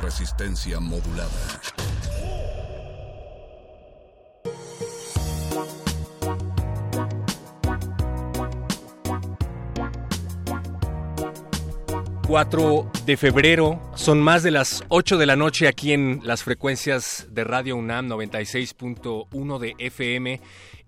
Resistencia modulada. 4 de febrero. Son más de las 8 de la noche aquí en las frecuencias de Radio UNAM 96.1 de FM.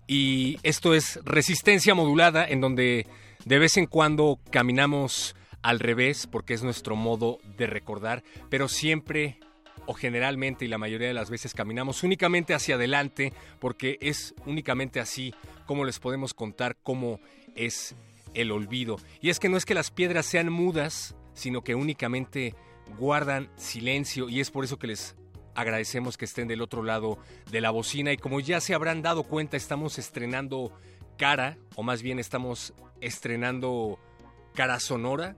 Y esto es Resistencia Modulada, en donde de vez en cuando caminamos al revés, porque es nuestro modo de recordar, pero siempre o generalmente y la mayoría de las veces caminamos únicamente hacia adelante, porque es únicamente así como les podemos contar cómo es el olvido. Y es que no es que las piedras sean mudas, sino que únicamente guardan silencio y es por eso que les agradecemos que estén del otro lado de la bocina y como ya se habrán dado cuenta estamos estrenando cara o más bien estamos estrenando cara sonora.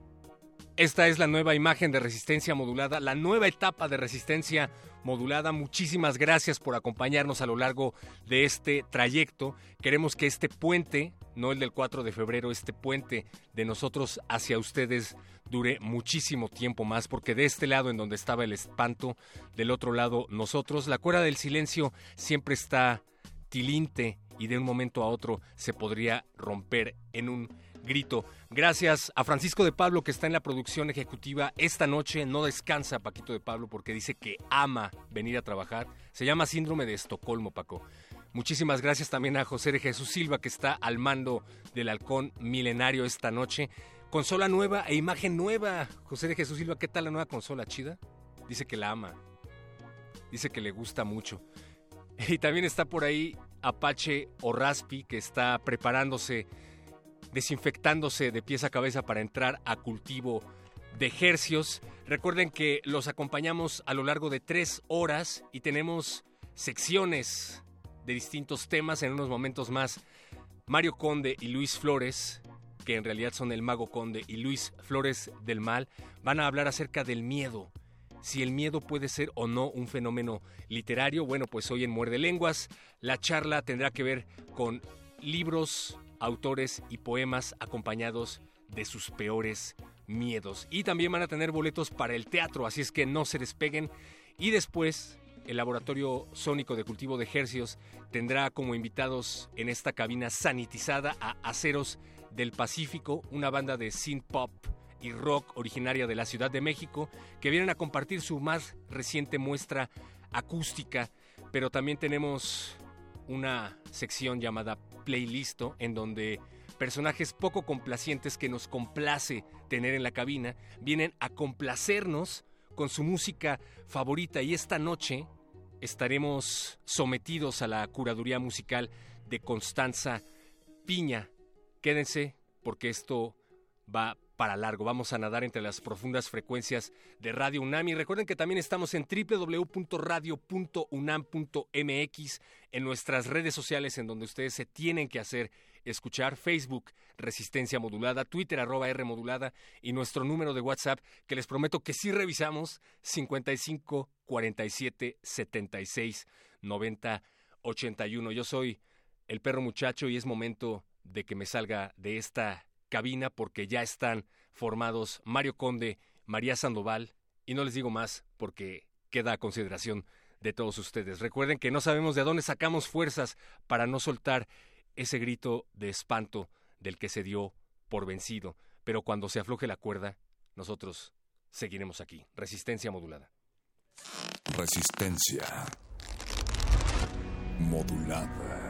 Esta es la nueva imagen de resistencia modulada, la nueva etapa de resistencia modulada. Muchísimas gracias por acompañarnos a lo largo de este trayecto. Queremos que este puente, no el del 4 de febrero, este puente de nosotros hacia ustedes dure muchísimo tiempo más, porque de este lado en donde estaba el espanto, del otro lado nosotros, la cuerda del silencio siempre está tilinte y de un momento a otro se podría romper en un grito. Gracias a Francisco de Pablo que está en la producción ejecutiva esta noche. No descansa Paquito de Pablo porque dice que ama venir a trabajar. Se llama síndrome de Estocolmo, Paco. Muchísimas gracias también a José de Jesús Silva que está al mando del halcón milenario esta noche. Consola nueva e imagen nueva. José de Jesús Silva, ¿qué tal la nueva consola? ¿Chida? Dice que la ama. Dice que le gusta mucho. Y también está por ahí Apache o Raspi, que está preparándose, desinfectándose de pies a cabeza para entrar a cultivo de ejercios. Recuerden que los acompañamos a lo largo de tres horas y tenemos secciones de distintos temas en unos momentos más. Mario Conde y Luis Flores que en realidad son el Mago Conde y Luis Flores del Mal, van a hablar acerca del miedo. Si el miedo puede ser o no un fenómeno literario, bueno, pues hoy en Muerde Lenguas la charla tendrá que ver con libros, autores y poemas acompañados de sus peores miedos. Y también van a tener boletos para el teatro, así es que no se despeguen. Y después, el Laboratorio Sónico de Cultivo de Ejercios tendrá como invitados en esta cabina sanitizada a aceros del Pacífico, una banda de synth pop y rock originaria de la Ciudad de México, que vienen a compartir su más reciente muestra acústica, pero también tenemos una sección llamada Playlisto, en donde personajes poco complacientes que nos complace tener en la cabina, vienen a complacernos con su música favorita. Y esta noche estaremos sometidos a la curaduría musical de Constanza Piña, Quédense porque esto va para largo. Vamos a nadar entre las profundas frecuencias de Radio UNAM y recuerden que también estamos en www.radio.unam.mx en nuestras redes sociales en donde ustedes se tienen que hacer escuchar Facebook Resistencia Modulada, Twitter arroba R Modulada y nuestro número de WhatsApp que les prometo que sí revisamos 55 47 76 90 81. Yo soy el perro muchacho y es momento de que me salga de esta cabina porque ya están formados Mario Conde, María Sandoval y no les digo más porque queda a consideración de todos ustedes. Recuerden que no sabemos de dónde sacamos fuerzas para no soltar ese grito de espanto del que se dio por vencido, pero cuando se afloje la cuerda, nosotros seguiremos aquí. Resistencia modulada. Resistencia modulada.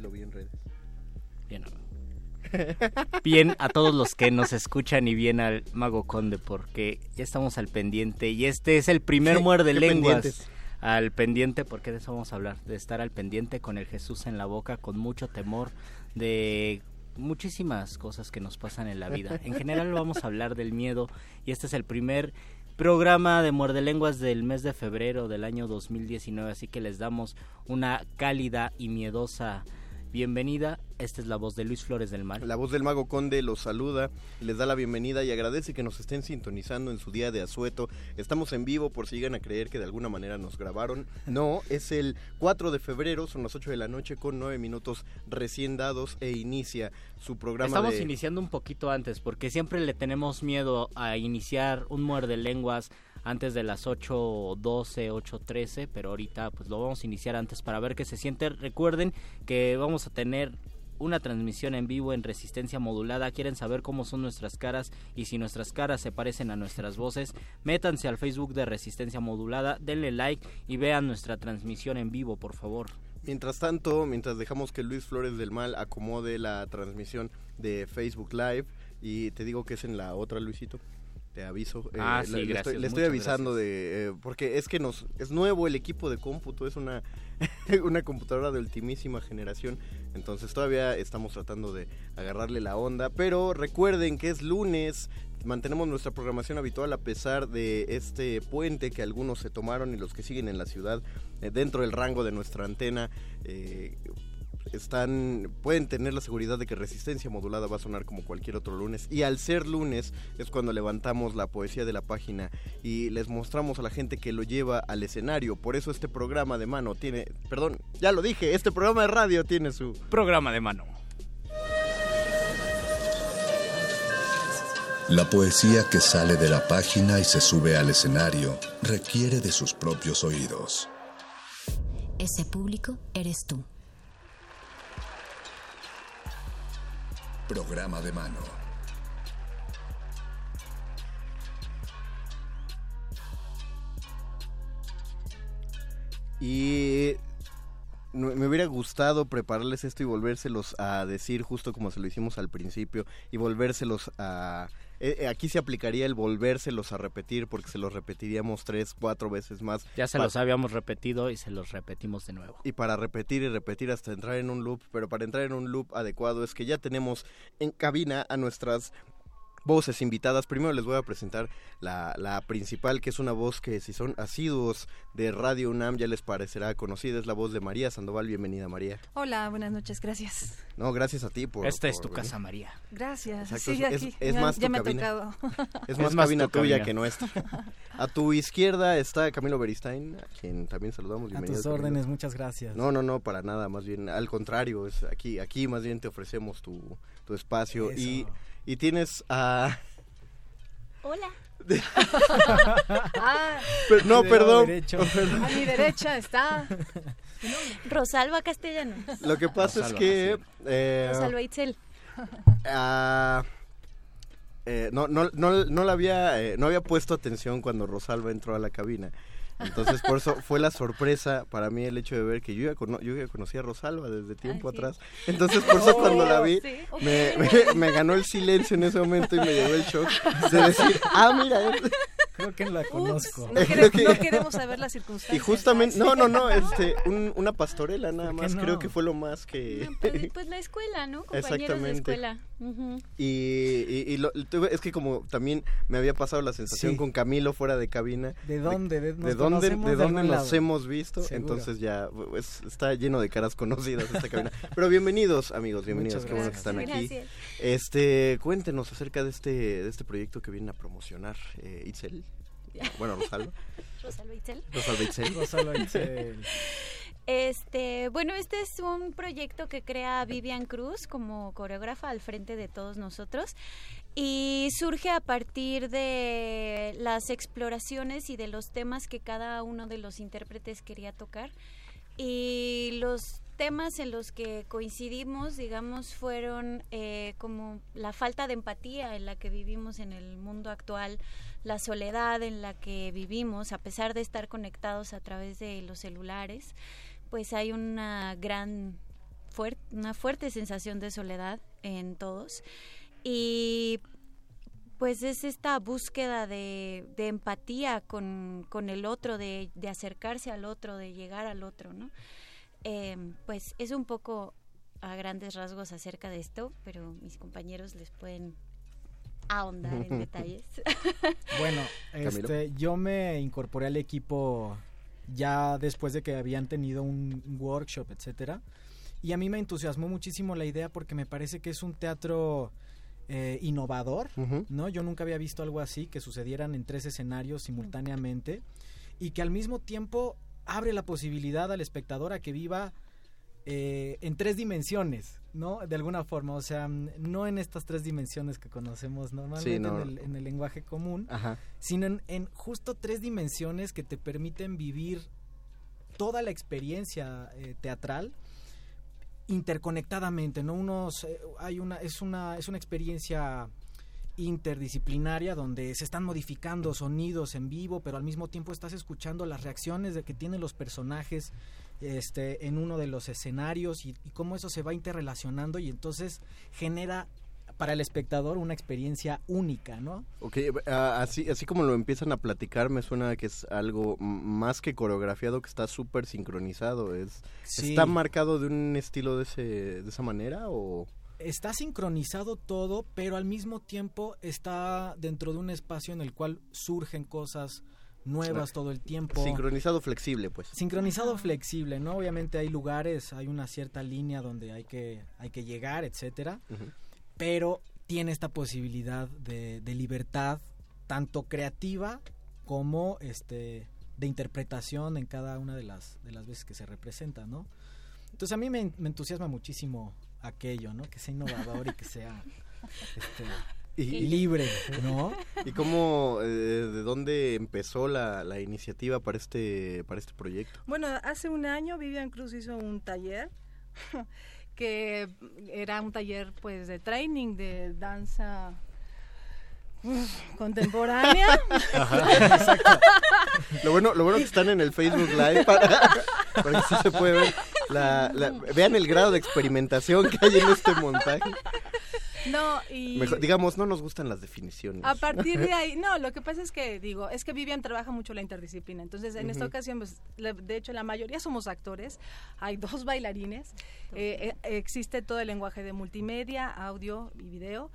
Lo vi en redes. Bien. Bien a todos los que nos escuchan y bien al Mago Conde porque ya estamos al pendiente y este es el primer ¿Qué- muerde lenguas pendientes? al pendiente porque de eso vamos a hablar, de estar al pendiente con el Jesús en la boca, con mucho temor de muchísimas cosas que nos pasan en la vida. En general vamos a hablar del miedo y este es el primer programa de Muerde Lenguas del mes de febrero del año 2019, así que les damos una cálida y miedosa bienvenida. Esta es la voz de Luis Flores del Mal. La voz del Mago Conde los saluda, les da la bienvenida y agradece que nos estén sintonizando en su día de asueto. Estamos en vivo por si llegan a creer que de alguna manera nos grabaron. No, es el 4 de febrero, son las 8 de la noche con 9 minutos recién dados e inicia su programa Estamos de... iniciando un poquito antes porque siempre le tenemos miedo a iniciar un muerde lenguas antes de las 8.12, 8.13, pero ahorita pues lo vamos a iniciar antes para ver qué se siente. Recuerden que vamos a tener una transmisión en vivo en resistencia modulada. Quieren saber cómo son nuestras caras y si nuestras caras se parecen a nuestras voces, métanse al Facebook de resistencia modulada, denle like y vean nuestra transmisión en vivo, por favor. Mientras tanto, mientras dejamos que Luis Flores del Mal acomode la transmisión de Facebook Live, y te digo que es en la otra, Luisito, te aviso. eh, Ah, sí, le- gracias, Estoy, le estoy avisando de... eh, porque es que nos es nuevo el equipo de cómputo, es una, una computadora de ultimísima generación, entonces todavía estamos tratando de agarrarle la onda, pero recuerden que es lunes, mantenemos nuestra programación habitual a pesar de este puente que algunos se tomaron y los que siguen en la ciudad eh, dentro del rango de nuestra antena eh, están pueden tener la seguridad de que resistencia modulada va a sonar como cualquier otro lunes y al ser lunes es cuando levantamos la poesía de la página y les mostramos a la gente que lo lleva al escenario por eso este programa de mano tiene perdón ya lo dije este programa de radio tiene su Programa de mano. La poesía que sale de la página y se sube al escenario requiere de sus propios oídos. Ese público eres tú. Programa de mano. Y me hubiera gustado prepararles esto y volvérselos a decir justo como se lo hicimos al principio y volvérselos a... eh, eh, aquí se aplicaría el volvérselos a repetir porque se los repetiríamos tres, cuatro veces más. Ya se los habíamos repetido y se los repetimos de nuevo. Y para repetir y repetir hasta entrar en un loop, pero para entrar en un loop adecuado es que ya tenemos en cabina a nuestras voces invitadas. Primero les voy a presentar la, la principal, que es una voz que si son asiduos de Radio UNAM ya les parecerá conocida, es la voz de María Sandoval. Bienvenida María. Hola, buenas noches, gracias. No, gracias a ti por... Esta es tu venir. casa, María. Gracias. Exacto, Sí, es- aquí. es ya, más ya tu me ha cabina. tocado. Es Es más cabina tu tuya cabina. que nuestra. A tu izquierda está Camilo Beristain, a quien también saludamos. A Bienvenido, tus Camilo. órdenes, muchas gracias. No, no, no, para nada, más bien, al contrario, es aquí, aquí más bien te ofrecemos tu, tu espacio y, Eso. y tienes a... Hola. Ah, no, perdón, derecho. a mi derecha está. Rosalba Castellanos. lo que pasa es que... eh, Rosalba Itzel. ah, eh, no, no, no, no la había, eh, no había puesto atención cuando Rosalba entró a la cabina. Entonces, por eso fue la sorpresa para mí el hecho de ver que yo ya, cono- yo ya conocía a Rosalba desde tiempo sí. atrás. Entonces, por eso cuando la vi, Sí. me, me- me ganó el silencio en ese momento y me llegó el shock de decir, ah, mira, Creo que la conozco. No, quere- no queremos saber las circunstancias. y justamente, no, no, no, este, un- una pastorela nada ¿Por qué más, no? creo que fue lo más que... No, pues, pues la escuela, ¿no? Compañeros de Exactamente. Y, y- y lo- tuve- es que como también me había pasado la sensación Sí. con Camilo fuera de cabina. ¿De dónde? ¿De, nos ¿De dónde, de de dónde nos lado? hemos visto? Seguro. Entonces ya pues, está lleno de caras conocidas esta cabina. Pero bienvenidos, amigos, bienvenidos. Qué bueno que están aquí. Gracias. Este, cuéntenos acerca de este de este proyecto que vienen a promocionar eh, Itzel. Bueno, Rosalba. Rosalba Itzel. Rosalba Itzel. Rosalba Itzel. Este, bueno, este es un proyecto que crea Vivian Cruz como coreógrafa al frente de todos nosotros y surge a partir de las exploraciones y de los temas que cada uno de los intérpretes quería tocar. Y los temas en los que coincidimos, digamos, fueron eh, como la falta de empatía en la que vivimos en el mundo actual, la soledad en la que vivimos, a pesar de estar conectados a través de los celulares, pues hay una gran, una fuerte sensación de soledad en todos y pues es esta búsqueda de, de empatía con, con el otro, de, de acercarse al otro, de llegar al otro, ¿no? Eh, pues es un poco a grandes rasgos acerca de esto, pero mis compañeros les pueden ahondar en detalles. Bueno, este, yo me incorporé al equipo ya después de que habían tenido un workshop, etcétera. Y a mí me entusiasmó muchísimo la idea porque me parece que es un teatro eh, innovador. ¿no? Yo nunca había visto algo así, que sucedieran en tres escenarios simultáneamente y que al mismo tiempo abre la posibilidad al espectador a que viva eh, en tres dimensiones, ¿no? De alguna forma, o sea, no en estas tres dimensiones que conocemos normalmente no. en, el, en el lenguaje común, Ajá. sino en, en justo tres dimensiones que te permiten vivir toda la experiencia eh, teatral interconectadamente, ¿no? Unos eh, hay una es una es una experiencia interdisciplinaria donde se están modificando sonidos en vivo, pero al mismo tiempo estás escuchando las reacciones de que tienen los personajes este en uno de los escenarios y, y cómo eso se va interrelacionando y entonces genera para el espectador una experiencia única, ¿no? Ok, así, así como lo empiezan a platicar, me suena que es algo más que coreografiado, que está súper sincronizado. Es, Sí. ¿Está marcado de un estilo de, ese, de esa manera o...? está sincronizado todo, pero al mismo tiempo está dentro de un espacio en el cual surgen cosas nuevas todo el tiempo. Sincronizado flexible, pues. Sincronizado flexible, ¿no? Obviamente hay lugares, hay una cierta línea donde hay que, hay que llegar, etcétera, pero tiene esta posibilidad de, de libertad, tanto creativa como este de interpretación en cada una de las, de las veces que se representa, ¿no? Entonces a mí me, me entusiasma muchísimo aquello, ¿no? Que sea innovador y que sea este, Y, libre, ¿no? ¿Y cómo, eh, de dónde empezó la, la iniciativa para este, para este proyecto? Bueno, hace un año Vivian Cruz hizo un taller que era un taller pues de training de danza uf, contemporánea. Lo bueno, lo bueno que están en el Facebook Live para, para que sí se puede ver. La, la- vean el grado de experimentación que hay en este montaje. No, y Mejor- digamos, no nos gustan las definiciones. a partir de ahí, no, lo que pasa es que digo, es que Vivian trabaja mucho la interdisciplina. Entonces, en esta ocasión, pues, de hecho, la mayoría somos actores. Hay dos bailarines. eh, eh, existe todo el lenguaje de multimedia, audio y video.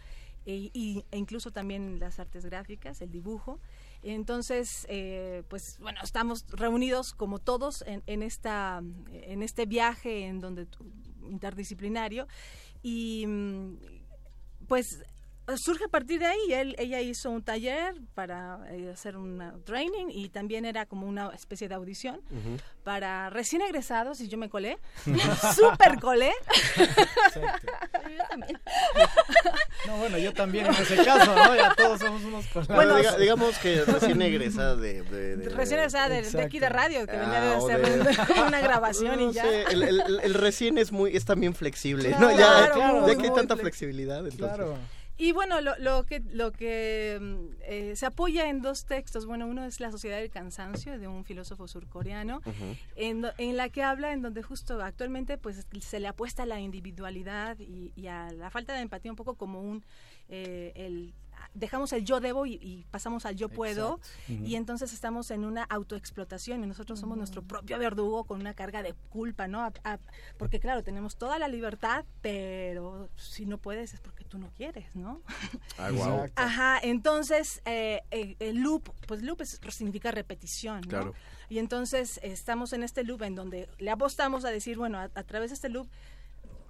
E, y- e incluso también las artes gráficas, el dibujo. Entonces, eh, pues bueno, estamos reunidos como todos en, en esta, en este viaje en donde tu- interdisciplinario y mm, pues surge a partir de ahí. Él, ella hizo un taller para eh, hacer un training y también era como una especie de audición para recién egresados y yo me colé, súper colé. Exacto. No, bueno, yo también en ese caso, ¿no? Ya todos somos unos colados. Bueno, diga- digamos que recién egresada de, de- de- Recién egresada de, de aquí de radio, que venía Ah, de o hacer de- una grabación No y ya. sé, el, el- el- el recién es muy es también flexible, Claro, ¿no? Ya, claro, ya que hay tanta flex- flexibilidad, entonces. Claro. Y bueno, lo, lo que, lo que mm, eh, se apoya en dos textos, bueno, uno es La Sociedad del Cansancio, de un filósofo surcoreano, en, en la que habla, en donde justo actualmente pues se le apuesta a la individualidad y, y a la falta de empatía un poco como un, eh, el dejamos el yo debo y, y pasamos al yo puedo y entonces estamos en una autoexplotación y nosotros somos nuestro propio verdugo con una carga de culpa, ¿no? A- a- porque claro, tenemos toda la libertad, pero si no puedes es porque tú no quieres, ¿no? Ah. Ajá, entonces eh, eh, el loop, pues loop es- significa repetición, ¿no? Claro. Y entonces estamos en este loop en donde le apostamos a decir, bueno, a, a través de este loop,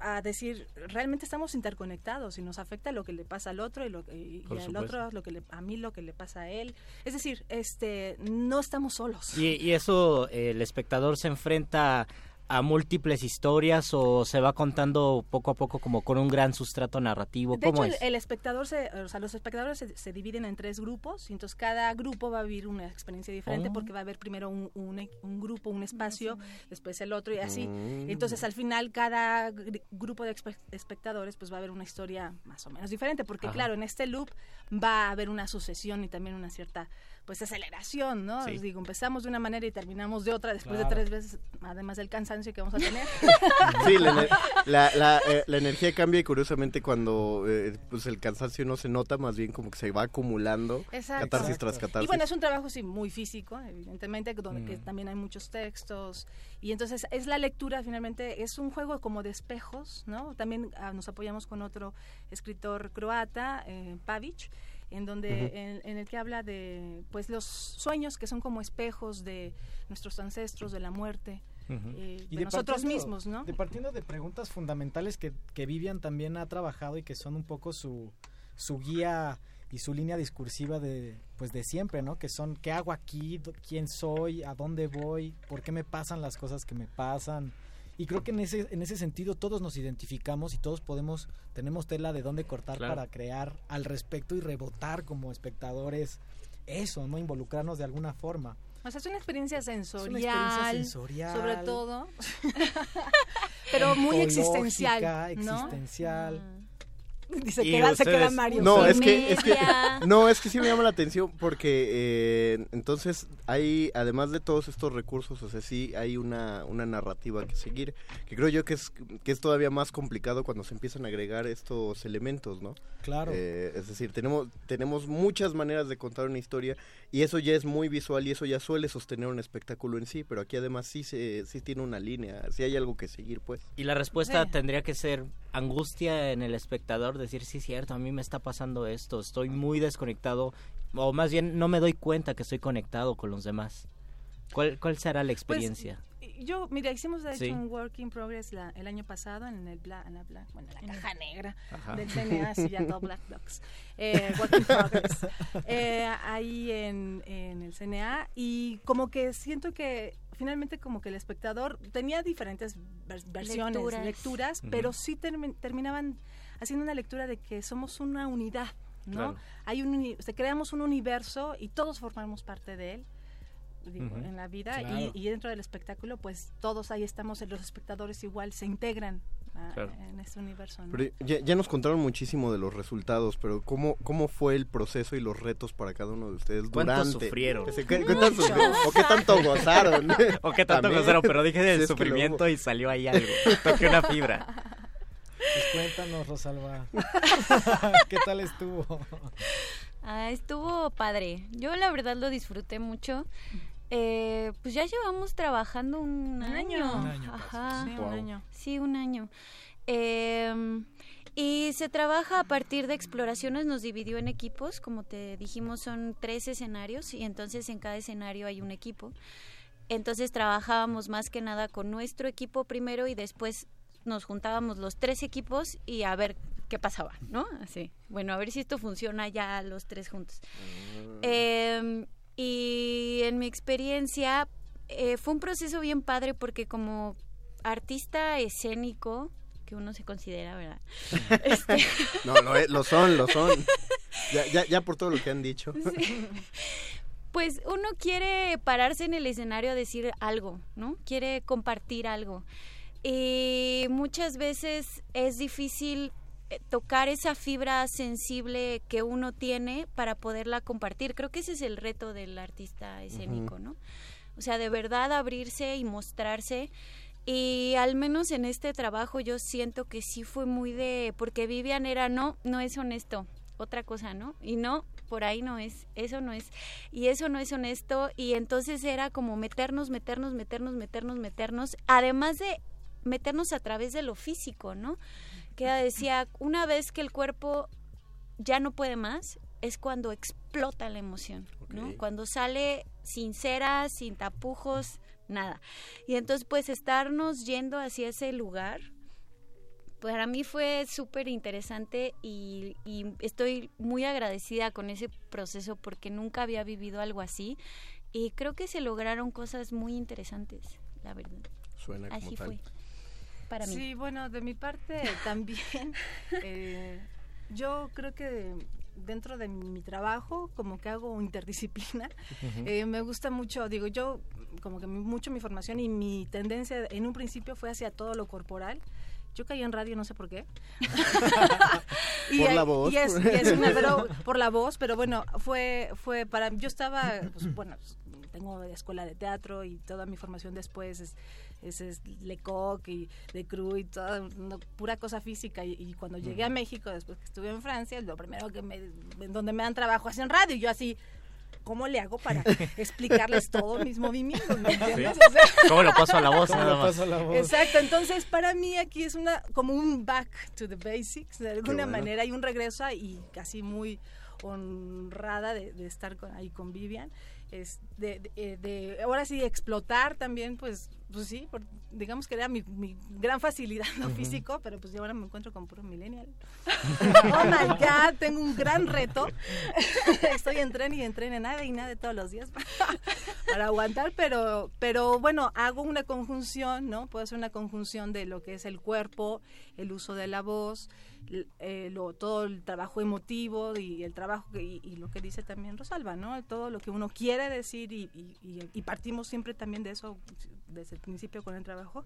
a decir, realmente estamos interconectados y nos afecta lo que le pasa al otro y, lo, y, y Por al otro lo que le, a mí lo que le pasa a él. Es decir, este, no estamos solos. Y, y eso, eh, el espectador se enfrenta a múltiples historias o se va contando poco a poco como con un gran sustrato narrativo. De ¿Cómo hecho, es? el, el espectador, se, o sea, los espectadores se, se dividen en tres grupos y entonces cada grupo va a vivir una experiencia diferente Oh. porque va a haber primero un, un- un grupo, un espacio, después el otro y así. Mm. Entonces, al final, cada gr- grupo de espe- espectadores pues va a haber una historia más o menos diferente porque, Ajá. claro, en este loop va a haber una sucesión y también una cierta pues aceleración, ¿no? Sí. Os digo, empezamos de una manera y terminamos de otra después Claro. de tres veces, además del cansancio que vamos a tener. Sí, la, la, la, eh, la energía cambia y curiosamente cuando eh, pues el cansancio no se nota, más bien como que se va acumulando. Exacto. Catarsis tras catarsis. Y bueno, es un trabajo sí muy físico, evidentemente, donde que Mm. también hay muchos textos. Y entonces es la lectura, finalmente, es un juego como de espejos, ¿no? También ah, nos apoyamos con otro escritor croata, eh, Pavic, en donde en, en el que habla de pues los sueños que son como espejos de nuestros ancestros, de la muerte, eh, Y de nosotros mismos, ¿no? De partiendo de preguntas fundamentales que, que Vivian también ha trabajado y que son un poco su, su guía y su línea discursiva de pues de siempre, ¿no? Que son qué hago aquí, quién soy, a dónde voy, por qué me pasan las cosas que me pasan. Y creo que en ese en ese sentido todos nos identificamos y todos podemos tenemos tela de dónde cortar Claro. para crear al respecto y rebotar como espectadores eso, no involucrarnos de alguna forma. O sea, es una experiencia Es una sensorial, experiencia sensorial. sobre todo, pero muy existencial, ¿no? existencial. Y se Y queda, se queda ustedes- Mario. No, es que, es que, no, es que sí me llama la atención porque eh, entonces hay, además de todos estos recursos, o sea, sí hay una, una narrativa que seguir, que creo yo que es, que es todavía más complicado cuando se empiezan a agregar estos elementos, ¿no? Claro. Eh, es decir, tenemos, tenemos muchas maneras de contar una historia y eso ya es muy visual y eso ya suele sostener un espectáculo en sí, pero aquí además sí, se, sí tiene una línea, sí hay algo que seguir, pues. Y la respuesta Sí. tendría que ser angustia en el espectador, decir, sí, cierto, a mí me está pasando esto, estoy muy desconectado, o más bien no me doy cuenta que estoy conectado con los demás. ¿Cuál, cuál será la experiencia? Yo, mira, hicimos de hecho Sí. un work in progress la- el año pasado en el bla, en la bla- bueno, en la caja negra Ajá. del CNA, sí, ya todo Black Box. Eh, work in progress. Eh, ahí en, en el CNA y como que siento que finalmente como que el espectador tenía diferentes vers- versiones, Lecturas. lecturas, pero sí termi- terminaban haciendo una lectura de que somos una unidad, ¿no? Claro. Hay un, uni- o sea, creamos un universo y todos formamos parte de él digo, en la vida Claro. y, y dentro del espectáculo pues todos ahí estamos los espectadores igual se integran Claro. en este universo ¿no? Pero ya, ya nos contaron muchísimo de los resultados, pero ¿cómo, ¿cómo fue el proceso y los retos para cada uno de ustedes ¿Cuánto durante? sufrieron? ¿Qué, qué tanto? ¿O qué tanto gozaron? ¿O qué tanto También. gozaron? Pero dije del sufrimiento y salió ahí algo. Toqué una fibra. Pues cuéntanos, Rosalba. ¿Qué tal estuvo? Ah, estuvo padre. Yo la verdad lo disfruté mucho. Eh, pues ya llevamos trabajando un, Un año. Un año. Ajá. Sí, un año. Sí, un año. Eh, y se trabaja a partir de exploraciones, nos dividió en equipos, como te dijimos, son tres escenarios y entonces en cada escenario hay un equipo. Entonces trabajábamos más que nada con nuestro equipo primero y después nos juntábamos los tres equipos y a ver qué pasaba, ¿no? Así. Bueno, a ver si esto funciona ya los tres juntos. Eh, y en mi experiencia eh, fue un proceso bien padre porque como artista escénico, que uno se considera, ¿verdad? Este, No, lo, es- lo son, lo son. Ya, ya, ya por todo lo que han dicho. sí. Pues uno quiere pararse en el escenario a decir algo, ¿no? Quiere compartir algo. Y muchas veces es difícil tocar esa fibra sensible que uno tiene para poderla compartir. Creo que ese es el reto del artista escénico, ¿no? O sea, de verdad abrirse y mostrarse. Y al menos en este trabajo yo siento que sí fue muy de, porque Vivian era, no, no es honesto. otra cosa, ¿no? Y no, por ahí no es, eso no es, y eso no es honesto, y entonces era como meternos, meternos, meternos, meternos, meternos, además de meternos a través de lo físico, ¿no? Que decía, una vez que el cuerpo ya no puede más, es cuando explota la emoción. Cuando sale sincera, sin tapujos, nada. Y entonces, pues, estarnos yendo hacia ese lugar, para mí fue súper interesante y, y estoy muy agradecida con ese proceso porque nunca había vivido algo así y creo que se lograron cosas muy interesantes, la verdad. Suena como Así tal. fue. Para mí. Sí, bueno, de mi parte también. eh, yo creo que dentro de mi trabajo, como que hago interdisciplina, eh, me gusta mucho, digo, yo como que mi- mucho mi formación y mi tendencia en un principio fue hacia todo lo corporal. Yo caí en radio, no sé por qué. Por la voz. Y es, y es una- pero- por la voz, pero bueno, fue, fue para, yo estaba, pues, bueno, tengo escuela de teatro y toda mi formación después es, es, es Lecoq y de Cru y toda una pura cosa física y, y cuando llegué a México después que estuve en Francia lo primero que me en donde me dan trabajo es en radio y yo así ¿cómo le hago para explicarles todos mis movimientos? ¿me entiendes? O sea, ¿Cómo lo paso a la voz? ¿Cómo nada más? paso la voz? Exacto, entonces para mí aquí es una como un back to the basics de alguna bueno. manera y un regreso y casi muy honrada de, de estar con- ahí con Vivian es de, de- eh, de- ahora sí explotar también pues pues sí por- digamos que era mi, mi gran facilidad lo físico pero pues yo ahora me encuentro con puro millennial. Oh my god tengo un gran reto. Estoy en tren y en tren en nada y nada todos los días para aguantar, pero, pero bueno, hago una conjunción, ¿no? Puedo hacer una conjunción de lo que es el cuerpo, el uso de la voz, eh, lo- todo el trabajo emotivo y el trabajo que- y, y lo que dice también Rosalba, ¿no? Todo lo que uno quiere decir y, y- y- partimos siempre también de eso desde el principio con el trabajo.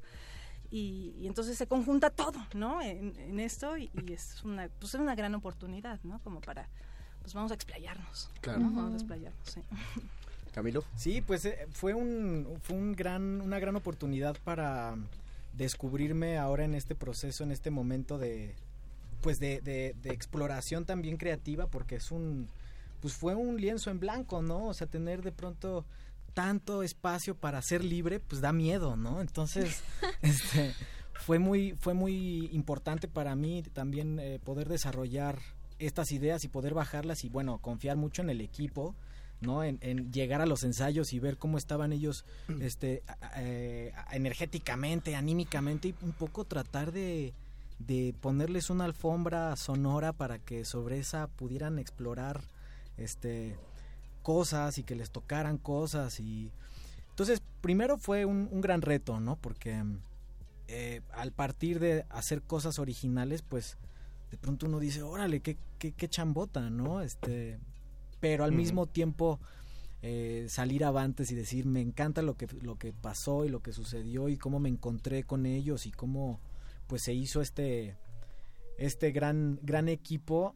Y, y entonces se conjunta todo, ¿no? En, en esto y, y es una, pues es una gran oportunidad, ¿no? Como para, pues vamos a explayarnos. Claro. ¿no? Vamos a explayarnos, sí. Camilo. Sí, pues eh, fue un fue un gran una gran oportunidad para descubrirme ahora en este proceso, en este momento de pues de, de, de exploración también creativa, porque es un pues fue un lienzo en blanco, ¿no? O sea, tener de pronto tanto espacio para ser libre, pues da miedo, ¿no? Entonces, este fue muy fue muy importante para mí también eh, poder desarrollar estas ideas y poder bajarlas y bueno, confiar mucho en el equipo. ¿no? En, en llegar a los ensayos y ver cómo estaban ellos este, a- a- eh, energéticamente, anímicamente y un poco tratar de, de ponerles una alfombra sonora para que sobre esa pudieran explorar este cosas y que les tocaran cosas y entonces primero fue un, un gran reto no porque eh, al partir de hacer cosas originales pues de pronto uno dice órale qué, qué, qué chambota no este pero al mismo tiempo eh, salir avantes y decir me encanta lo que lo que pasó y lo que sucedió y cómo me encontré con ellos y cómo pues se hizo este este gran gran equipo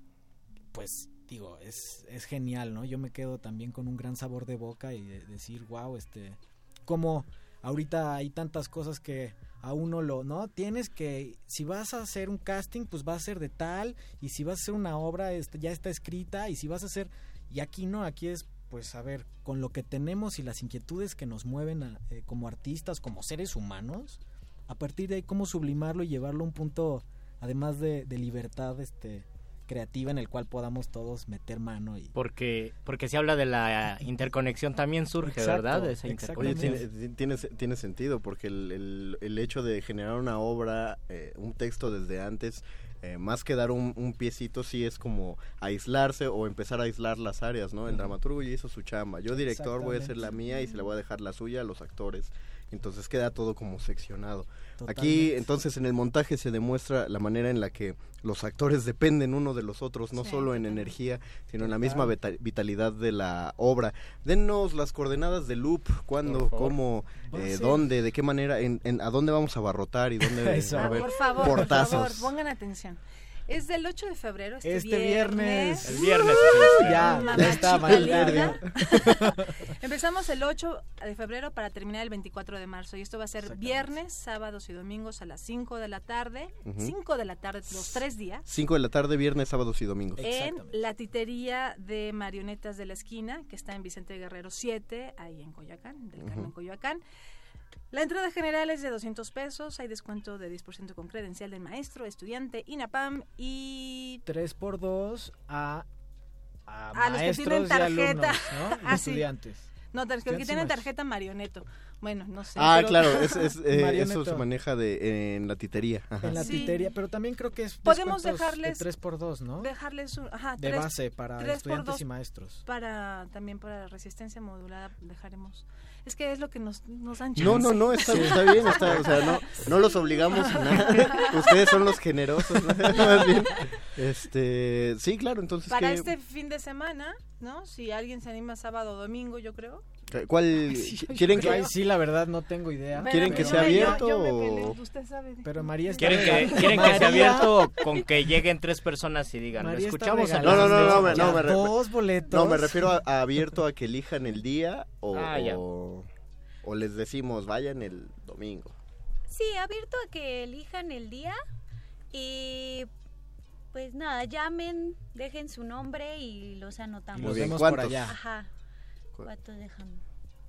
pues digo es es genial no yo me quedo también con un gran sabor de boca y de decir wow este como ahorita hay tantas cosas que a uno lo no tienes que si vas a hacer un casting pues va a ser de tal y si vas a hacer una obra este, ya está escrita y si vas a hacer y aquí no aquí es pues a ver con lo que tenemos y las inquietudes que nos mueven eh, como artistas como seres humanos a partir de ahí cómo sublimarlo y llevarlo a un punto además de, de libertad este creativa en el cual podamos todos meter mano y Porque, porque se habla de la interconexión también surge, Exacto, ¿verdad? De esa exacto. Oye, interconexión. tiene, tiene, tiene sentido porque el, el- el hecho de generar una obra, eh, un texto desde antes, eh, más que dar un, un piecito, sí es como aislarse o empezar a aislar las áreas, ¿no? El dramaturgo ya hizo su chamba. Yo, director, voy a hacer la mía y se le voy a dejar la suya a los actores. Entonces queda todo como seccionado. Aquí, entonces, en el montaje se demuestra la manera en la que los actores dependen uno de los otros, no Sí, solo en energía, sino en la misma vita- vitalidad de la obra. Denos las coordenadas de loop, cuándo, cómo, eh, sí. dónde, de qué manera, en, en- a dónde vamos a abarrotar y dónde Eso. a Ah, haber por favor, portazos. por favor, pongan atención. Es del 8 de febrero, este, Este viernes. El viernes. Ya, Mamá ya está. Empezamos el 8 de febrero para terminar el 24 de marzo. Y esto va a ser viernes, sábados y domingos a las 5 de la tarde. 5 de la tarde, los tres días. 5 de la tarde, viernes, sábados y domingos. En la titería de marionetas de la esquina, que está en Vicente Guerrero 7, ahí en Coyoacán, del Carmen Coyoacán. La entrada general es de 200 pesos, hay descuento de 10% con credencial del maestro, estudiante, INAPAM y 3 por 2 a, a, A los que maestros tienen y tarjeta. alumnos, ¿no? Y Ah, sí. estudiantes. No, tar- que y tienen maestros. tarjeta marioneto. Bueno, no sé. Ah, pero- claro, es, es, eh, eso se maneja de, en la titería. Ajá. En la Sí. titería, pero también creo que es Podemos dejarles- de 3 por 2 ¿no? Dejarles un, ajá, de tres- base para tres por estudiantes dos y maestros. para también para resistencia modulada dejaremos. Es que es lo que nos, nos han No, no, no, está, está bien, está, o sea, no, no los obligamos a nada. Ustedes son los generosos, ¿no? más bien. Este, sí, claro, entonces Para ¿qué- este fin de semana, ¿no? Si alguien se anima sábado o domingo, yo creo. ¿Cuál Sí, yo quieren que Ay, sí, la verdad no tengo idea. ¿Quieren Pero que yo sea me- yo- abierto yo me o- usted sabe. Pero María está ¿Quieren que, quieren que sea María- abierto con que lleguen tres personas y digan, María lo escuchamos a No, no, no, no, me- no, me dos boletos. No, me refiero a, a abierto a que elijan el día o, Ah, ya. o, o les decimos vayan el domingo. Sí, abierto a que elijan el día y pues nada, llamen, dejen su nombre y los anotamos. Muy bien, vemos por ¿cuántos? allá. Ajá. Cu- ¿Cuántos dejamos?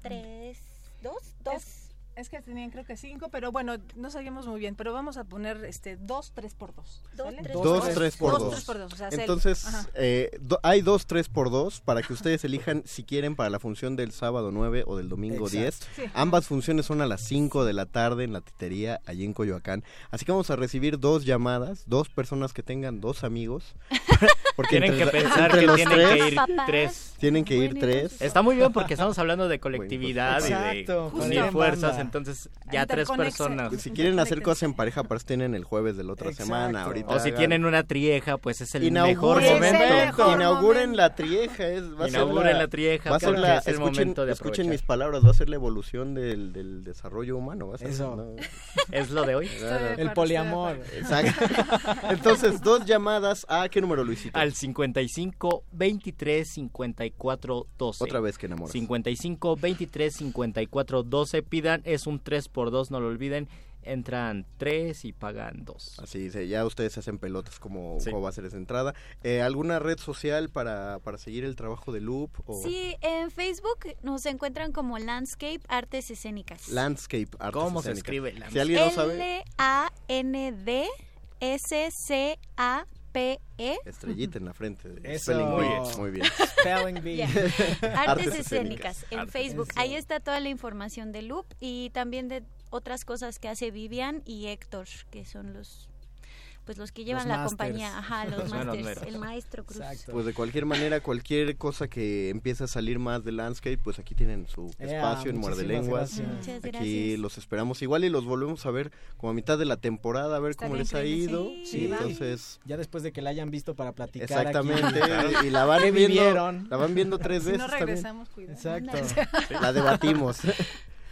¿Tres? ¿Dos? ¿Dos? Es, es que tenían creo que cinco, pero bueno, no sabíamos muy bien. Pero vamos a poner este dos, tres por dos. Dos, ¿sale? tres Dos, por tres por Dos, dos. tres por dos. O sea, Entonces, eh, do- hay dos, tres por dos para que ustedes elijan si quieren para la función del sábado 9 o del domingo Exacto. 10. Sí. Ambas funciones son a las 5 de la tarde en la titería allí en Coyoacán. Así que vamos a recibir dos llamadas, dos personas que tengan dos amigos. Porque Tienen que pensar entre que los tienen tres, que ir Papás. tres. Tienen que ir Bueno, tres. Está muy bien porque estamos hablando de colectividad y Exacto, de para unir fuerzas. Entonces ya tres personas. Si quieren hacer cosas en pareja, pues tienen el jueves de la otra Exacto. semana. Ahorita O si hagan- tienen una trieja, pues es el Inauguren- mejor Es el momento. mejor Inauguren momento. la trieja. Es, va a ser Inauguren la trieja, Va a ser la, es el escuchen, momento de escuchen mis palabras, va a ser la evolución del, del desarrollo humano. Va a ser, Eso. ¿no? Es lo de hoy. De El poliamor. Exacto. Entonces, dos llamadas. ¿A qué número, Luisito? Al 55 23 54 12. Otra vez que enamoras. 55 23 54 12. Pidan, es un 3 por 2 no lo olviden. Entran 3 y pagan 2. Así dice, ya ustedes se hacen pelotas como, Sí. cómo va a ser esa entrada. Eh, ¿Alguna red social para, para seguir el trabajo de Loop? O Sí, en Facebook nos encuentran como Landscape Artes Escénicas. Landscape Artes ¿Cómo se Escénicas. escribe? Si alguien no sabe, L-A-N-D-S-C-A-P-E. estrellita en la frente. Eso. Spelling Muy bee. bien. Muy bien. Spelling bee. Ya. Artes, Artes escénicas, escénicas. en Artes. Facebook. Eso. Ahí está toda la información de Loop y también de otras cosas que hace Vivian y Héctor, que son los pues los que llevan Los la masters. compañía, ajá, los los masters, meros. el maestro Cruz. Exacto. Pues de cualquier manera, cualquier cosa que empiece a salir más de Landscape, pues aquí tienen su espacio en Muerde Lenguas. gracias. Aquí los esperamos igual y los volvemos a ver como a mitad de la temporada, a ver cómo les ha ido. sí. entonces, Ya después de que la hayan visto para platicar exactamente. aquí. Y la van ¿Qué viendo, vivieron? la van viendo tres Si veces no también. regresamos, cuidado. Exacto. La debatimos.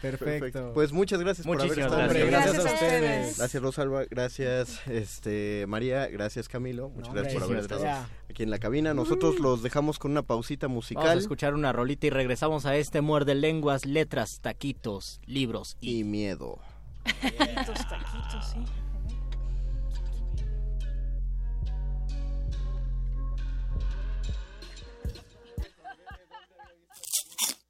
Perfecto. Pues muchas gracias por haber Muchísimas estado gracias. gracias, a ustedes. Gracias Rosalba, gracias este María, gracias Camilo, muchas Hombre, gracias por haber muchísimas estado gracias. aquí en la cabina. Nosotros los dejamos con una pausita Vamos a musical escuchar una rolita y regresamos a este muerde lenguas, letras, taquitos, libros y y miedo. Taquitos, taquitos, sí.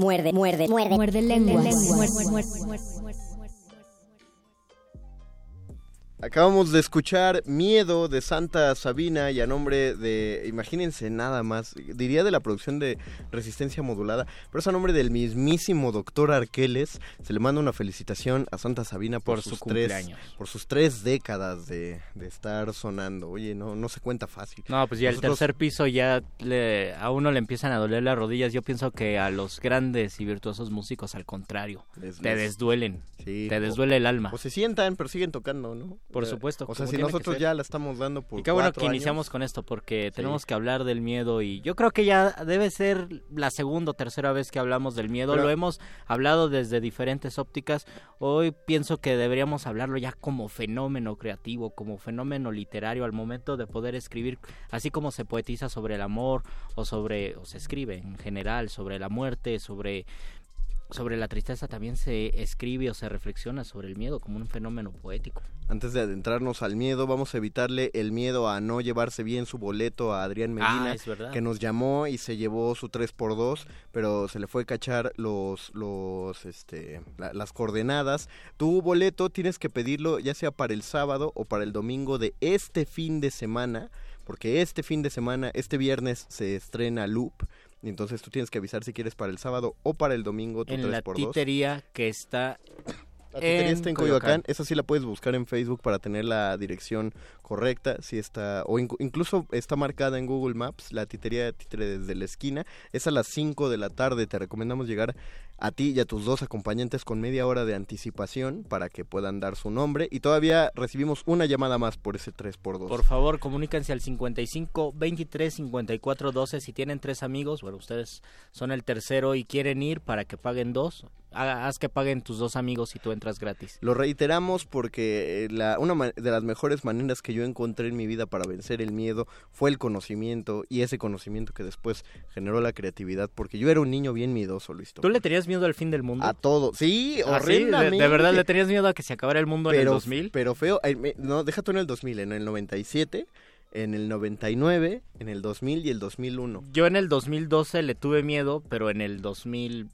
Muerde, muerde, muerde. Muerde lenguas. lenguas. Acabamos de escuchar Miedo de Santa Sabina y a nombre de, imagínense nada más, diría de la producción de Resistencia Modulada, pero es a nombre del mismísimo doctor Arqueles. Se le manda una felicitación a Santa Sabina por, Por su sus tres, por sus tres décadas de, de estar sonando. Oye, no, no se cuenta fácil. No, pues ya el Nosotros- tercer piso ya le- a uno le empiezan a doler las rodillas. Yo pienso que a los grandes y virtuosos músicos, al contrario, Les- te les- desduelen. Sí, te desduele el alma. O se sientan, pero siguen tocando, ¿no? Por supuesto, O sea, si nosotros ya la estamos dando por Y qué bueno que años, iniciamos con esto porque Sí. tenemos que hablar del miedo y yo creo que ya debe ser la segunda o tercera vez que hablamos del miedo. Pero- Lo hemos hablado desde diferentes ópticas. Hoy pienso que deberíamos hablarlo ya como fenómeno creativo, como fenómeno literario al momento de poder escribir, así como se poetiza sobre el amor o sobre o se escribe en general sobre la muerte, sobre sobre la tristeza también se escribe o se reflexiona sobre el miedo como un fenómeno poético. Antes de adentrarnos al miedo, vamos a evitarle el miedo a no llevarse bien su boleto a Adrián Medina, Ah, verdad. que nos llamó y se llevó su 3x2, pero se le fue a cachar los, los, este, la- las coordenadas. Tu boleto tienes que pedirlo ya sea para el sábado o para el domingo de este fin de semana, porque este fin de semana, este viernes se estrena Loop. Y entonces tú tienes que avisar si quieres para el sábado o para el domingo tu en la 3x2. titería que está La en está en Coyoacán. Coyoacán. Esa sí la puedes buscar en Facebook para tener la dirección correcta. Si está, o incluso está marcada en Google Maps, la titería de títere desde la esquina. Es a las 5 de la tarde. Te recomendamos llegar a ti y a tus dos acompañantes con media hora de anticipación para que puedan dar su nombre. Y todavía recibimos una llamada más por ese 3x2. Por favor, comuníquense al 55 23 54 12 si tienen tres amigos, bueno, ustedes son el tercero y quieren ir para que paguen dos, haz que paguen tus dos amigos y tú entras gratis. Lo reiteramos porque eh, la, una de las mejores maneras que yo encontré en mi vida para vencer el miedo fue el conocimiento y ese conocimiento que después generó la creatividad porque yo era un niño bien miedoso, Luis. ¿Tú le tenías miedo al fin del mundo? A todo, sí, ¿Ah, sí? ¿De, verdad le tenías miedo a que se acabara el mundo en el pero, 2000? Pero feo, no, deja tú en el 2000, en el 97, en el 99, en el 2000 y el 2001. Yo en el 2012 le tuve miedo, pero en el 2000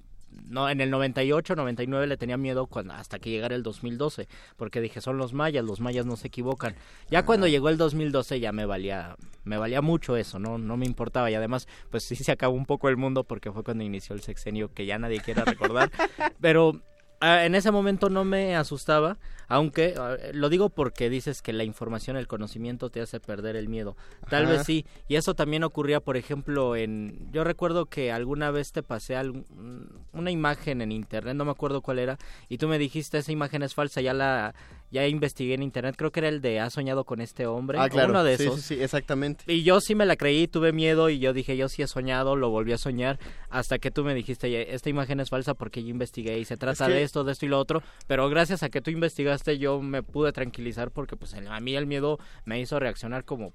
no, en el 98, 99 le tenía miedo cuando, hasta que llegara el 2012, porque dije, son los mayas, los mayas no se equivocan. Ya cuando llegó el 2012 ya me valía me valía mucho eso, no no me importaba. Y además pues sí se acabó un poco el mundo porque fue cuando inició el sexenio que ya nadie quiere recordar, pero en ese momento no me asustaba, aunque ah, lo digo porque dices que la información, el conocimiento te hace perder el miedo. Tal Ajá. vez sí, y eso también ocurría, por ejemplo, en yo recuerdo que alguna vez te pasé algún- una imagen en internet, no me acuerdo cuál era, y tú me dijiste esa imagen es falsa, ya la ya investigué en internet, creo que era el de has soñado con este hombre, Ah, claro. uno de esos. sí, sí, exactamente. Y yo sí me la creí, tuve miedo y yo dije, yo sí he soñado, lo volví a soñar, hasta que tú me dijiste, "Ya, esta imagen es falsa porque yo investigué y se trata que- de esto, de esto y lo otro, pero gracias a que tú investigaste yo me pude tranquilizar porque pues a mí el miedo me hizo reaccionar como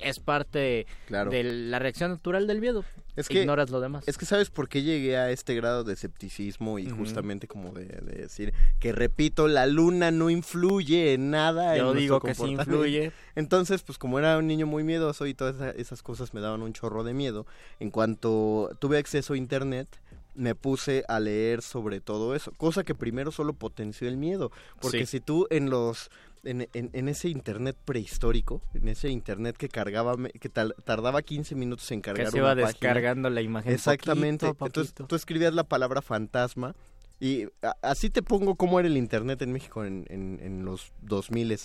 es parte Claro. de la reacción natural del miedo. Es que, Ignoras lo demás. Es que sabes por qué llegué a este grado de escepticismo y justamente como de, de decir que repito, la luna no influye en nada. Yo en digo que sí influye. Entonces, pues como era un niño muy miedoso y todas esa- esas cosas me daban un chorro de miedo, en cuanto tuve acceso a internet, me puse a leer sobre todo eso, cosa que primero solo potenció el miedo, porque Sí. si tú en los en, en- en ese internet prehistórico, en ese internet que cargaba, que tal- tardaba 15 minutos en cargar que se una iba página. descargando la imagen. Exactamente. poquito Entonces tú escribías la palabra fantasma y a- así te pongo cómo era el internet en México en, en, en los 2000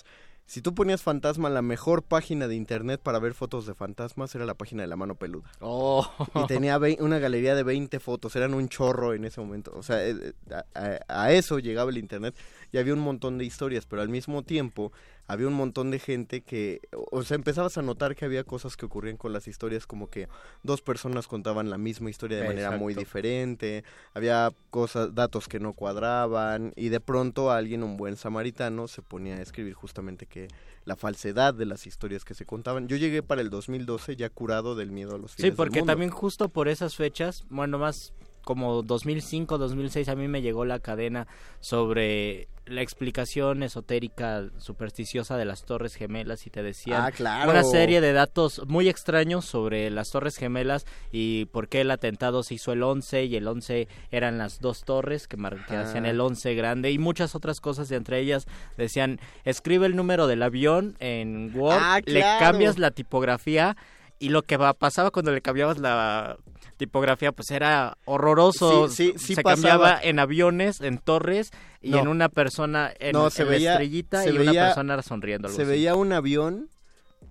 Si tú ponías fantasma, la mejor página de internet para ver fotos de fantasmas era la página de la mano peluda. Oh. Y tenía una galería de 20 fotos, eran un chorro en ese momento. O sea, eh, eh, a, a- a eso llegaba el internet y había un montón de historias, pero al mismo tiempo había un montón de gente que, o sea, empezabas a notar que había cosas que ocurrían con las historias, como que dos personas contaban la misma historia de manera muy diferente, había cosas, datos que no cuadraban y de pronto alguien, un buen samaritano, se ponía a escribir justamente que la falsedad de las historias que se contaban. Yo llegué para el 2012 ya curado del miedo a los Sí, fines del porque mundo. también justo por esas fechas, bueno, más como 2005, 2006, a mí me llegó la cadena sobre la explicación esotérica supersticiosa de las Torres Gemelas y te decían Ah, claro. una serie de datos muy extraños sobre las Torres Gemelas y por qué el atentado se hizo el 11 y el 11 eran las dos torres que, que hacían el 11 grande y muchas otras cosas y entre ellas decían escribe el número del avión en Word, Ah, le cambias la tipografía y lo que pasaba cuando le cambiabas la tipografía pues era horroroso. Sí, sí, sí se pasaba. cambiaba en aviones, en torres y No. en una persona en, No, se en la veía- estrellita se y una veía- persona sonriendo. algo Se así. veía un avión,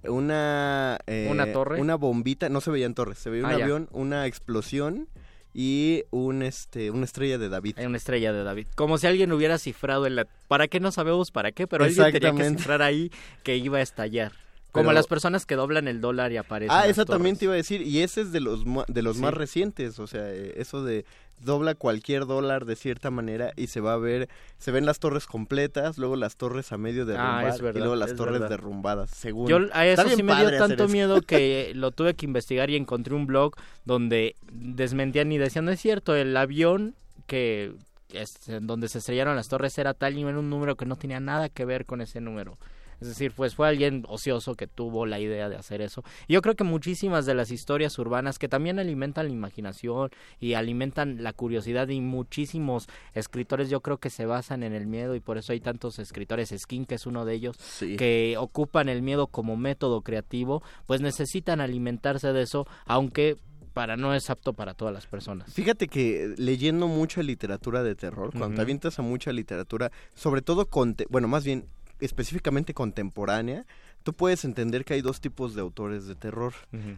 una... eh, ¿Una torre? Una bombita, no se veían torres, se veía un Ah, ya. avión, una explosión y un este una estrella de David. Hay una estrella de David. Como si alguien hubiera cifrado en la... ¿Para qué no sabemos para qué? Pero alguien tenía que cifrar ahí que iba a estallar. Como Pero- las personas que doblan el dólar y aparecen. Ah, esa también te iba a decir, y ese es de los de los Sí. más recientes, o sea, eh, eso de dobla cualquier dólar de cierta manera y se va a ver, se ven las torres completas, luego las torres a medio derrumbar es verdad, y luego las es torres verdad. derrumbadas, según. Yo a eso sí me dio tanto miedo que lo tuve que investigar y encontré un blog donde desmentían y decían, no es cierto, el avión que es, donde se estrellaron las torres era tal y era un número que no tenía nada que ver con ese número. Es decir, pues fue alguien ocioso que tuvo la idea de hacer eso. Yo creo que muchísimas de las historias urbanas que también alimentan la imaginación y alimentan la curiosidad y muchísimos escritores yo creo que se basan en el miedo y por eso hay tantos escritores, Skin que es uno de ellos, Sí. que ocupan el miedo como método creativo, pues necesitan alimentarse de eso, aunque para no es apto para todas las personas. Fíjate que leyendo mucha literatura de terror, cuando te avientas a mucha literatura, sobre todo, conte- bueno, más bien específicamente contemporánea, tú puedes entender que hay dos tipos de autores de terror.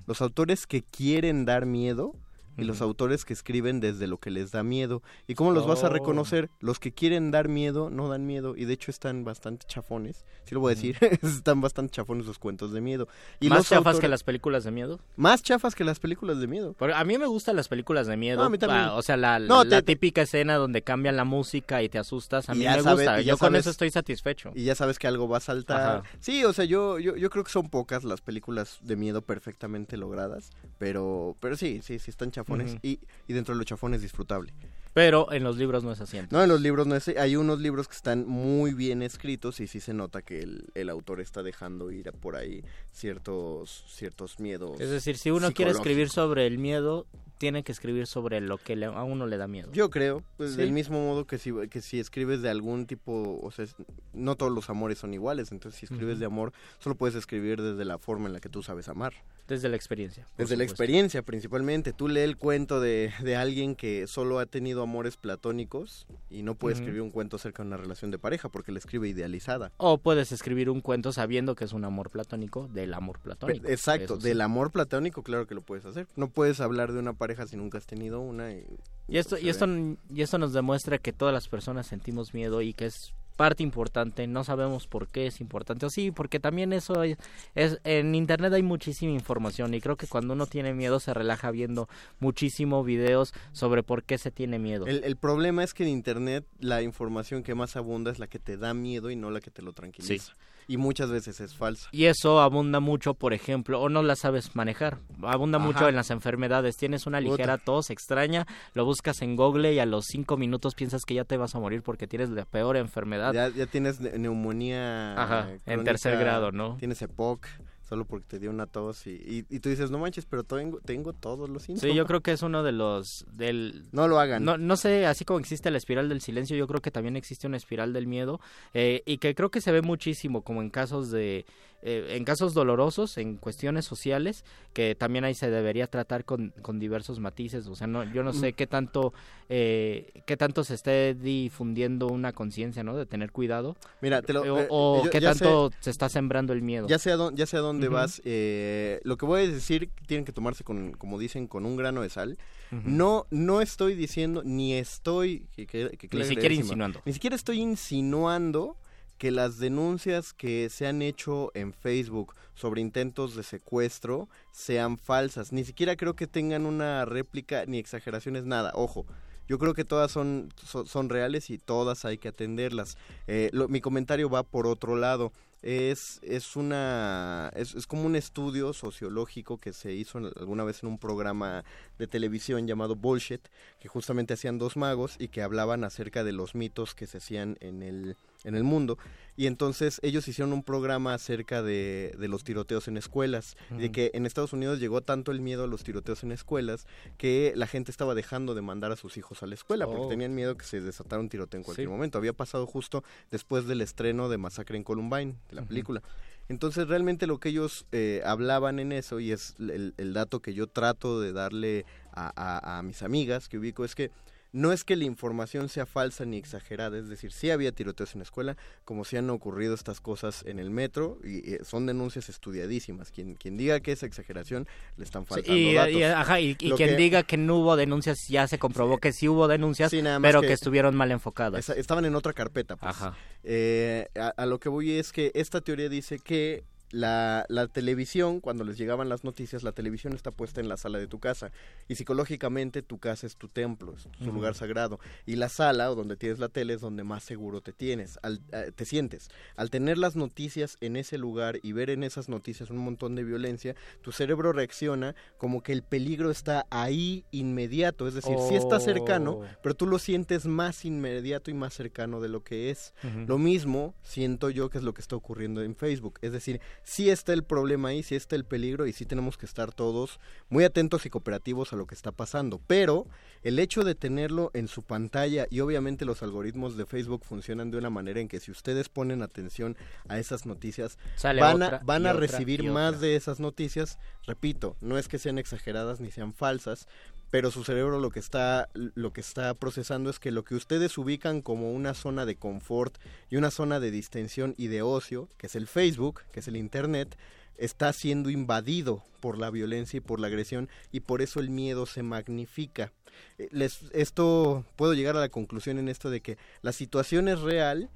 Los autores que quieren dar miedo y los autores que escriben desde lo que les da miedo. ¿Y cómo los vas a Oh. reconocer? Los que quieren dar miedo no dan miedo y de hecho están bastante chafones. Sí lo voy a decir, están bastante chafones los cuentos de miedo. Y ¿Más los chafas autores- que las películas de miedo? Más chafas que las películas de miedo. Porque a mí me gustan las películas de miedo. No, a mí también. Ah, o sea, la, No, la te- típica escena donde cambian la música y te asustas, a mí me sabe- gusta. Yo con eso estoy satisfecho. Y ya sabes que algo va a saltar. Ajá. Sí, o sea, yo, yo, yo creo que son pocas las películas de miedo perfectamente logradas, pero, pero sí, sí, sí están chafones Y, y dentro de los chafones disfrutable. Pero en los libros no es así. entonces. No, en los libros no es, hay unos libros que están muy bien escritos y sí se nota que el, el autor está dejando ir por ahí ciertos, ciertos miedos. Es decir, si uno quiere escribir sobre el miedo, tiene que escribir sobre lo que le- a uno le da miedo. Yo creo, pues Sí. del mismo modo que si, que si escribes de algún tipo, o sea, no todos los amores son iguales, entonces si escribes de amor, solo puedes escribir desde la forma en la que tú sabes amar. Desde la experiencia. Desde la experiencia principalmente. Tú lee el cuento de, de alguien que solo ha tenido amores platónicos y no puede escribir un cuento acerca de una relación de pareja porque la escribe idealizada. O puedes escribir un cuento sabiendo que es un amor platónico del amor platónico. Exacto, Eso sí. del amor platónico claro que lo puedes hacer. No puedes hablar de una pareja si nunca has tenido una. Y, Y esto, se y esto, y esto nos demuestra que todas las personas sentimos miedo y que es parte importante, no sabemos por qué es importante, o sí, porque también eso es, es- en internet hay muchísima información y creo que cuando uno tiene miedo se relaja viendo muchísimo videos sobre por qué se tiene miedo. El, el problema es que en internet la información que más abunda es la que te da miedo y no la que te lo tranquiliza. Y muchas veces es falsa. Y eso abunda mucho, por ejemplo, o no la sabes manejar. Abunda mucho en las enfermedades. Tienes una ligera tos extraña, lo buscas en Google y a los cinco minutos piensas que ya te vas a morir porque tienes la peor enfermedad. Ya, ya tienes ne- neumonía. Ajá, en tercer grado, ¿no? Tienes EPOC, solo porque te dio una tos. Y, y, y tú dices, no manches, pero tengo, tengo todos los síntomas. Sí, yo creo que es uno de los del No lo hagan. no, no sé, así como existe la espiral del silencio, yo creo que también existe una espiral del miedo eh, y que creo que se ve muchísimo como en casos de eh, en casos dolorosos, en cuestiones sociales, que también ahí se debería tratar con, con diversos matices. O sea, no, yo no sé Mm. qué tanto, eh, qué tanto se esté difundiendo una conciencia, ¿no? De tener cuidado. Mira, te lo- eh, o yo- qué tanto se está sembrando el miedo. Ya sé a dónde, ya sé a dónde Ujú. vas. eh, lo que voy a decir tienen que tomarse con, como dicen, con un grano de sal. No, no estoy diciendo ni estoy que, que- Ni siquiera insinuando. Ni siquiera estoy insinuando que las denuncias que se han hecho en Facebook sobre intentos de secuestro sean falsas. Ni siquiera creo que tengan una réplica ni exageraciones, nada. Ojo, yo creo que todas son, son, reales y todas hay que atenderlas. Eh, lo- mi comentario va por otro lado. Es, es una es, es como un estudio sociológico que se hizo alguna vez en un programa de televisión llamado Bullshit, que justamente hacían dos magos y que hablaban acerca de los mitos que se hacían en el, en el mundo. Y entonces ellos hicieron un programa acerca de, de los tiroteos en escuelas, de Ujú. que en Estados Unidos llegó tanto el miedo a los tiroteos en escuelas que la gente estaba dejando de mandar a sus hijos a la escuela porque Oh. tenían miedo que se desatara un tiroteo en cualquier Sí. momento. Había pasado justo después del estreno de Masacre en Columbine, de la película. Entonces realmente lo que ellos eh, hablaban en eso, y es el, el dato que yo trato de darle a, a- a mis amigas que ubico, es que no es que la información sea falsa ni exagerada, es decir, sí había tiroteos en la escuela, como si han ocurrido estas cosas en el metro, y, y son denuncias estudiadísimas. Quien, quien diga que es exageración, le están Sí, faltando y, datos. y- ajá, y- y Lo quien que- diga que no hubo denuncias ya se comprobó que sí hubo denuncias, Sí, pero que- que, estuvieron mal enfocadas. Estaban en otra carpeta. Pues. Ajá. Eh, a, a lo que voy es que esta teoría dice que la, la televisión, cuando les llegaban las noticias, la televisión está puesta en la sala de tu casa. Y psicológicamente tu casa es tu templo, es tu lugar sagrado. Y la sala, o donde tienes la tele, es donde más seguro te tienes, al- eh, te sientes. Al tener las noticias en ese lugar y ver en esas noticias un montón de violencia, tu cerebro reacciona como que el peligro está ahí inmediato. Es decir, sí está cercano, Oh. pero tú lo sientes más inmediato y más cercano de lo que es. Lo mismo siento yo que es lo que está ocurriendo en Facebook. Es decir, sí está el problema ahí, sí está el peligro y sí tenemos que estar todos muy atentos y cooperativos a lo que está pasando. Pero el hecho de tenerlo en su pantalla y obviamente los algoritmos de Facebook funcionan de una manera en que si ustedes ponen atención a esas noticias, Sale van, a, van recibir más de esas noticias. Repito, no es que sean exageradas ni sean falsas, pero su cerebro lo que está lo que está procesando es que lo que ustedes ubican como una zona de confort y una zona de distensión y de ocio, que es el Facebook, que es el internet, está siendo invadido por la violencia y por la agresión y por eso el miedo se magnifica. Eh, Les, esto puedo llegar a la conclusión en esto de que la situación es real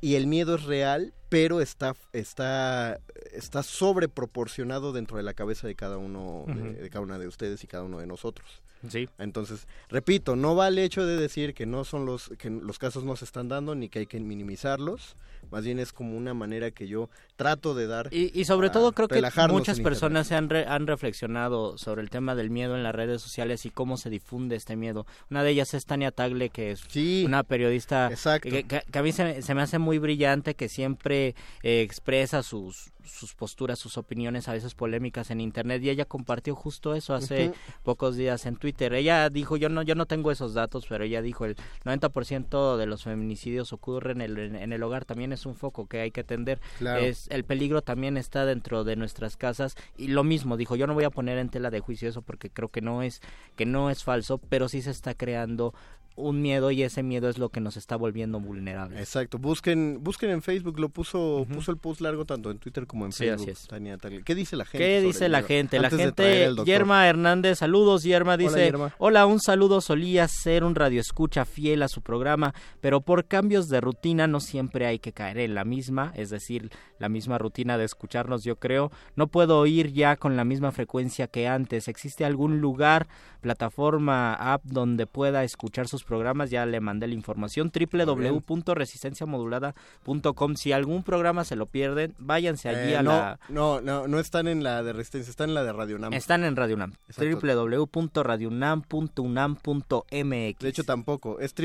y el miedo es real, pero está está está sobreproporcionado dentro de la cabeza de cada uno de, de cada una de ustedes y cada uno de nosotros. Sí. Entonces, repito, no vale el hecho de decir que no son los que los casos no se están dando ni que hay que minimizarlos, más bien es como una manera que yo trato de dar Y, y sobre todo creo que muchas personas se han, re- han reflexionado sobre el tema del miedo en las redes sociales y cómo se difunde este miedo. Una de ellas es Tania Tagle, que es una periodista que, a mí se, se me hace muy brillante, que siempre eh, expresa sus, sus posturas, sus opiniones, a veces polémicas en Internet, y ella compartió justo eso hace pocos días en Twitter. Ella dijo, yo no, yo no tengo esos datos, pero ella dijo, el 90% de los feminicidios ocurren en el, en el hogar, también es un foco que hay que atender. Claro. Es, el peligro también está dentro de nuestras casas. Y lo mismo dijo yo no voy a poner en tela de juicio eso porque creo que no es que no es falso pero sí se está creando un miedo y ese miedo es lo que nos está volviendo vulnerables Exacto, busquen busquen en Facebook, lo puso puso el post largo tanto en Twitter como en Sí, Facebook. así es. Tania Tagle. ¿Qué dice la gente? ¿Qué dice la gente? La gente, doctor. Yerma Hernández, saludos Yerma, Hola, dice, Yerma. hola, un saludo, solía ser un radioescucha fiel a su programa, pero por cambios de rutina no siempre hay que caer en la misma, es decir, la misma rutina de escucharnos, yo creo, no puedo oír ya con la misma frecuencia que antes, ¿existe algún lugar, plataforma, app donde pueda escuchar sus programas? Ya le mandé la información, www.resistenciamodulada.com, si algún programa se lo pierden, váyanse allí Eh, a no, la... no, no, no están en la de Resistencia, están en la de Radio Nam. Están en Radio UNAM. Www.radiounam.unam.mx. De hecho tampoco, es Oh,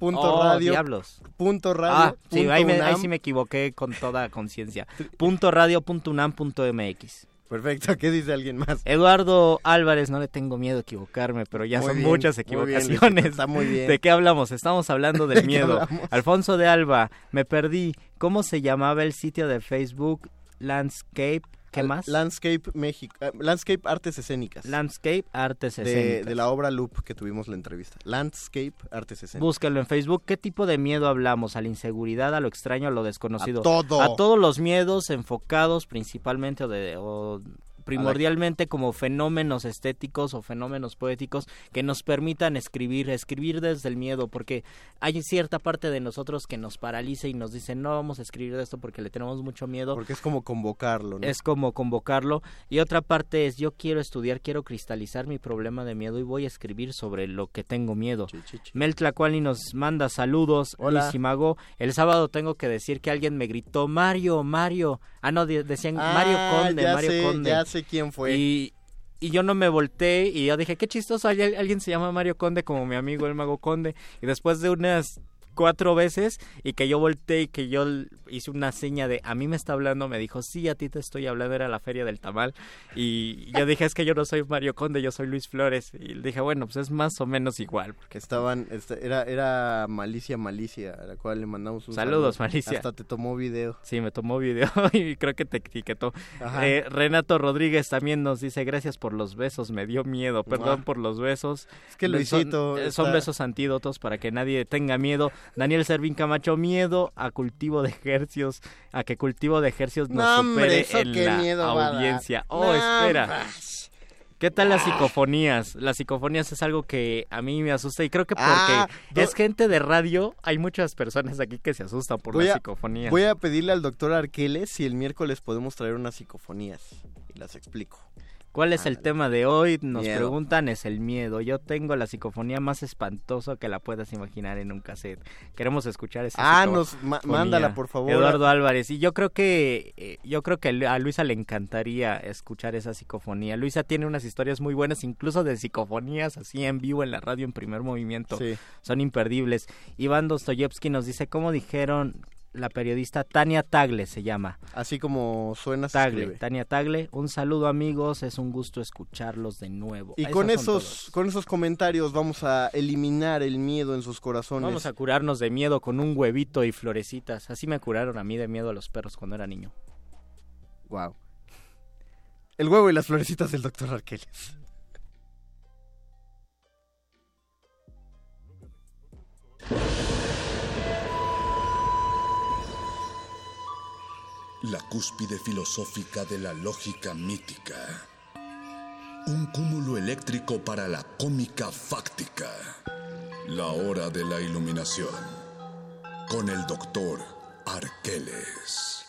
www.radio. diablos. punto radio Ah, sí, punto ahí, me- ahí unam. sí me equivoqué con toda conciencia. punto radio punto unam punto mx. Perfecto, ¿qué dice alguien más? Eduardo Álvarez, no le tengo miedo a equivocarme, pero ya Muy son bien, muchas muy bien, equivocaciones. Está muy bien. ¿De qué hablamos? Estamos hablando ¿De del qué miedo. Alfonso de Alba, me perdí. ¿Cómo se llamaba el sitio de Facebook Landscape, ¿qué más? Landscape México, eh, Landscape Artes Escénicas. Landscape Artes Escénicas. de la obra Loop que tuvimos la entrevista. Landscape Artes Escénicas. Búscalo en Facebook. ¿Qué tipo de miedo hablamos? ¿A la inseguridad, a lo extraño, a lo desconocido? A todo. A todos los miedos enfocados principalmente o, de, o primordialmente como fenómenos estéticos o fenómenos poéticos que nos permitan escribir, escribir desde el miedo, porque hay cierta parte de nosotros que nos paraliza y nos dice no vamos a escribir de esto porque le tenemos mucho miedo. Porque es como convocarlo, ¿no? Es como convocarlo. Y otra parte es, yo quiero estudiar, quiero cristalizar mi problema de miedo y voy a escribir sobre lo que tengo miedo. Mel nos manda saludos. Hola. Imago. El sábado tengo que decir que alguien me gritó, Mario, Mario. Ah, no, de- decían Ah, Mario Conde, ya Mario sé, Conde. ya sé quién fue. Y, yo no me volteé y yo dije, qué chistoso, alguien se llama Mario Conde como mi amigo el Mago Conde. Y después de unas cuatro veces y que yo volteé y que yo hice una seña de a mí me está hablando, me dijo, sí, a ti te estoy hablando, era la feria del tamal. Y yo dije, es que yo no soy Mario Conde, yo soy Luis Flores. Y dije, bueno, pues es más o menos igual. Que estaban, este, era, era Malicia Malicia, a la cual le mandamos un Saludos, saludo. Malicia. Hasta te tomó video. Sí, me tomó video y creo que te etiquetó. Eh, Renato Rodríguez también nos dice, gracias por los besos, me dio miedo, perdón por los besos. Es que Son- Luisito eh, Son, está- besos antídotos para que nadie tenga miedo. Daniel Servín Camacho, miedo a cultivo de ejercios, a que cultivo de ejercios nos No, hombre, supere en la miedo audiencia. Oh, No, espera. ¿Qué tal las psicofonías? Las psicofonías es algo que a mí me asusta y creo que porque Ah, es gente de radio, hay muchas personas aquí que se asustan por las a, psicofonías. voy a pedirle al doctor Arqueles si el miércoles podemos traer unas psicofonías y las explico. ¿Cuál es el tema de hoy? Nos Miedo. preguntan, es el miedo. Yo tengo la psicofonía más espantosa que la puedas imaginar en un cassette. Queremos escuchar esa Ah, nos ma- mándala, por favor. Eduardo Álvarez. Y yo creo que eh, yo creo que a Luisa le encantaría escuchar esa psicofonía. Luisa tiene unas historias muy buenas, incluso de psicofonías así en vivo en la radio en primer movimiento. Sí. Son imperdibles. Iván Dostoyevsky nos dice, ¿cómo dijeron la periodista Tania Tagle se llama? Así como suena, Tagle, escribe. Tania Tagle, un saludo amigos, es un gusto escucharlos de nuevo. Y Esos con esos, con esos comentarios vamos a eliminar el miedo en sus corazones. Vamos a curarnos de miedo con un huevito y florecitas. Así me curaron a mí de miedo a los perros cuando era niño. Wow. El huevo y las florecitas del doctor Arqueles. La cúspide filosófica de la lógica mítica. Un cúmulo eléctrico para la cómica fáctica. La hora de la iluminación. Con el doctor Arqueles.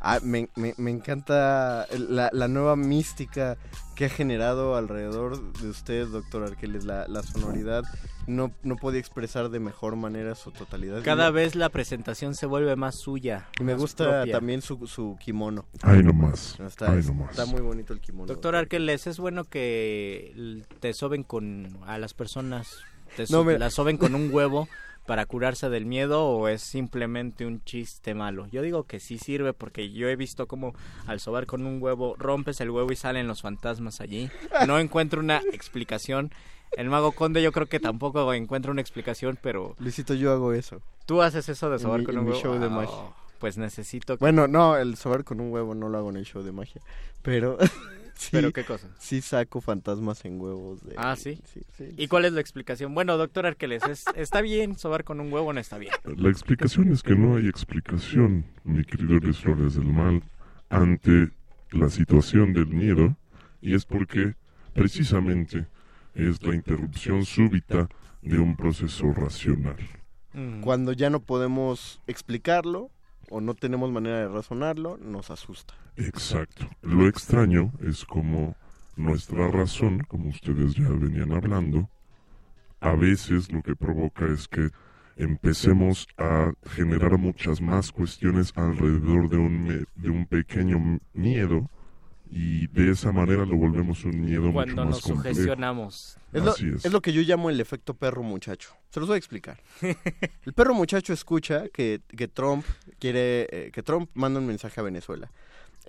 Ah, me, me- me encanta la, la nueva mística que ha generado alrededor de usted, doctor Arqueles. La, la sonoridad no, no podía expresar de mejor manera su totalidad. Cada Y- vez la presentación se vuelve más suya. Y me más gusta propia. también su, su kimono. Ahí nomás, Está, ahí nomás. está muy bonito el kimono. Doctor Arqueles, es bueno que te soben con a las personas, te No, so- me- las soben con un huevo para curarse del miedo o es simplemente un chiste malo. Yo digo que sí sirve porque yo he visto como al sobar con un huevo rompes el huevo y salen los fantasmas allí. No encuentro una explicación. El mago conde yo creo que tampoco encuentra una explicación, pero Luisito, yo hago eso. tú haces eso de En sobar mi- con en un mi huevo. de Ah, magia. Pues necesito que... Bueno, no, el sobar con un huevo no lo hago en el show de magia. Pero. sí, ¿Pero qué cosa? Sí, saco fantasmas en huevos. De, Ah, ¿sí? Sí, sí. ¿Y cuál es la explicación? Bueno, doctor Arqueles, ¿es- ¿está bien sobar con un huevo o no está bien? La explicación es que no hay explicación, mi querido Luis Flores del Mal, ante la situación del miedo, y es porque precisamente es la interrupción súbita de un proceso racional. Mm. Cuando ya no podemos explicarlo o no tenemos manera de razonarlo, nos asusta. Exacto. Lo extraño es como nuestra razón, como ustedes ya venían hablando, a veces lo que provoca es que empecemos a generar muchas más cuestiones alrededor de un, me- de un pequeño miedo y de esa manera lo volvemos un miedo Cuando mucho más nos complejo. sugestionamos. Es lo, Así es. es lo que yo llamo el efecto perro muchacho. Se los voy a explicar. El perro muchacho escucha que, que Trump quiere eh, que Trump manda un mensaje a Venezuela.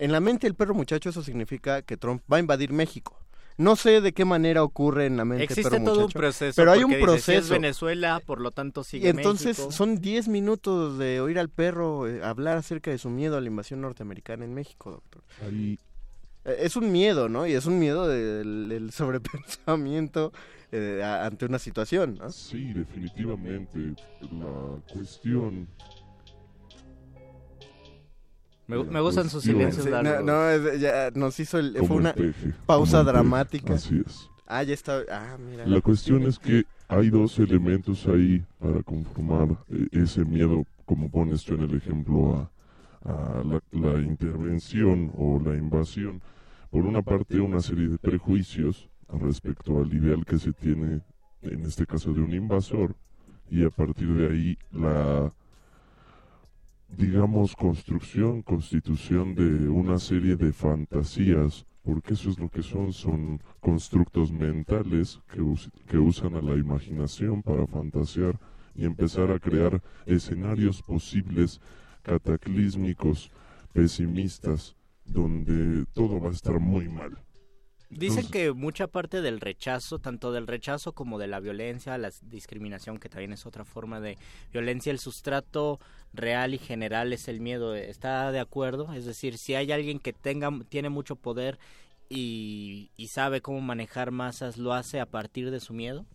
En la mente del perro muchacho eso significa que Trump va a invadir México. No sé de qué manera ocurre en la mente Existe pero todo un proceso. Pero hay un dice, si proceso. es Venezuela, por lo tanto sigue Y entonces México. son 10 minutos de oír al perro eh, hablar acerca de su miedo a la invasión norteamericana en México, doctor. Ahí Eh, Es un miedo, ¿no? Y es un miedo del, del sobrepensamiento eh, a- ante una situación, ¿no? Sí, definitivamente. La cuestión. Me, gustan sus cuestión- silencios Sí, no, largos. no, es- ya nos hizo el, Como fue una peje, pausa dramática. Así es. Ah, ya está. Ah, mira. La cuestión es que hay dos elementos ahí para conformar eh, ese miedo, como pones tú en el ejemplo, a, a la, la intervención o la invasión. Por una parte, una serie de prejuicios respecto al ideal que se tiene, en este caso, de un invasor, y a partir de ahí la, digamos, construcción, constitución de una serie de fantasías, porque eso es lo que son, son constructos mentales que, que usan a la imaginación para fantasear y empezar a crear escenarios posibles cataclísmicos, pesimistas, donde todo va a estar muy mal. Dicen que mucha parte del rechazo, tanto del rechazo como de la violencia, la discriminación, que también es otra forma de violencia, el sustrato real y general es el miedo. ¿Está de acuerdo? Es decir, si hay alguien que tenga, tiene mucho poder y, y sabe cómo manejar masas, ¿lo hace a partir de su miedo?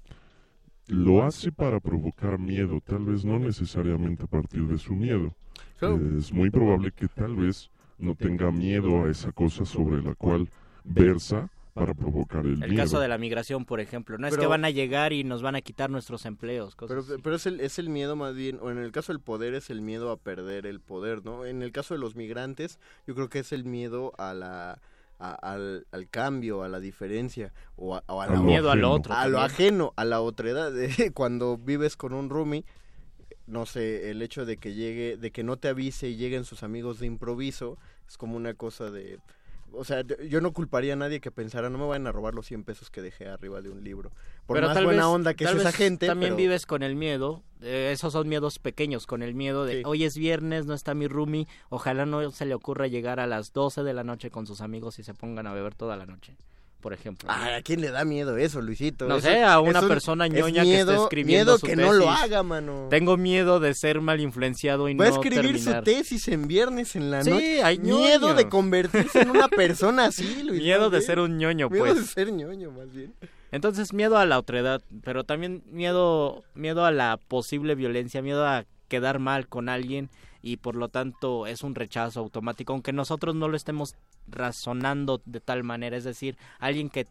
Lo hace para provocar miedo, tal vez no necesariamente a partir de su miedo. Es muy probable que tal vez no tenga miedo a esa cosa sobre la cual versa para provocar el, El miedo. caso de la migración, por ejemplo. No es Pero- que van a llegar y nos van a quitar nuestros empleos. cosas Pero, así. pero es, el, es el miedo más bien, o en el caso del poder es el miedo a perder el poder, ¿no? En el caso de los migrantes, yo creo que es el miedo a la... a- al, al cambio, a la diferencia, o a, o a A la lo miedo a lo ajeno. otro. a lo ajeno, a la otredad. de- Cuando vives con un roomie, no sé, el hecho de que llegue, de que no te avise y lleguen sus amigos de improviso, es como una cosa de... O sea, yo no culparía a nadie que pensara, no me vayan a robar los 100 pesos que dejé arriba de un libro. Por Pero más tal buena vez- onda que es tal esa gente. También pero- vives con el miedo, eh, esos son miedos pequeños, con el miedo de Sí. hoy es viernes, no está mi roomie, ojalá no se le ocurra llegar a las 12 de la noche con sus amigos y se pongan a beber toda la noche, por ejemplo. Ay, ¿a quién le da miedo eso, Luisito? No Eso sé, a es una un- persona es ñoña que miedo, está escribiendo Miedo su que no lo tesis. haga, mano. Tengo miedo de ser mal influenciado y Va a no escribir terminar. su tesis en viernes en la Sí, noche. hay Miedo ñoño. de convertirse en una persona así, Luis. Miedo de bien. ser un ñoño, Miedo pues. de ser ñoño, más bien. Entonces, miedo a la otredad, pero también miedo, miedo a la posible violencia, miedo a quedar mal con alguien y por lo tanto es un rechazo automático, aunque nosotros no lo estemos razonando de tal manera, es decir, alguien que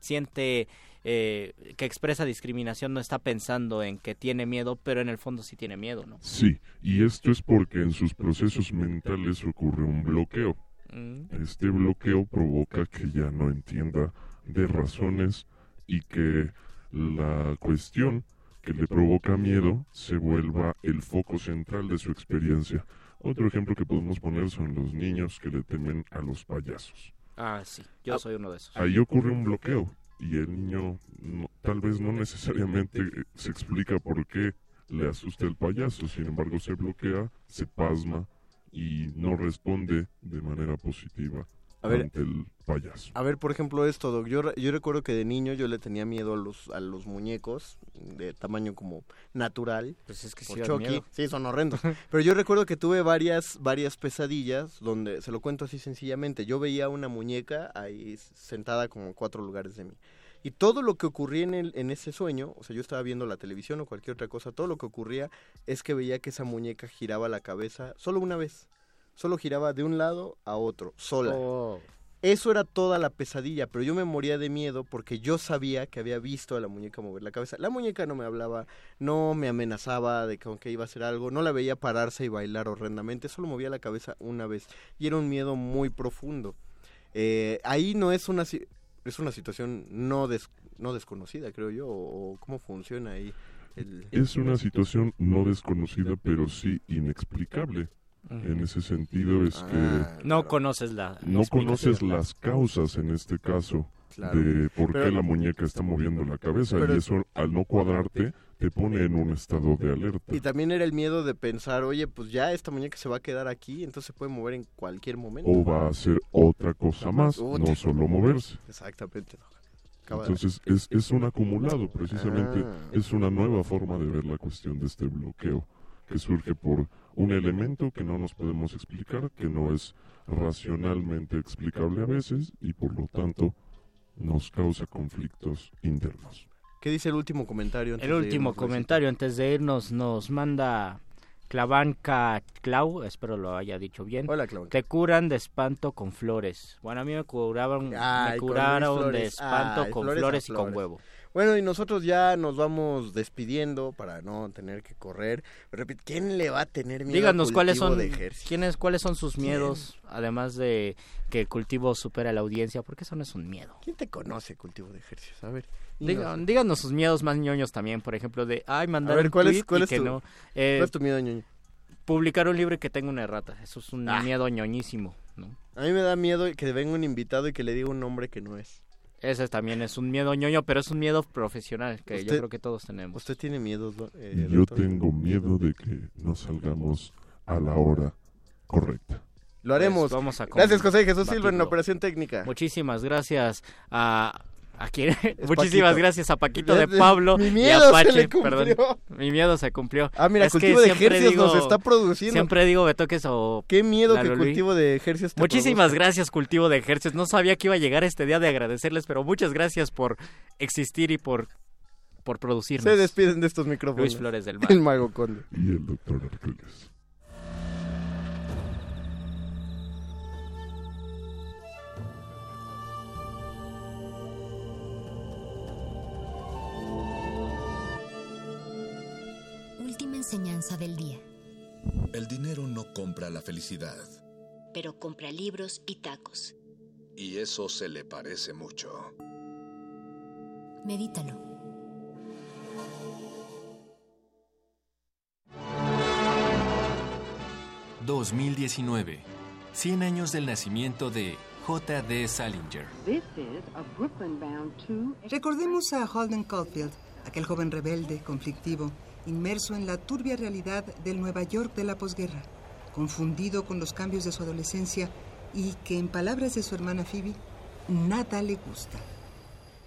siente eh, que expresa discriminación no está pensando en que tiene miedo, pero en el fondo sí tiene miedo, ¿no? Sí, y esto es porque en sus procesos mentales ocurre un bloqueo. Mm. Este bloqueo provoca que ya no entienda de razones y que la cuestión que le provoca miedo se vuelva el foco central de su experiencia. Otro ejemplo que podemos poner son los niños que le temen a los payasos. Ah, sí, yo soy uno de esos. Ahí ocurre un bloqueo y el niño no- tal vez no necesariamente eh, se explica por qué le asusta el payaso, sin embargo se bloquea, se pasma y no responde de manera positiva A ver. ante el payaso. A ver, por ejemplo, esto, Doc. Yo, re- yo recuerdo que de niño yo le tenía miedo a los, a los muñecos de tamaño como natural. Pues es que sí miedo. Sí, son horrendos. Pero yo recuerdo que tuve varias, varias pesadillas donde, se lo cuento así sencillamente, yo veía una muñeca ahí sentada como en cuatro lugares de mí. Y todo lo que ocurría en, el, en ese sueño, o sea, yo estaba viendo la televisión o cualquier otra cosa, todo lo que ocurría es que veía que esa muñeca giraba la cabeza solo una vez. Solo giraba de un lado a otro, sola. Oh. Eso era toda la pesadilla, pero yo me moría de miedo porque yo sabía que había visto a la muñeca mover la cabeza. La muñeca no me hablaba, no me amenazaba de que aunque iba a hacer algo, no la veía pararse y bailar horrendamente, solo movía la cabeza una vez. Y era un miedo muy profundo. Eh, ahí no es una, es una situación no, des- no desconocida, creo yo, o, o cómo funciona ahí. El... Es una situación no desconocida, pero sí inexplicable. En ese sentido es Ah, que No conoces la... no conoces las causas en este caso Claro. de por Pero- qué la muñeca está moviendo la cabeza Pero- y eso al no cuadrarte te pone en un estado de alerta. Y también era el miedo de pensar, oye, pues ya esta muñeca se va a quedar aquí, entonces se puede mover en cualquier momento. O va a hacer otra cosa más, no solo moverse. Exactamente. acaba Entonces es, es un acumulado, precisamente Ah. es una nueva forma de ver la cuestión de este bloqueo que surge por un elemento que no nos podemos explicar, que no es racionalmente explicable a veces y por lo tanto nos causa conflictos internos. ¿Qué dice el último comentario? antes El de último irnos, Luisito? comentario antes de irnos nos manda Clavanca Clau, espero lo haya dicho bien. Hola, Clavanca. Te curan de espanto con flores. Bueno, a mí me curaban, Ay, me curaron de espanto Ay, con flores y con huevo. Bueno, y nosotros ya nos vamos despidiendo para no tener que correr. Repito, ¿quién le va a tener miedo Díganos al cuáles son de quiénes cuáles son sus ¿Quién? miedos, además de que el cultivo supera la audiencia, porque eso no es un miedo. ¿Quién te conoce cultivo de ejercicios? A ver. Diga- díganos sus miedos más ñoños también, por ejemplo, de ay, mandar A ver, un ¿cuál es- tweet cuál y es que tu- no. Eh, ¿Cuál es tu miedo, ñoño? Publicar un libro y que tenga una errata. Eso es un Ah. miedo ñoñísimo, ¿no? A mí me da miedo que venga un invitado y que le diga un nombre que no es. Ese también es un miedo ñoño, pero es un miedo profesional que yo creo que todos tenemos. ¿Usted tiene miedos, do- eh, Yo doctor? tengo miedo de que no salgamos a la hora correcta. Lo haremos. Pues vamos a Gracias, José Jesús Silva, en operación técnica. Muchísimas gracias a ¿A quién? Es Muchísimas Paquito. gracias a Paquito de Mi Pablo y miedo a se Pache, le cumplió. perdón. Mi miedo se cumplió. Ah, mira, Es que cultivo de siempre ejercicios nos digo- está produciendo. Siempre digo Betoques o Qué miedo que Lalo Luis. cultivo de ejercicios te Muchísimas produzca. gracias, Cultivo de Ejercicios. No sabía que iba a llegar este día de agradecerles, pero muchas gracias por existir y por, por producirnos. Se despiden de estos micrófonos. Luis Flores del Mar. El mago conde. Y el doctor Arqueles. Enseñanza del día. El dinero no compra la felicidad. Pero compra libros y tacos. Y eso se le parece mucho. Medítalo. ...2019... ...100 años del nacimiento de J.D. Salinger... Recordemos a Holden Caulfield, aquel joven rebelde, conflictivo, inmerso en la turbia realidad del Nueva York de la posguerra, confundido con los cambios de su adolescencia y que, en palabras de su hermana Phoebe, nada le gusta.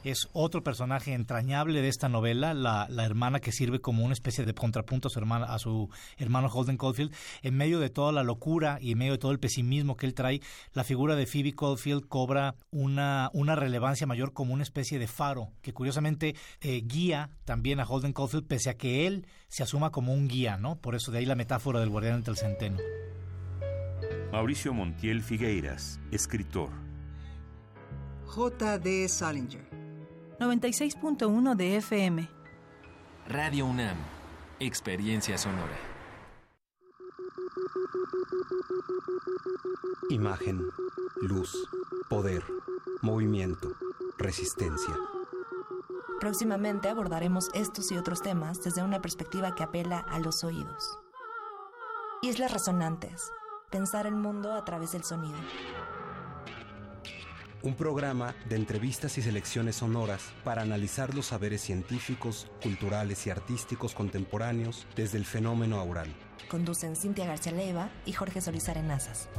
Es otro personaje entrañable de esta novela, la, la hermana que sirve como una especie de contrapunto a su, hermana, a su hermano Holden Caulfield. En medio de toda la locura y en medio de todo el pesimismo que él trae, la figura de Phoebe Caulfield cobra una, una relevancia mayor como una especie de faro que curiosamente eh, guía también a Holden Caulfield pese a que él se asuma como un guía, ¿no? Por eso de ahí la metáfora del guardián entre el centeno. Mauricio Montiel Figueiras, escritor. J.D. Salinger. 96.1 de FM. Radio UNAM... ...experiencia sonora... Imagen, luz, poder, movimiento, resistencia. Próximamente abordaremos estos y otros temas desde una perspectiva que apela a los oídos. Islas resonantes. Pensar el mundo a través del sonido. Un programa de entrevistas y selecciones sonoras para analizar los saberes científicos, culturales y artísticos contemporáneos desde el fenómeno aural. Conducen Cintia García Leiva y Jorge Solís Arenazas.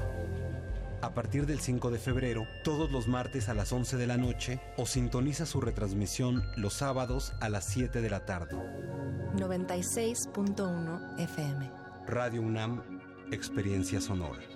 A partir del 5 de febrero, todos los martes a las 11 de la noche o sintoniza su retransmisión los sábados a las 7 de la tarde. 96.1 FM. Radio UNAM, Experiencia Sonora.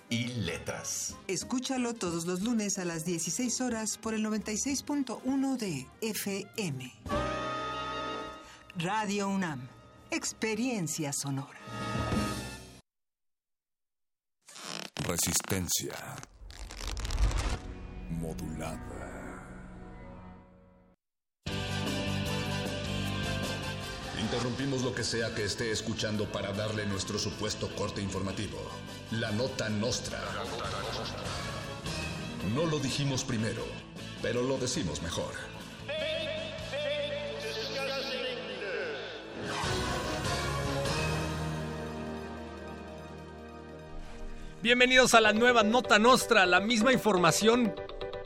y Letras. Escúchalo todos los lunes a las 16 horas por el 96.1 de FM. Radio UNAM. Experiencia sonora. Resistencia modulada. Interrumpimos lo que sea que esté escuchando para darle nuestro supuesto corte informativo. La nota nostra. No lo dijimos primero, pero lo decimos mejor. Bienvenidos a la nueva Nota Nostra, la misma información,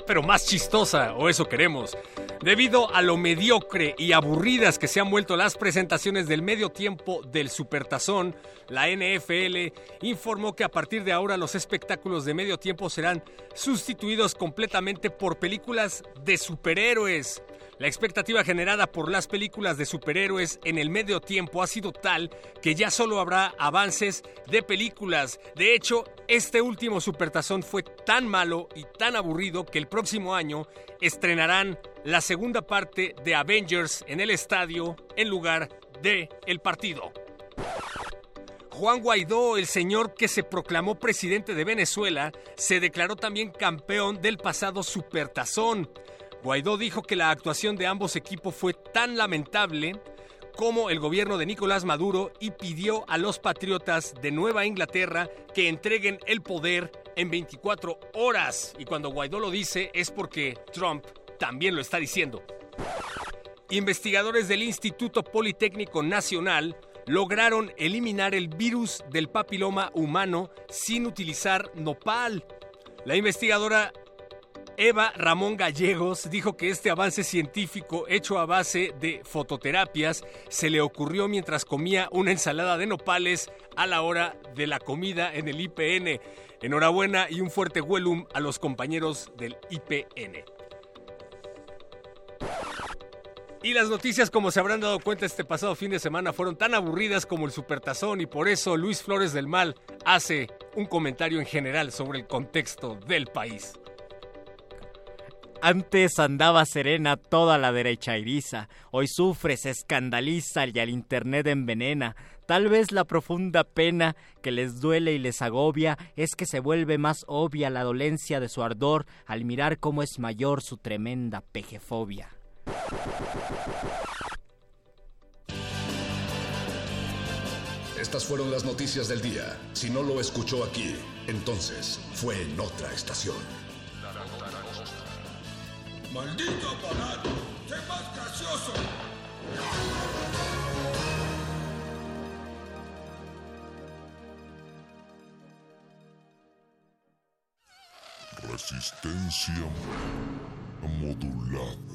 pero más chistosa, o eso queremos. Debido a lo mediocre y aburridas que se han vuelto las presentaciones del medio tiempo del Supertazón, la NFL informó que a partir de ahora los espectáculos de medio tiempo serán sustituidos completamente por películas de superhéroes. La expectativa generada por las películas de superhéroes en el medio tiempo ha sido tal que ya solo habrá avances de películas. De hecho, este último Supertazón fue tan malo y tan aburrido que el próximo año estrenarán la segunda parte de Avengers en el estadio en lugar de el partido. Juan Guaidó, el señor que se proclamó presidente de Venezuela, se declaró también campeón del pasado Supertazón. Guaidó dijo que la actuación de ambos equipos fue tan lamentable como el gobierno de Nicolás Maduro y pidió a los patriotas de Nueva Inglaterra que entreguen el poder en 24 horas. Y cuando Guaidó lo dice es porque Trump también lo está diciendo. Investigadores del Instituto Politécnico Nacional lograron eliminar el virus del papiloma humano sin utilizar nopal. La investigadora Eva Ramón Gallegos dijo que este avance científico hecho a base de fototerapias se le ocurrió mientras comía una ensalada de nopales a la hora de la comida en el IPN. Enhorabuena y un fuerte huelum a los compañeros del IPN. Y las noticias, como se habrán dado cuenta este pasado fin de semana, fueron tan aburridas como el Supertazón y por eso Luis Flores del Mal hace un comentario en general sobre el contexto del país. Antes andaba serena toda la derecha iriza, hoy sufre, se escandaliza y al internet envenena. Tal vez la profunda pena que les duele y les agobia es que se vuelve más obvia la dolencia de su ardor al mirar cómo es mayor su tremenda pejefobia. Estas fueron las noticias del día. Si no lo escuchó aquí, entonces fue en otra estación. ¡Maldito aparato! ¡Sé más gracioso! Resistencia modulada.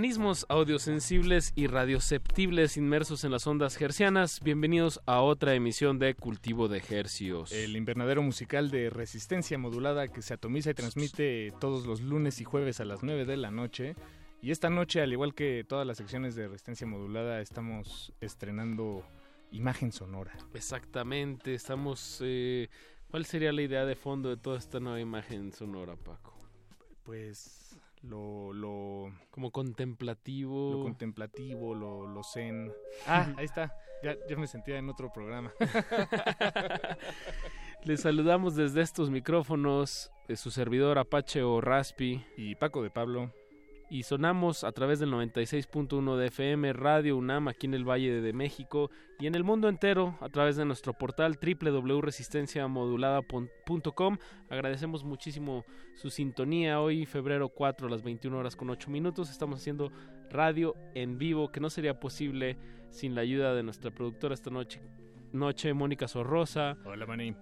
Organismos audiosensibles y radioceptibles inmersos en las ondas hercianas, bienvenidos a otra emisión de Cultivo de Hercios. El invernadero musical de resistencia modulada que se atomiza y transmite todos los lunes y jueves a las 9 de la noche. Y esta noche, al igual que todas las secciones de resistencia modulada, estamos estrenando imagen sonora. Exactamente, estamos... eh, ¿Cuál sería la idea de fondo de toda esta nueva imagen sonora, Paco? Pues lo, lo, Como contemplativo. lo contemplativo, lo, lo zen. Ah, ahí está. Ya, ya me sentía en otro programa. Les saludamos desde estos micrófonos de su servidor Apache o Raspi. Y Paco de Pablo. Y sonamos a través del 96.1 de FM Radio UNAM aquí en el Valle de México y en el mundo entero a través de nuestro portal www.resistenciamodulada.com. Agradecemos muchísimo su sintonía. Hoy, febrero 4 a las 21 horas con 8 minutos, estamos haciendo radio en vivo, que no sería posible sin la ayuda de nuestra productora esta noche, noche Mónica Sorrosa. Hola, Mani.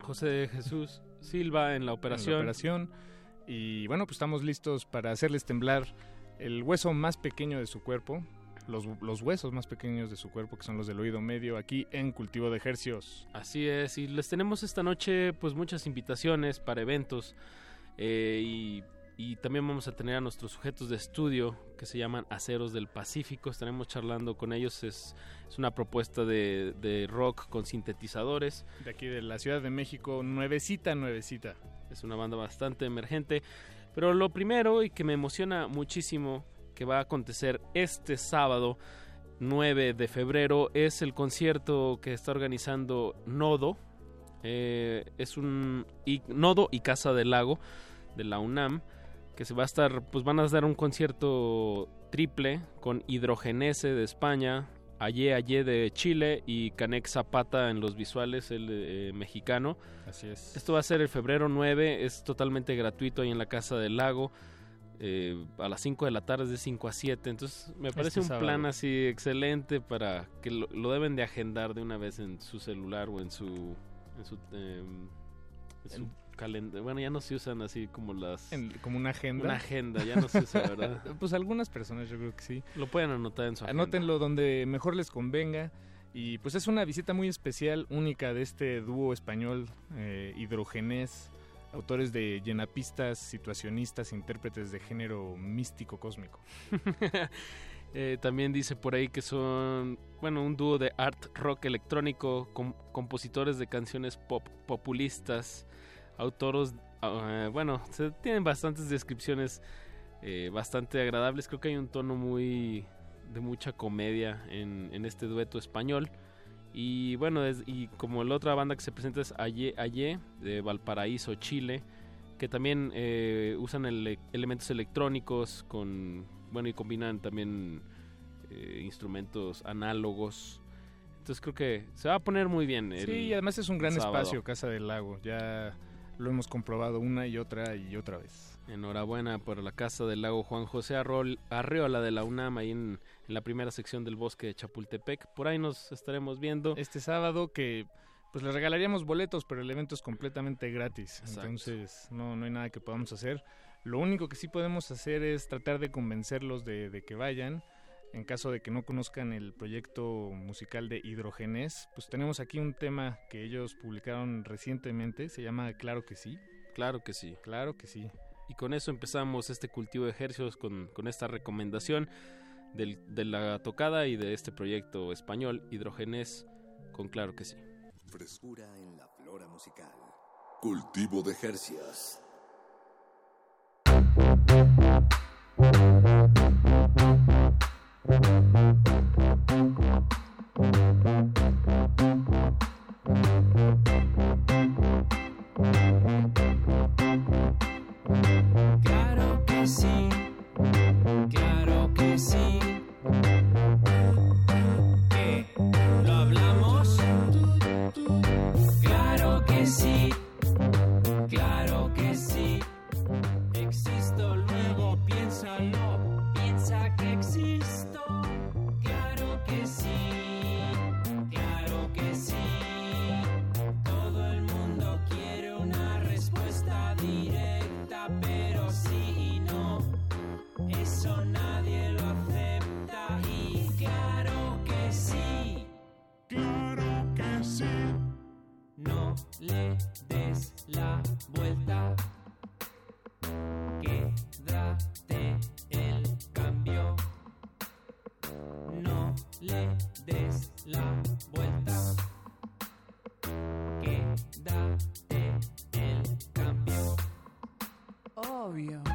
José de Jesús Silva en la operación. En la operación. Y bueno, pues estamos listos para hacerles temblar el hueso más pequeño de su cuerpo, los, los, huesos más pequeños de su cuerpo, que son los del oído medio, aquí en Cultivo de Ejercios. Así es, y les tenemos esta noche pues muchas invitaciones para eventos eh, y, y, también vamos a tener a nuestros sujetos de estudio que se llaman Aceros del Pacífico, estaremos charlando con ellos, es, es una propuesta de, de rock con sintetizadores. De aquí de la Ciudad de México, nuevecita, nuevecita. Es una banda bastante emergente. Pero lo primero y que me emociona muchísimo que va a acontecer este sábado 9 de febrero es el concierto que está organizando Nodo. Eh, es un y, Nodo y Casa del Lago de la UNAM que se va a estar pues van a dar un concierto triple con Hidrogenese de España, Aye Aye de Chile y Canek Zapata en los visuales, el eh, mexicano. Así es. Esto va a ser el febrero 9, es totalmente gratuito ahí en la Casa del Lago. Eh, a las 5 de la tarde es de 5 a 7. Entonces me parece Este un plan así excelente para que lo, lo deben de agendar de una vez en su celular o en su... En su, eh, en su Bueno, ya no se usan así como las... En- como una agenda. Una agenda, ya no se usa, ¿verdad? pues algunas personas yo creo que sí. Lo pueden anotar en su agenda. Anótenlo donde mejor les convenga. Y pues es una visita muy especial, única de este dúo español, eh, Hidrogenés, autores de llenapistas, situacionistas, intérpretes de género místico cósmico. Eh, también dice por ahí que son, bueno, un dúo de art rock electrónico, com- compositores de canciones pop populistas, autores, ah, bueno, se tienen bastantes descripciones eh, bastante agradables. Creo que hay un tono muy de mucha comedia en, en este dueto español. Y bueno, es- y como la otra banda que se presenta es Aye Aye de Valparaíso, Chile, que también eh, usan ele- elementos electrónicos con bueno y combinan también eh, instrumentos análogos. Entonces creo que se va a poner muy bien. el Sí, y además es un gran sábado. espacio, Casa del Lago. Ya lo hemos comprobado una y otra y otra vez. Enhorabuena por la Casa del Lago Juan José Arrol- Arreola de la UNAM, ahí en, en la primera sección del bosque de Chapultepec. Por ahí nos estaremos viendo. Este sábado que pues les regalaríamos boletos, pero el evento es completamente gratis. Exacto. Entonces no, no hay nada que podamos hacer. Lo único que sí podemos hacer es tratar de convencerlos de, de que vayan. En caso de que no conozcan el proyecto musical de Hidrogenés, pues tenemos aquí un tema que ellos publicaron recientemente, se llama Claro que sí. Claro que sí. Claro que sí. Y con eso empezamos este cultivo de ejercicios con, con esta recomendación del- de la tocada y de este proyecto español, Hidrogenés, con Claro que sí. Frescura en la flora musical. Cultivo de Jercias. Claro Quédate el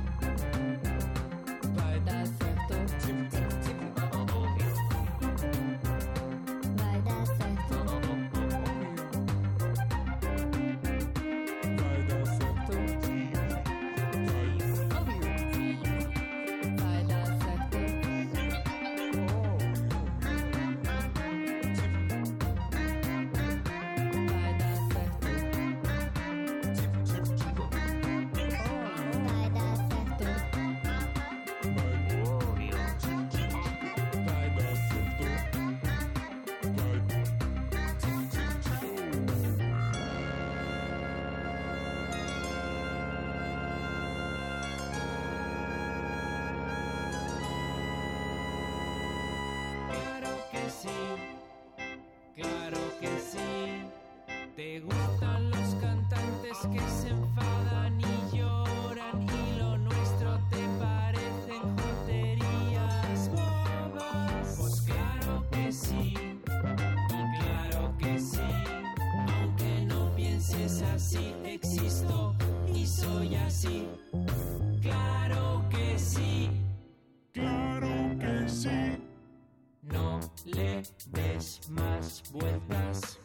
Claro que sí. Te gustan los cantantes que se enfadan y lloran y lo nuestro te parecen joterías bobas. Pues claro que sí. Y claro que sí. Aunque no pienses así, existo y soy así. Claro que sí. Claro que sí. No le des más vueltas.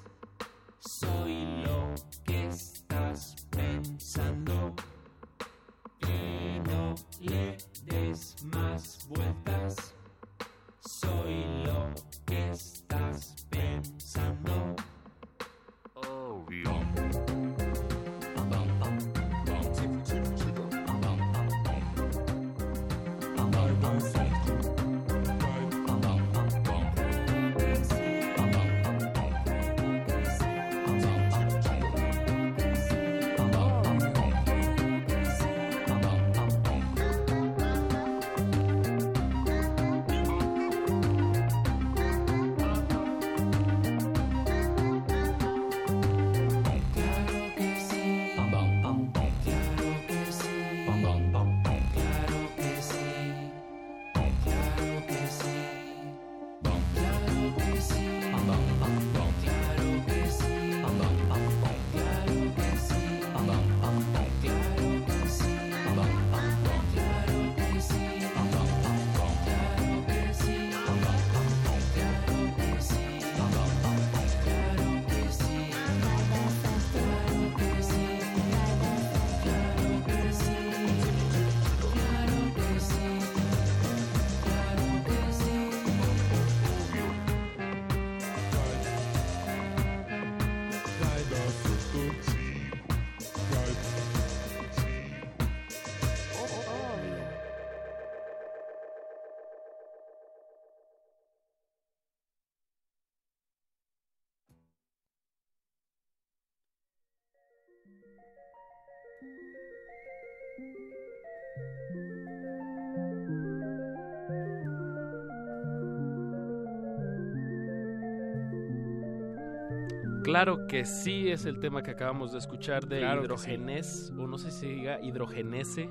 Claro que sí es el tema que acabamos de escuchar de Claro sí. hidrogenés, o no sé si diga hidrogenese.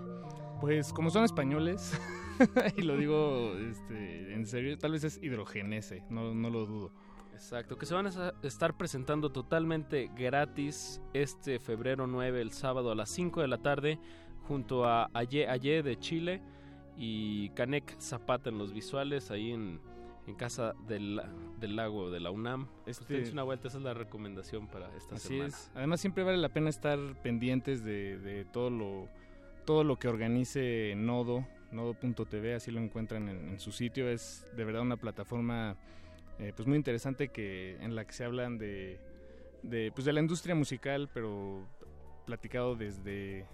Pues como son españoles, y lo digo este, en serio, tal vez es hidrogenese, no, no lo dudo. Exacto, que se van a estar presentando totalmente gratis este febrero 9, el sábado a las 5 de la tarde, junto a Aye Aye de Chile y Canek Zapata en los visuales, ahí en, en Casa del, del Lago de la UNAM. Pues Este- dense una vuelta, esa es la recomendación para esta Así semana. es. Además siempre vale la pena estar pendientes de, de todo lo todo lo que organice Nodo, nodo.tv, así lo encuentran en, en su sitio. Es de verdad una plataforma eh, pues muy interesante que en la que se hablan de, de pues de la industria musical, pero platicado desde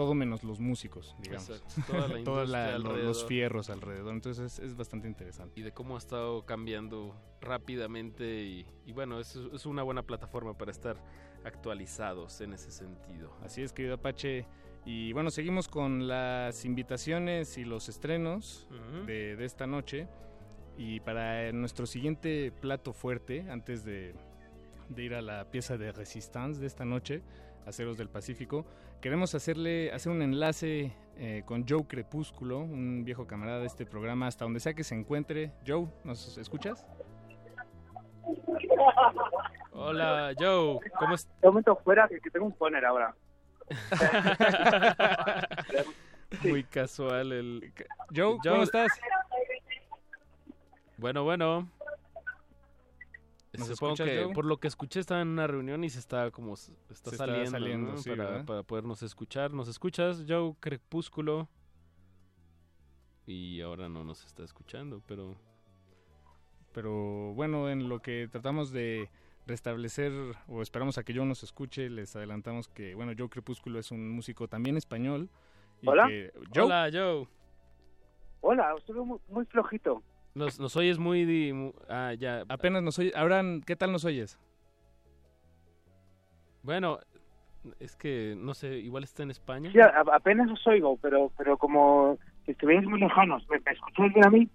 todo menos los músicos, digamos. Exacto, toda la los fierros alrededor. Entonces es, es bastante interesante. y de cómo ha estado cambiando rápidamente y, y bueno, es, es una buena plataforma para estar actualizados en ese sentido. Así es, querido Apache. Y bueno, seguimos con las invitaciones y los estrenos de esta noche. Y para nuestro siguiente plato fuerte, antes de, de ir a la pieza de Resistance de esta noche, Aceros del Pacífico, queremos hacerle hacer un enlace eh, con Joe Crepúsculo, un viejo camarada de este programa, hasta donde sea que se encuentre. Joe, ¿nos escuchas? Hola, Joe, ¿cómo estás? De momento fuera, que, que tengo un poner ahora. Muy casual el... Joe, ¿cómo estás? Bueno, bueno. ¿Nos Supongo escuchas, que Joe? por lo que escuché estaba en una reunión y se está como está Se está saliendo, saliendo, ¿no? sí, para, podernos escuchar. ¿Nos escuchas, Joe Crepúsculo? Y ahora no nos está escuchando, pero Pero bueno, en lo que tratamos de restablecer o esperamos a que Joe nos escuche, les adelantamos que, bueno, Joe Crepúsculo es un músico también español. y Hola. que- Joe, Hola, Joe. Hola, muy, muy flojito. Nos, nos oyes muy... di- mu- ah, ya. apenas nos oyes. Ahora, ¿qué tal nos oyes? Bueno, es que, no sé, igual está en España. Sí, a- apenas os oigo, pero pero como que estuvierais muy lejanos. ¿Me, me escucháis bien a mí?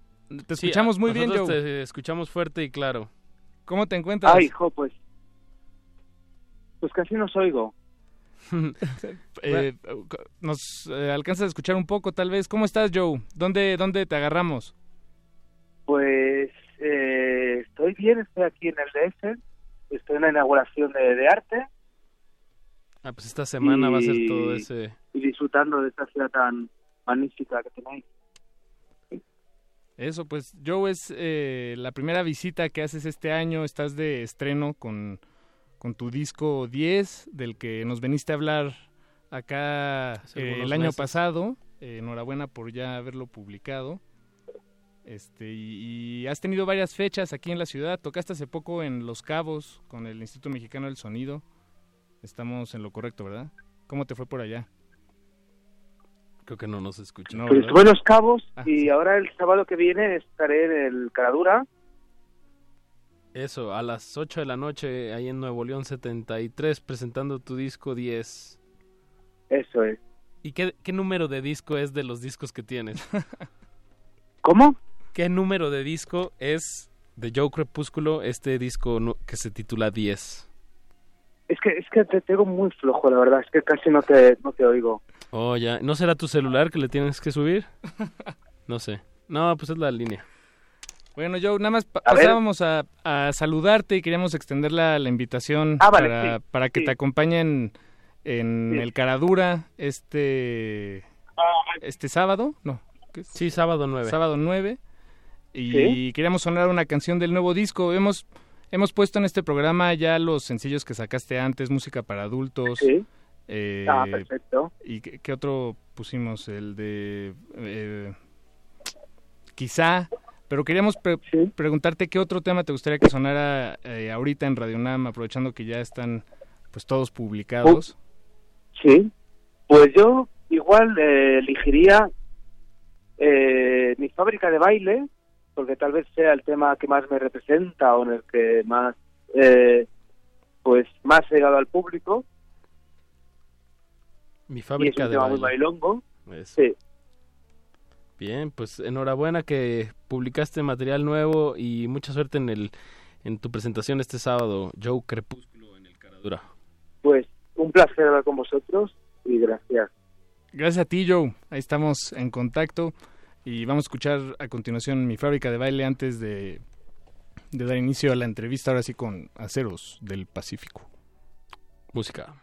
Te Sí, escuchamos a- muy bien, nosotros Joe. te escuchamos fuerte y claro. ¿Cómo te encuentras? Ay, hijo, pues. Pues casi no os oigo. Eh, nos eh, alcanzas a escuchar un poco, tal vez. ¿Cómo estás, Joe? ¿Dónde, dónde te agarramos? Pues eh, estoy bien, estoy aquí en el DF. Estoy en la inauguración de, de arte Ah, pues esta semana va a ser todo ese... y disfrutando de esta ciudad tan magnífica que tenéis. Eso, pues, Joe, es eh, la primera visita que haces este año. Estás de estreno con, con tu disco 10, del que nos veniste a hablar acá eh, el año meses. pasado. Eh, enhorabuena por ya haberlo publicado. Este, y, y has tenido varias fechas aquí en la ciudad. Tocaste hace poco en Los Cabos con el Instituto Mexicano del Sonido. Estamos en lo correcto, ¿verdad? ¿Cómo te fue por allá? Creo que no nos escucha. No, Pues estuve en Los Cabos Ah, y ahora el sábado que viene estaré en el Caradura. Eso, a las 8 de la noche, ahí en Nuevo León 73, presentando tu disco 10. Eso es. ¿Y qué, qué número de disco es de los discos que tienes? ¿Cómo? ¿Qué número de disco es de Joe Crepúsculo este disco que se titula 10? Es que es que te tengo muy flojo, la verdad. Es que casi no te, no te oigo. Oh, ya. ¿No será tu celular que le tienes que subir? No sé. No, pues es la línea. Bueno, Joe, nada más pa- A ver. pasábamos a, a saludarte y queríamos extender la, la invitación Ah, vale, para, sí, para que sí. te acompañen en Sí. el Caradura este este sábado, no, ¿qué es? Sí, sábado 9. sábado 9 y Sí. queríamos sonar una canción del nuevo disco. Hemos hemos puesto en este programa ya los sencillos que sacaste antes, música para adultos. Sí. eh, Ah, perfecto. ¿Y qué, qué otro pusimos? El de... eh, quizá, pero queríamos pre- preguntarte qué otro tema te gustaría que sonara eh, ahorita en Radio Nam, aprovechando que ya están pues todos publicados. Sí. Pues yo igual eh, elegiría eh, mi fábrica de baile, porque tal vez sea el tema que más me representa o en el que más, eh, pues, más he llegado al público. Mi y es fábrica un de tema muy bailongo. Eso. Sí. Bien, pues enhorabuena que publicaste material nuevo y mucha suerte en el en tu presentación este sábado, Joe Crepúsculo en el Caradura. Pues un placer hablar con vosotros y gracias. Gracias a ti, Joe. Ahí estamos en contacto y vamos a escuchar a continuación mi fábrica de baile antes de, dar inicio a la entrevista, ahora sí con Aceros del Pacífico. Música.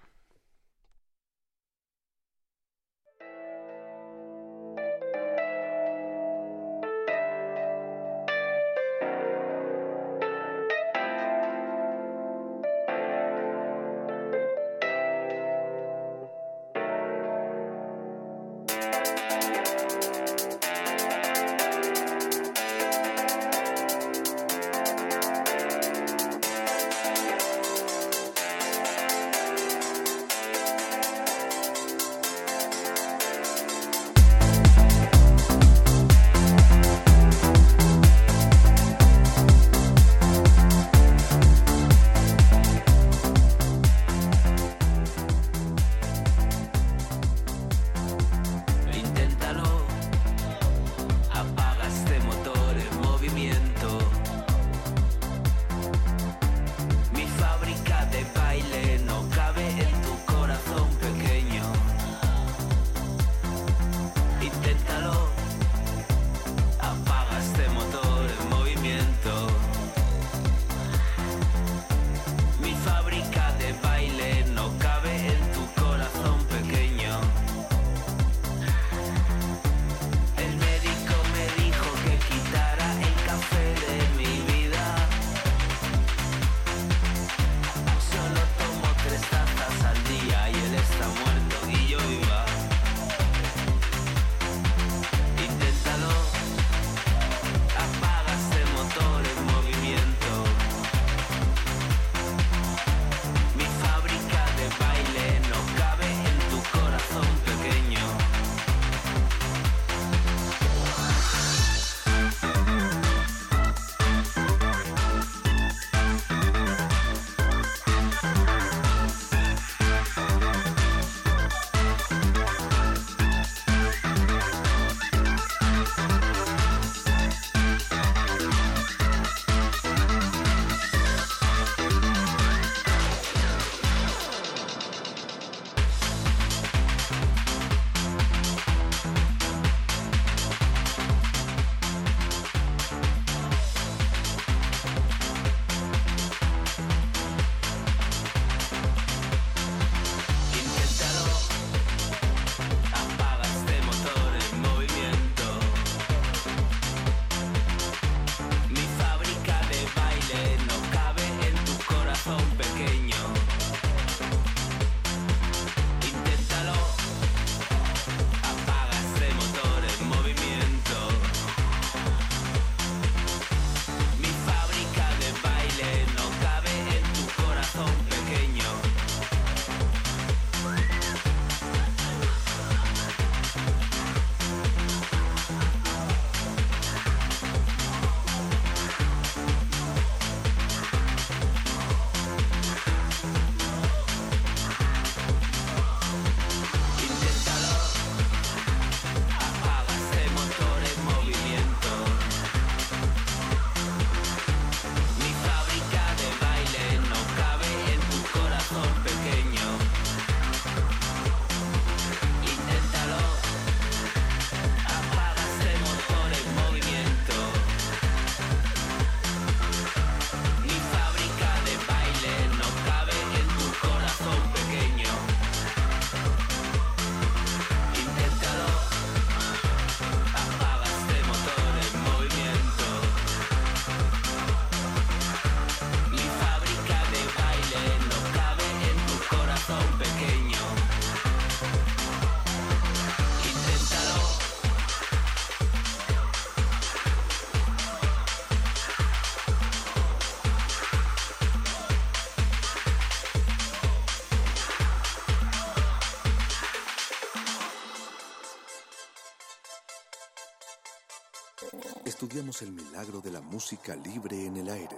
El milagro de la música libre en el aire.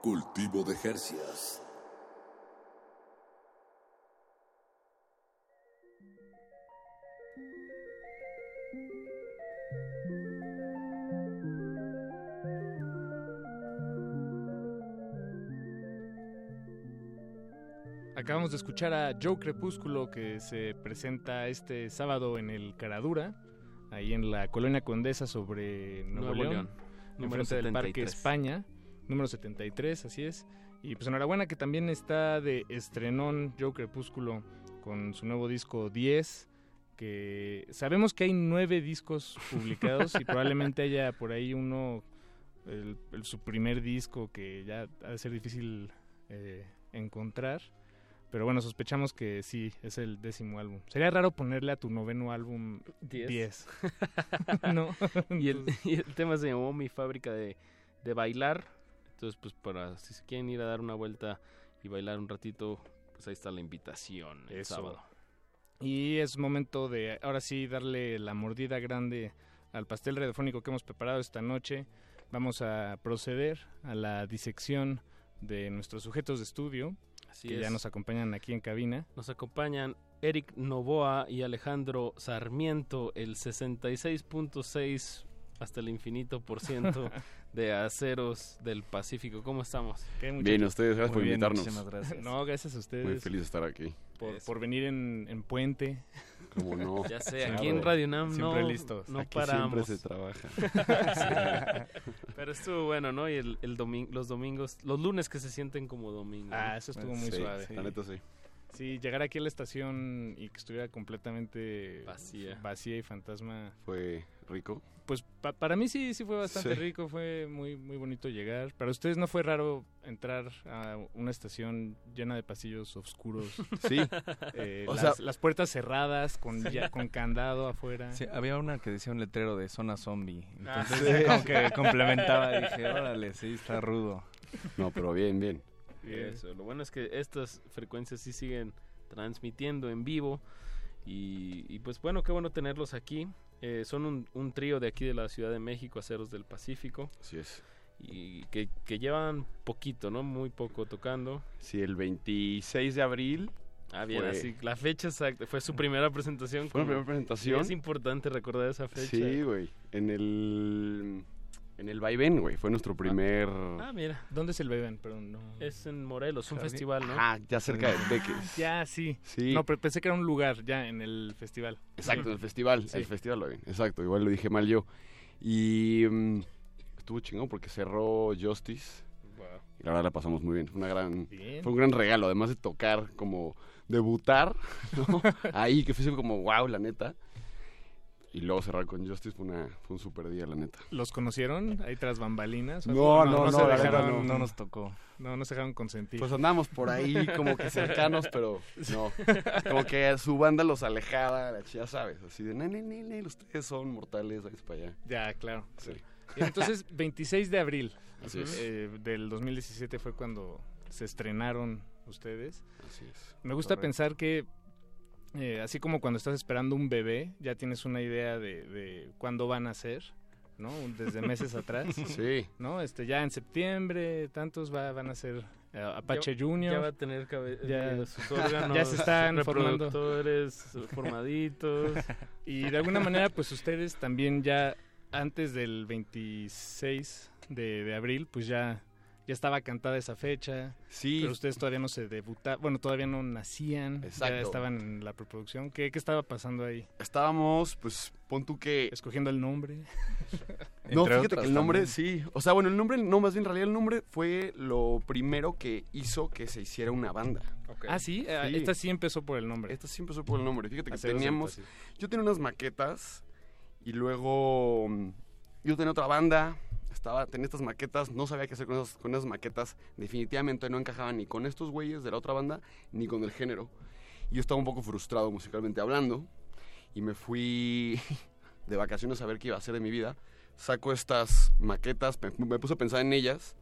Cultivo de Jercias. Acabamos de escuchar a Joe Crepúsculo que se presenta este sábado en el Caradura, ahí en la Colonia Condesa sobre Nuevo, Nuevo León, enfrente del Parque 73. España, número 73, así es. Y pues enhorabuena que también está de estrenón Joe Crepúsculo con su nuevo disco 10, que sabemos que hay nueve discos publicados y probablemente haya por ahí uno, el, el- su primer disco que ya ha de ser difícil eh, encontrar. Pero bueno, sospechamos que sí, es el décimo álbum. Sería raro ponerle a tu noveno álbum 10. Diez. no. y, el, y el tema se llamó Mi fábrica de, de bailar. Entonces, pues para si se quieren ir a dar una vuelta y bailar un ratito, pues ahí está la invitación el Eso. sábado. Y es momento de ahora sí darle la mordida grande al pastel radiofónico que hemos preparado esta noche. Vamos a proceder a la disección de nuestros sujetos de estudio Así que es. ya nos acompañan aquí en cabina. Nos acompañan Eric Novoa y Alejandro Sarmiento, el 66.6 hasta el infinito por ciento de aceros del Pacífico. ¿Cómo estamos? Bien, ustedes, gracias Muy por bien, invitarnos. muchísimas gracias. No, gracias a ustedes. Muy feliz de estar aquí. Por, por venir en, en puente. ¿Cómo no? Ya sé, aquí en Radio Nam Siempre no, listos. no Aquí paramos. siempre se trabaja. Sí. Pero estuvo bueno, ¿no? Y el, el domin- los domingos, los lunes que se sienten como domingos. Ah, eso estuvo muy Sí, suave. la neta sí. Sí, llegar aquí a la estación y que estuviera completamente Vacía. vacía y fantasma. Fue rico. Pues pa- para mí sí, sí fue bastante Sí. rico, fue muy, muy bonito llegar. Para ustedes no fue raro entrar a una estación llena de pasillos oscuros. Sí. Eh, O las, sea- las puertas cerradas con, ya, con candado afuera. Sí, había una que decía un letrero de zona zombie. Ah, Entonces sí. como que complementaba, dije, órale, sí, está rudo. No, pero bien, bien. Eso, lo bueno es que estas frecuencias sí siguen transmitiendo en vivo. Y, y pues bueno, qué bueno tenerlos aquí. Eh, son un, un trío de aquí de la Ciudad de México, Aceros del Pacífico. Así es. Y que, que llevan poquito, ¿no? Muy poco tocando. Sí, el 26 de abril. Ah, bien, fue- así, la fecha exacta. Fue su primera presentación. Fue la primera presentación. Es importante recordar esa fecha. Sí, güey. En el. En el Vaivén, güey. Fue nuestro primer. Ah, mira. ¿Dónde es el? Perdón, no. Es en Morelos, un Jardín. festival, ¿no? Ah, ya cerca de Beques. Ah, Ya, sí. Sí. No, pero pensé que era un lugar ya en el festival. Exacto, el festival. Sí. El festival, güey. Exacto, igual lo dije mal yo. Y. mm, estuvo chingón porque cerró Justice. Y la verdad la pasamos muy bien. Fue, una gran, Bien. fue un gran regalo, además de tocar, como debutar, ¿no? Ahí, que fue como wow, la neta. Y luego cerrar con Justice fue, una, fue un super día, la neta. ¿Los conocieron ahí tras bambalinas? No, algo? no, no, se la dejaron, neta no. No nos tocó. No, no se dejaron consentir. Pues andamos por ahí como que cercanos, pero no. Como que su banda los alejaba, ya sabes, así de, nene, nene, ustedes son mortales, váyanse para allá. Ya, claro. Sí. Entonces, 26 de abril Así es. eh, del 2017 fue cuando se estrenaron ustedes. Así es. Me gusta Correcto. pensar que, eh, así como cuando estás esperando un bebé, ya tienes una idea de, de cuándo van a ser, ¿no? Desde meses atrás. Sí. ¿No? Este, ya en septiembre, tantos va- van a ser eh, Apache Ya- Junior. Ya va a tener Ya- eh, sus órganos ya se están formando. formaditos. Y de alguna manera, pues ustedes también ya antes del 26 de, de abril, pues ya, ya estaba cantada esa fecha. Sí. Pero ustedes todavía no se debutaban, bueno, todavía no nacían. Exacto. Ya estaban en la preproducción. ¿Qué, qué estaba pasando ahí? Estábamos, pues, pon tú que... Escogiendo el nombre. No, fíjate otras que el nombre, también. sí. O sea, bueno, el nombre, no, más bien en realidad el nombre fue lo primero que hizo que se hiciera una banda. Ah, sí, Ah, Sí. esta sí empezó por el nombre. Esta sí empezó por el nombre. Fíjate que teníamos. Yo tenía unas maquetas y luego mm, yo tenía otra banda. Estaba, tenía estas maquetas, no sabía qué hacer con esas, con esas maquetas. Definitivamente no encajaban ni con estos güeyes de la otra banda ni con el género. Y yo estaba un poco frustrado musicalmente hablando. Y me fui de vacaciones a ver qué iba a hacer de mi vida. Saco estas maquetas, me, me puse a pensar en ellas.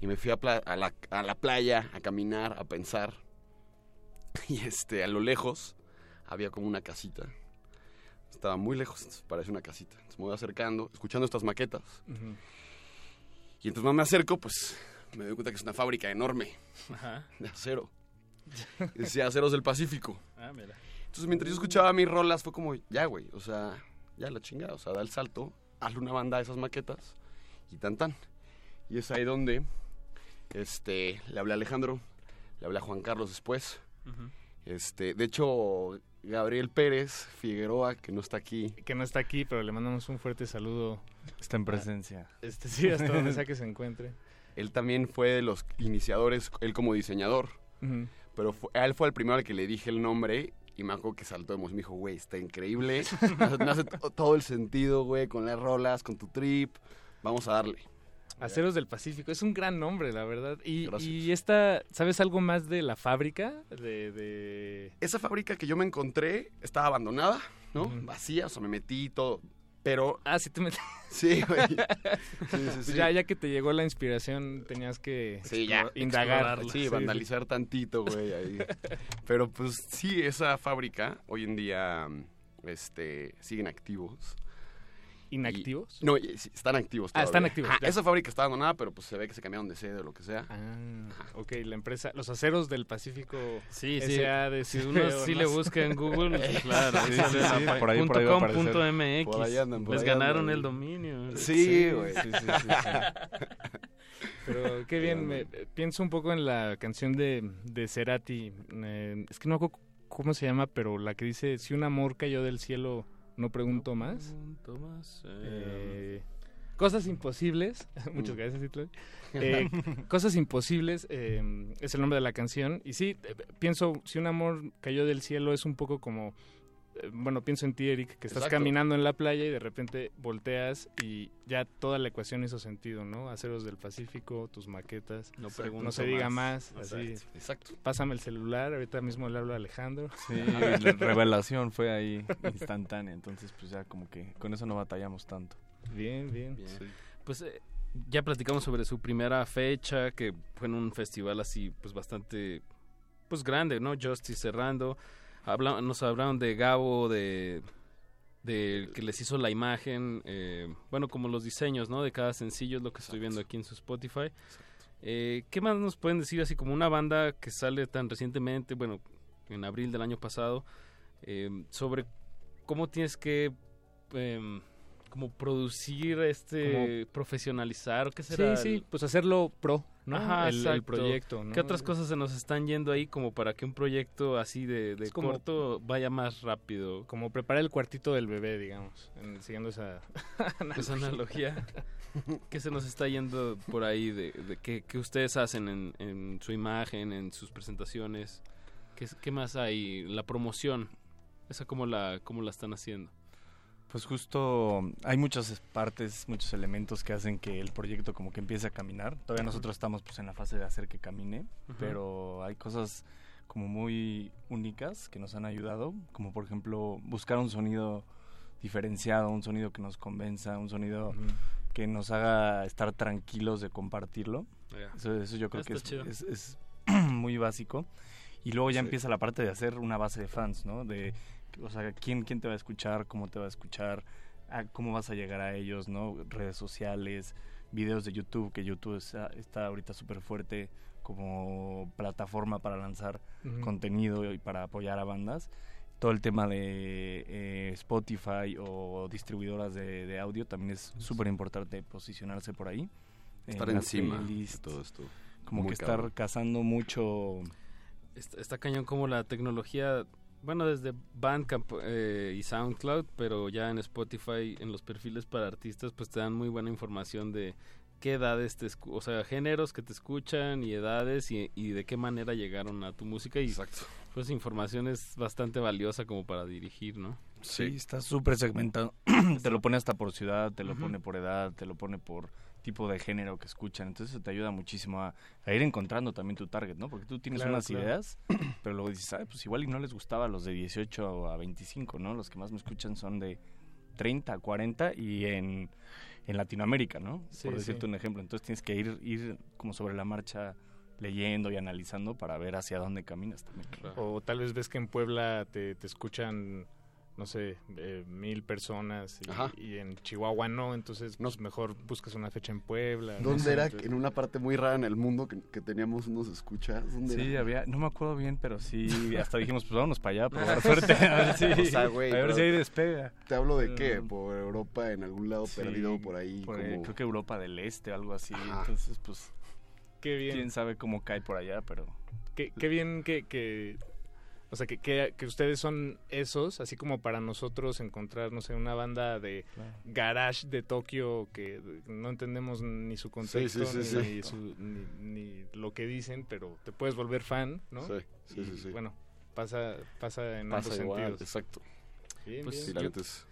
Y me fui a, a la, a la playa a caminar, a pensar. Y este, a lo lejos había como una casita. Estaba muy lejos, parece una casita. Entonces me voy acercando, escuchando estas maquetas. Y entonces más me acerco, pues me doy cuenta que es una fábrica enorme Ajá. de acero. Decía Aceros del Pacífico. Ah, mira. Entonces mientras yo escuchaba mis rolas fue como, ya güey, o sea, ya la chingada, o sea, da el salto, hazle una banda a esas maquetas y tan tan. Y es ahí donde este, le hablé a Alejandro, le hablé a Juan Carlos después. Ujú. Este, de hecho, Gabriel Pérez Figueroa, que no está aquí. Que no está aquí, pero le mandamos un fuerte saludo. Está en presencia. Este, sí, hasta donde sea que se encuentre. Él también fue de los iniciadores, él como diseñador. Pero fue- a él fue el primero al que le dije el nombre y me acuerdo que saltó de emoción. Me dijo, güey, está increíble. Me hace, me hace to- todo el sentido, güey, con las rolas, con tu trip. Vamos a darle. Aceros del Pacífico, es un gran nombre, la verdad. Y, esta, ¿sabes algo más de la fábrica? De, de... Esa fábrica que yo me encontré estaba abandonada, ¿no? Vacía, o sea, me metí y todo. Pero. Ah, sí te metí. Sí, güey. Sí, sí, Pues sí. Ya, ya que te llegó la inspiración, tenías que Sí, ya. indagar. Sí, vandalizar tantito, güey, ahí. Pero pues sí, esa fábrica hoy en día este, siguen activos. ¿Inactivos? Y- no, y- sí, están activos. Ah, están activos, Ajá, esa fábrica está abandonada, pero pues se ve que se cambiaron de sede o lo que sea. Ah, ok, la empresa, los aceros del Pacífico Sí, sí. S.A.D. Si uno sí le busca en Google, pues, claro, Sí, por ahí- punto por ahí com punto MX. Por ahí andan, por Les ahí ganaron andan. el dominio. Sí, güey. Sí, sí, sí, sí. Pero qué bien, me, pienso un poco en la canción de, de Cerati, eh, es que no acuerdo cómo se llama, pero la que dice, si un amor cayó del cielo, no pregunto más. Pregunto más, eh, Eh, cosas imposibles, muchas gracias Hitler. Eh, cosas imposibles eh, es el nombre de la canción y sí, pienso, si un amor cayó del cielo es un poco como, bueno, pienso en ti Eric, que estás Exacto. caminando en la playa y de repente volteas y ya toda la ecuación hizo sentido, ¿no? Aceros del Pacífico, tus maquetas, No se diga más. más, así, Exacto, pásame el celular, ahorita mismo le hablo a Alejandro. Sí, la revelación fue ahí instantánea, entonces pues ya como que con eso no batallamos tanto. Bien, bien. Pues eh, ya platicamos sobre su primera fecha, que fue en un festival así, pues bastante, pues grande, ¿no? Justice cerrando. Habla- nos hablaron de Gabo, de, de que les hizo la imagen, eh, bueno, como los diseños, ¿no? De cada sencillo, es lo que estoy viendo aquí en su Spotify. Eh, ¿Qué más nos pueden decir así como una banda que sale tan recientemente, bueno, en abril del año pasado, eh, sobre cómo tienes que em, como producir este profesionalizar qué será Sí, sí, el- pues hacerlo pro, ¿no? Ajá, el, el proyecto, ¿no? ¿Qué otras cosas se nos están yendo ahí como para que un proyecto así de, de como- corto vaya más rápido? Como preparar el cuartito del bebé, digamos, en- siguiendo esa, Esa analogía. ¿Qué se nos está yendo por ahí de, de qué, qué ustedes hacen en, en su imagen, en sus presentaciones? ¿Qué, qué más hay? La promoción. ¿Esa cómo la, cómo la están haciendo? Pues justo hay muchas partes, muchos elementos que hacen que el proyecto como que empiece a caminar. Todavía nosotros estamos pues en la fase de hacer que camine, pero hay cosas como muy únicas que nos han ayudado, como por ejemplo buscar un sonido diferenciado, un sonido que nos convenza, un sonido que nos haga estar tranquilos de compartirlo. Eso, eso yo creo que es, chido. es- es muy básico. Y luego ya Sí. empieza la parte de hacer una base de fans, ¿no? De, o sea, quién, quién te va a escuchar, cómo te va a escuchar, a cómo vas a llegar a ellos, ¿no? Redes sociales, videos de YouTube, que YouTube está, está ahorita súper fuerte como plataforma para lanzar Ujú. contenido y para apoyar a bandas. Todo el tema de eh, Spotify o distribuidoras de, de audio también es súper importante posicionarse por ahí. Estar en encima de playlists, todo esto. Como Muy que estar cabrón. cazando mucho Está, está cañón como la tecnología, bueno, desde Bandcamp eh, y SoundCloud, pero ya en Spotify, en los perfiles para artistas, pues te dan muy buena información de qué edades te escu- o sea, géneros que te escuchan y edades y, y de qué manera llegaron a tu música y pues información es bastante valiosa como para dirigir, ¿no? Sí, está súper segmentado. te lo pone hasta por ciudad, te lo pone por edad, te lo pone por tipo de género que escuchan. Entonces eso te ayuda muchísimo a, a ir encontrando también tu target, ¿no? Porque tú tienes Claro, unas claro. ideas, pero luego dices, ah, pues igual y no les gustaba a los de 18 a 25, ¿no? Los que más me escuchan son de 30, 40 y en, en Latinoamérica, ¿no? Sí, por decirte sí. un ejemplo. Entonces tienes que ir, ir como sobre la marcha leyendo y analizando para ver hacia dónde caminas también. O tal vez ves que en Puebla te, te escuchan no sé, eh, mil personas y, y en Chihuahua no, entonces pues, mejor buscas una fecha en Puebla. no ¿Dónde sé, era? entonces- En una parte muy rara en el mundo que, que teníamos unos escuchas. ¿Dónde Sí, era? había, no me acuerdo bien, pero sí, hasta dijimos, pues vámonos para allá, a probar suerte, a ver si, O sea, güey, a ver pero si ahí despega. ¿Te hablo de Pero- qué? ¿Por Europa, en algún lado Sí, perdido por ahí? por, como... eh, Creo que Europa del Este, algo así, Ajá. entonces pues... Qué bien. Quién sabe cómo cae por allá, pero... Qué, qué bien que, que o sea, que, que, que ustedes son esos, así como para nosotros encontrar, no sé, una banda de garage de Tokio que no entendemos ni su contexto, sí, sí, ni, sí. su- ni- ni lo que dicen, pero te puedes volver fan, ¿no? Sí, sí, Y, sí, sí. Bueno, pasa, pasa en Pasa ambos igual, sentidos. exacto. Bien, Pues bien. Sí, la Yo- es,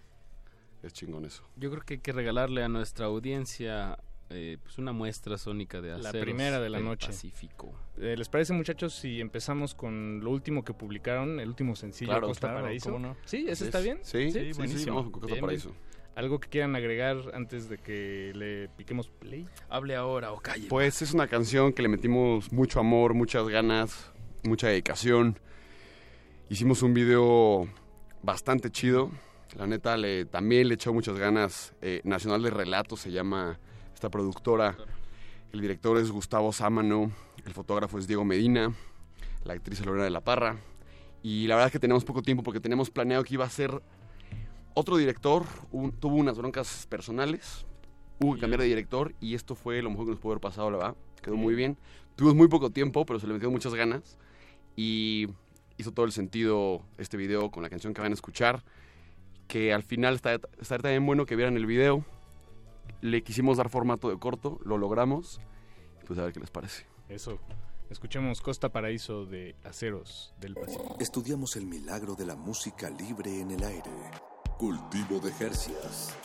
es chingón eso. Yo creo que hay que regalarle a nuestra audiencia eh, pues una muestra sónica de La primera de la del noche. Pacífico. Eh, ¿Les parece, muchachos, si empezamos con lo último que publicaron, el último sencillo, Claro, Costa claro, Paraíso? ¿cómo no? ¿Sí? ¿Ese Sí, está bien? sí, sí, sí, sí, vamos con Costa Bien, Paraíso. bien. ¿Algo que quieran agregar antes de que le piquemos play? Hable ahora o calle. Pues es una canción que le metimos mucho amor, muchas ganas, mucha dedicación. Hicimos un video bastante chido. La neta, le, también le echó muchas ganas. Eh, Nacional de Relatos se llama esta productora. El director es Gustavo Sámano. El fotógrafo es Diego Medina. La actriz es Lorena de la Parra. Y la verdad es que tenemos poco tiempo porque teníamos planeado que iba a ser otro director. un- tuvo unas broncas personales. Hubo que cambiar de director y esto fue lo mejor que nos pudo haber pasado, la verdad. Quedó muy bien. Tuvimos muy poco tiempo, pero se le metió muchas ganas. Y hizo todo el sentido este video con la canción que van a escuchar. Que al final está, también bueno que vieran el video. Le quisimos dar formato de corto, lo logramos. Pues a ver qué les parece. Eso. Escuchemos Costa Paraíso de Aceros del Pacífico. Estudiamos el milagro de la música libre en el aire. Cultivo de Jercias.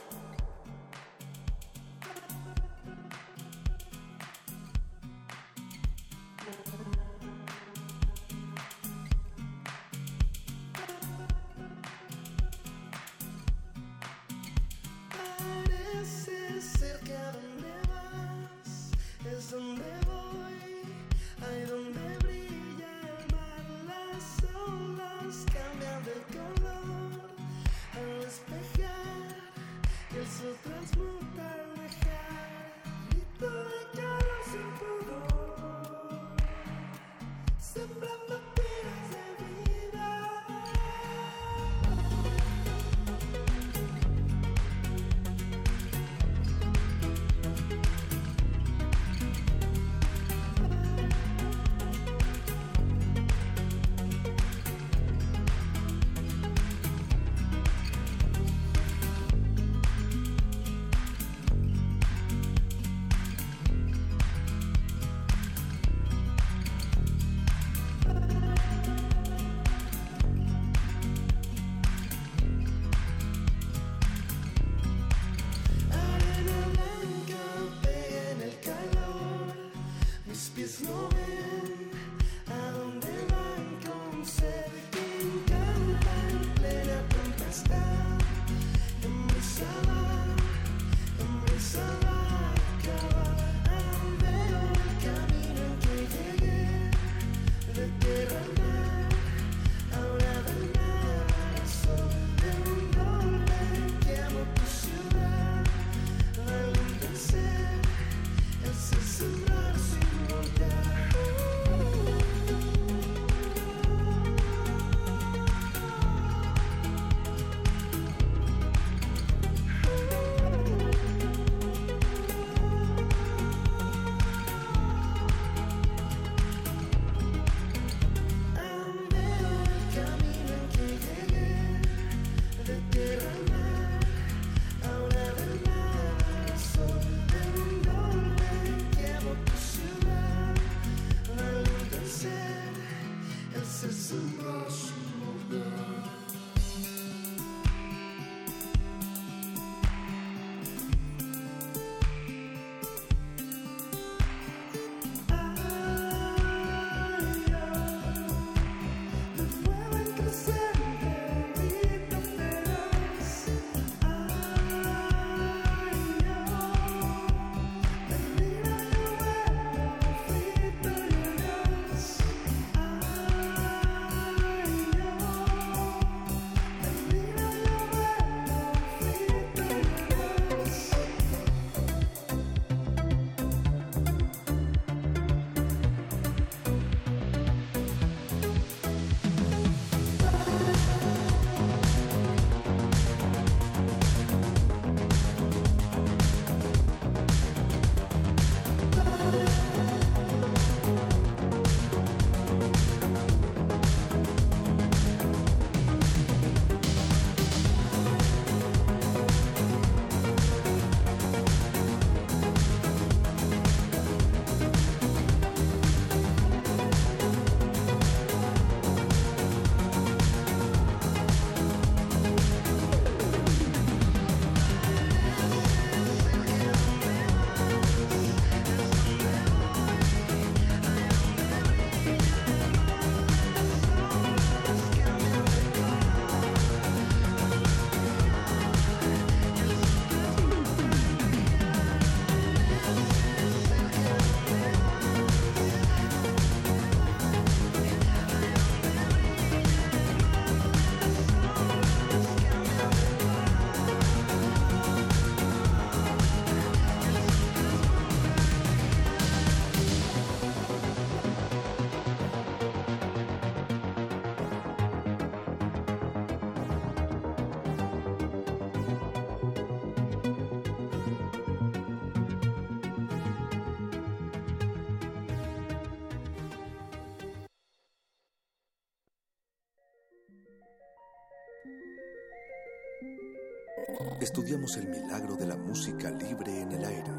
Estudiamos el milagro de la música libre en el aire.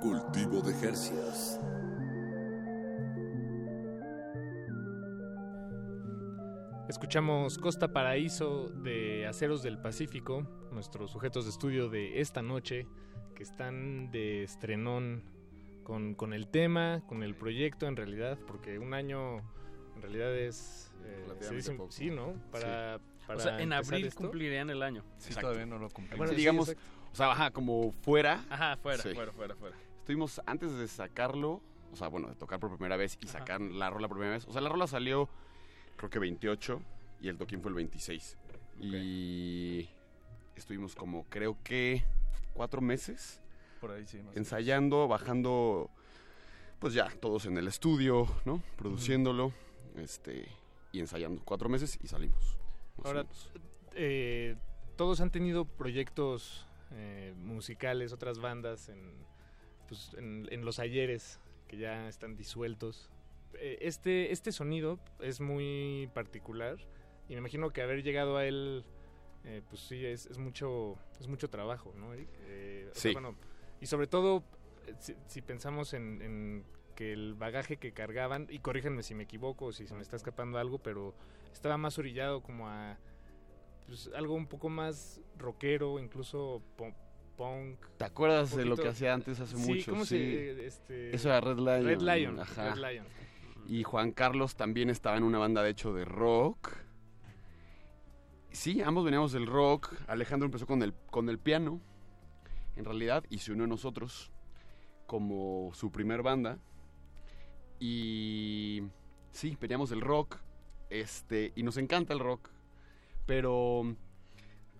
Cultivo de Jercias. Escuchamos Costa Paraíso de Aceros del Pacífico, nuestros sujetos de estudio de esta noche, que están de estrenón con, con el tema, con el proyecto en realidad, porque un año en realidad es... eh, Relativamente se dice- poco. sí, ¿no? Para, para o sea, en abril esto. cumplirían el año. Sí, todavía no lo cumplimos. Bueno, Sí, digamos, o sea, ajá, como fuera. Ajá, fuera, Sí. fuera, fuera, fuera. Estuvimos antes de sacarlo, o sea, bueno, de tocar por primera vez y sacar la rola por primera vez. O sea, la rola salió, creo que 28 y el toquín fue el 26. Y estuvimos como, creo que, cuatro meses Por ahí sí. más o menos. ensayando, bajando, pues ya, todos en el estudio, ¿no? Produciéndolo, este, y ensayando. Cuatro meses y salimos. Ahora, menos. eh, todos han tenido proyectos eh, musicales, otras bandas en, pues, en, en los ayeres que ya están disueltos. Eh, este, este sonido es muy particular y me imagino que haber llegado a él, eh, pues sí, es, es mucho es mucho trabajo, ¿no, Eric? Eh, o sea, Sí. bueno, y sobre todo, eh, si, si pensamos en, en que el bagaje que cargaban, y corríjanme si me equivoco, si se me está escapando algo, pero estaba más orillado como a pues, algo un poco más rockero, incluso pu- punk. ¿Te acuerdas de lo que hacía antes hace Sí, mucho? ¿cómo Sí. se este, Eso era Red Lion. Red Lion, Ajá. Red Lion. Y Juan Carlos también estaba en una banda, de hecho, de rock. Sí, ambos veníamos del rock. Alejandro empezó con el, con el piano, en realidad, y se unió a nosotros como su primer banda. Y sí, veníamos del rock, este, y nos encanta el rock, pero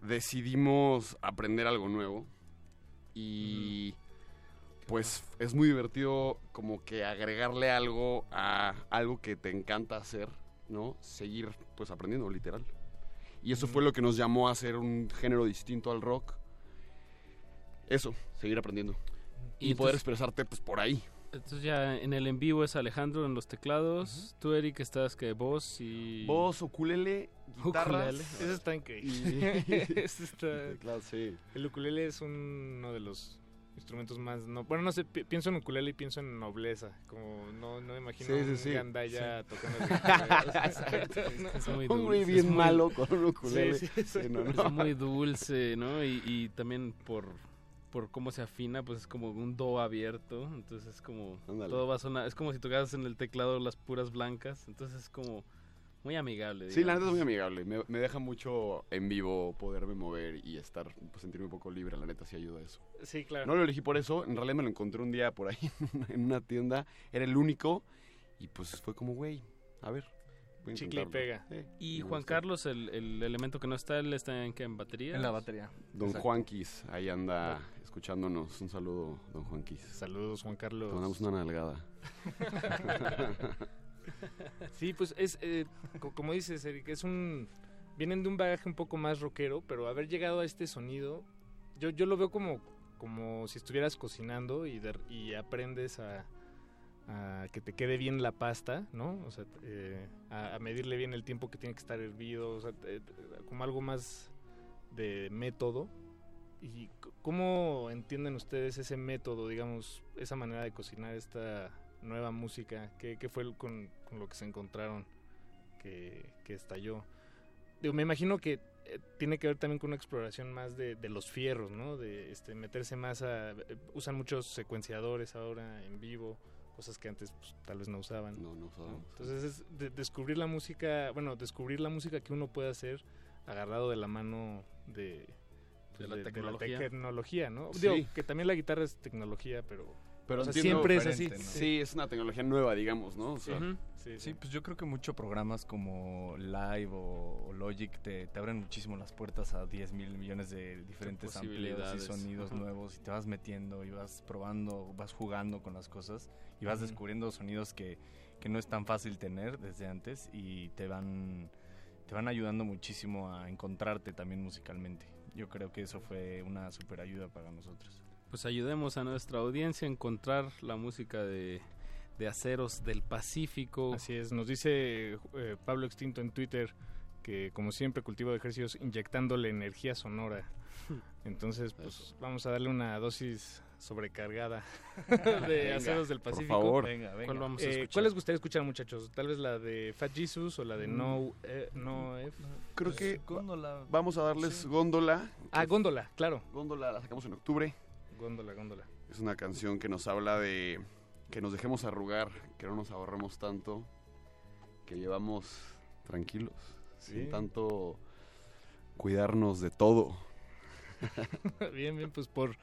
decidimos aprender algo nuevo. Y pues es muy divertido como que agregarle algo a algo que te encanta hacer, ¿no? Seguir pues aprendiendo, literal. Y eso fue lo que nos llamó a hacer un género distinto al rock. Eso, seguir aprendiendo. Y, Y poder expresarte pues por ahí. Entonces ya en el en vivo es Alejandro en los teclados, tú Eric estás que voz y... Voz, ukulele, guitarras. Ukulele. Eso está increíble. Y- Eso está- Teclados, sí. El ukulele es uno de los instrumentos más... No, bueno, no sé, pi- pienso en ukulele y pienso en nobleza. Como no, no me imagino Sí, sí, un sí. gandaya Sí. tocando el Un güey bien es muy- malo con un ukulele. Sí, sí, sí. Sí, no, no. Es muy dulce, ¿no? Y, y también por, por cómo se afina, pues es como un do abierto. Entonces es como. Ándale. Todo va a sonar. Es como si tocaras en el teclado las puras blancas. Entonces es como muy amigable. Sí, la neta es digamos. muy amigable. Me, me deja mucho en vivo poderme mover y estar, pues sentirme un poco libre. La neta sí ayuda a eso. Sí, claro. No lo elegí por eso. En realidad me lo encontré un día por ahí en una tienda. Era el único. Y pues fue como, güey, a ver. Chicle y pega. Sí, Y Juan gustó. Carlos, el, el elemento que no está, él está en, ¿qué? ¿En batería? En la batería. Don Exacto. Juanquis, ahí anda escuchándonos. Un saludo, don Juanquis. Saludos, Juan Carlos. Te mandamos una nalgada. Sí, pues es, eh, co- como dices, Eric, es un... Vienen de un bagaje un poco más rockero, pero haber llegado a este sonido, yo, yo lo veo como, como si estuvieras cocinando y, de- y aprendes a, a que te quede bien la pasta, ¿no? O sea, eh, a, a medirle bien el tiempo que tiene que estar hervido, o sea, eh, como algo más de método. ¿Y cómo entienden ustedes ese método, digamos, esa manera de cocinar esta nueva música? ¿Qué, qué fue con, con lo que se encontraron que, que estalló? Digo, me imagino que eh, tiene que ver también con una exploración más de, de los fierros, ¿no? De este, meterse más a... eh, usan muchos secuenciadores ahora en vivo, cosas que antes pues, tal vez no usaban. No, no usábamos. Entonces es de- descubrir la música, bueno, descubrir la música que uno puede hacer agarrado de la mano de, pues, De la tecnología. tecnología, ¿no? Sí. Digo, que también la guitarra es tecnología, pero, Pero o sea, entiendo- siempre es así. Sí, es una tecnología nueva, digamos, ¿no? O sea, Ujú. Sí, sí. pues yo creo que muchos programas como Live o, o Logic te, te abren muchísimo las puertas a 10 mil millones de diferentes amplios y sonidos nuevos y te vas metiendo y vas probando, vas jugando con las cosas y vas descubriendo sonidos que, que no es tan fácil tener desde antes y te van, te van ayudando muchísimo a encontrarte también musicalmente. Yo creo que eso fue una super ayuda para nosotros. Pues ayudemos a nuestra audiencia a encontrar la música de, de aceros del Pacífico. Así es, nos dice eh, Pablo Extinto en Twitter que como siempre cultivo de ejercicios inyectándole energía sonora. Entonces, pues vamos a darle una dosis sobrecargada de Venga, Aceros del por Pacífico. favor. Venga, venga. ¿Cuál vamos a Eh, les gustaría escuchar, muchachos? Tal vez la de Fat Jesus o la de Mm. No, eh, no F. Creo que Góndola. vamos a darles Góndola. Ah, Góndola, claro. Góndola la sacamos en octubre. Góndola, góndola. Es una canción que nos habla de que nos dejemos arrugar, que no nos ahorremos tanto, que llevamos tranquilos, Sí. sin tanto cuidarnos de todo. bien, bien, pues por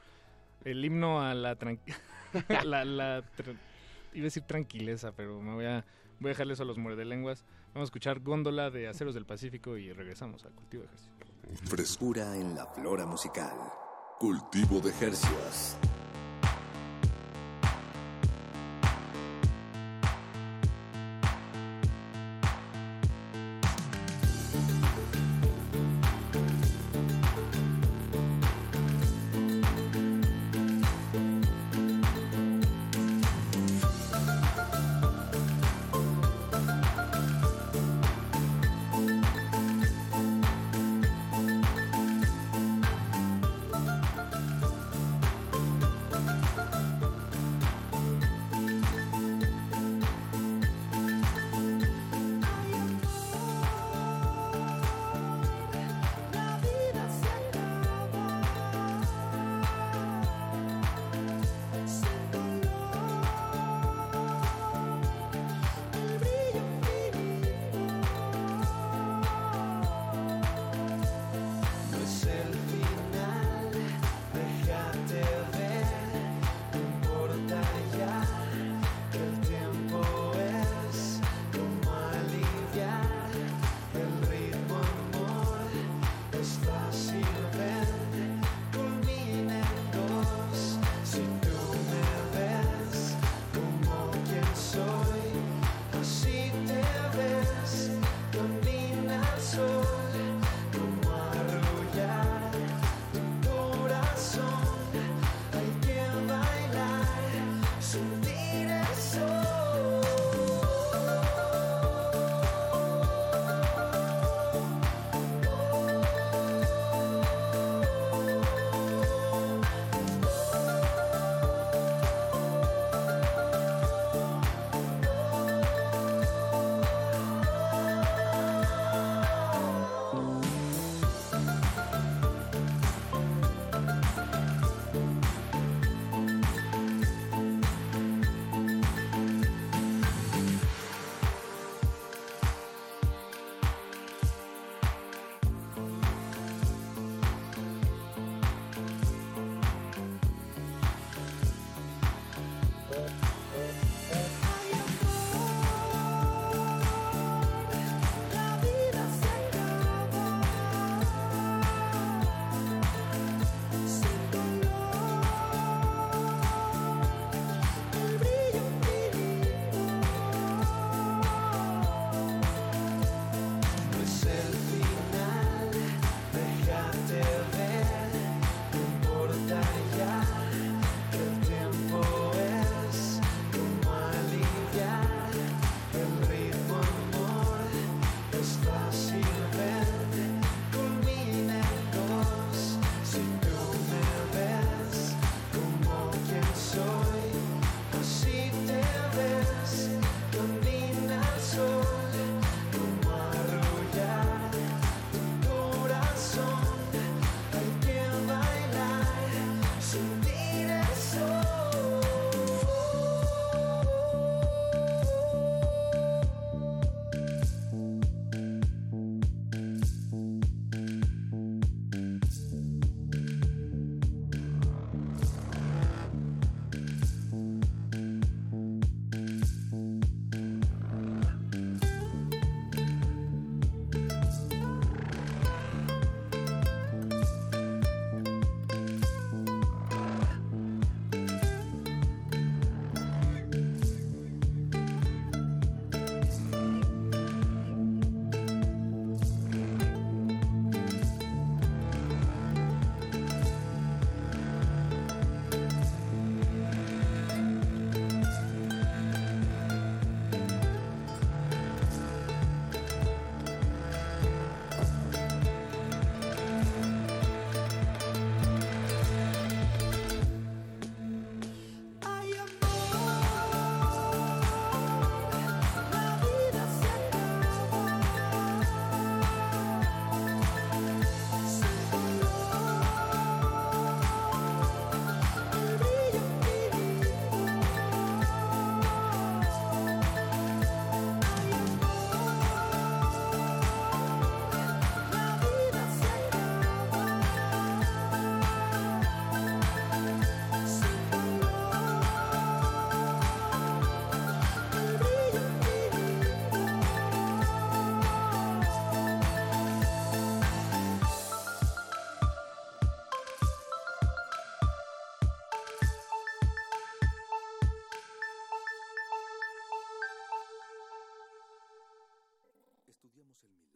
el himno a la la, iba a decir tranquileza, pero me voy a, voy a dejarle eso a los muerdelenguas. Vamos a escuchar Góndola de Aceros del Pacífico y regresamos a Cultivo de Ejercicio. Frescura en la flora musical. Cultivo de Jercias.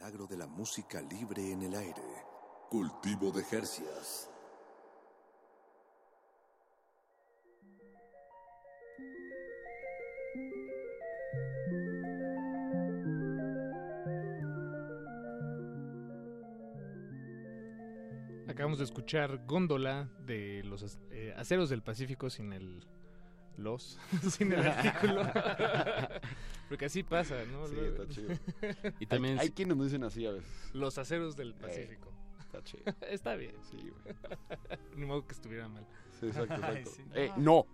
De la música libre en el aire. Cultivo de Jercias. Acabamos de escuchar Góndola de los eh, aceros del Pacífico sin el los, sin el artículo. Porque así pasa, ¿no? Sí, Luego- está chido. Y también hay, hay quienes nos dicen así a veces. Los aceros del Pacífico. está chido. Está bien. Sí, güey. Ni modo que estuviera mal. Sí, exacto, Ay, exacto. sí. Eh, no.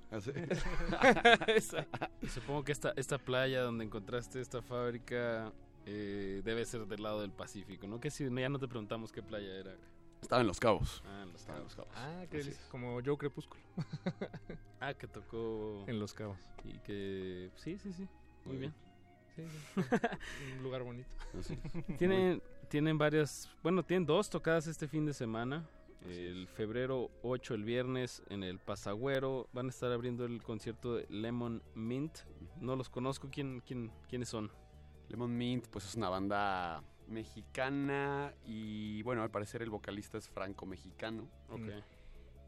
Exacto. Y supongo que esta, esta playa donde encontraste esta fábrica eh, debe ser del lado del Pacífico, ¿no? Que si ya no te preguntamos qué playa era. Estaba en Los Cabos. Ah, en Los en. Los Cabos. Ah, que es como Joe Crepúsculo. Ah, que tocó En Los Cabos. y que sí, sí, sí. Muy Muy bien. Sí, sí. Un lugar bonito. Tienen, tienen varias, bueno, tienen dos tocadas este fin de semana. El febrero 8, el viernes, en el Pasagüero. Van a estar abriendo el concierto de Lemon Mint. No los conozco. ¿Quién, quién, ¿Quiénes son? Lemon Mint, pues es una banda mexicana y bueno, al parecer el vocalista es franco-mexicano. Ok.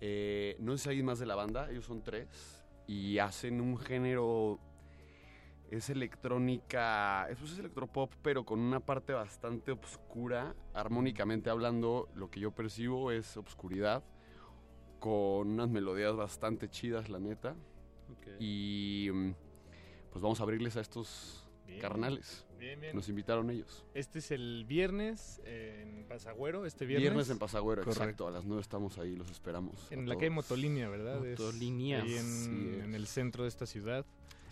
Eh, no sé si hay más de la banda, ellos son tres y hacen un género, es electrónica, es, pues es electropop, pero con una parte bastante oscura, armónicamente hablando, lo que yo percibo es obscuridad, con unas melodías bastante chidas, la neta. Y mm, pues vamos a abrirles a estos Bien. carnales. Bien, bien. Nos invitaron ellos. Este es el viernes en Pasagüero, este viernes. Viernes, en Pasagüero, Correcto. exacto. A las 9 estamos ahí, los esperamos. En la calle. Motolínea, ¿verdad? Motolínea. Ahí en, el centro de esta ciudad.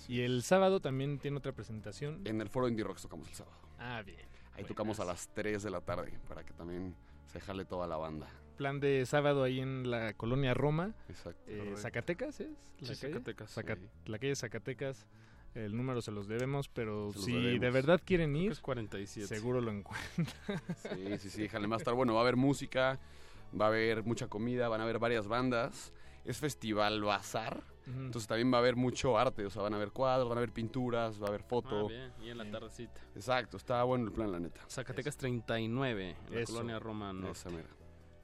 Y el sábado también tiene otra presentación. En el foro Indie Rocks tocamos el sábado. Ah, bien. Ahí tocamos a las 3 de la tarde para que también se jale toda la banda. Plan de sábado ahí en la colonia Roma. Exacto. Eh. ¿Zacatecas es? Sí, Zacatecas, Zaca- sí. La calle Zacatecas. El número se los debemos, pero los si debemos. de verdad quieren ir, es 47. seguro lo encuentran. Sí, sí, sí, jale, va a estar bueno. Va a haber música, va a haber mucha comida, van a haber varias bandas. Es festival bazar. Entonces también va a haber mucho arte. O sea, van a haber cuadros, van a haber pinturas, va a haber foto. Ah, bien. Y en la tardecita. Exacto, está bueno el plan, la neta. Zacatecas 39, en la Eso. colonia Roma Norte. Esa mera.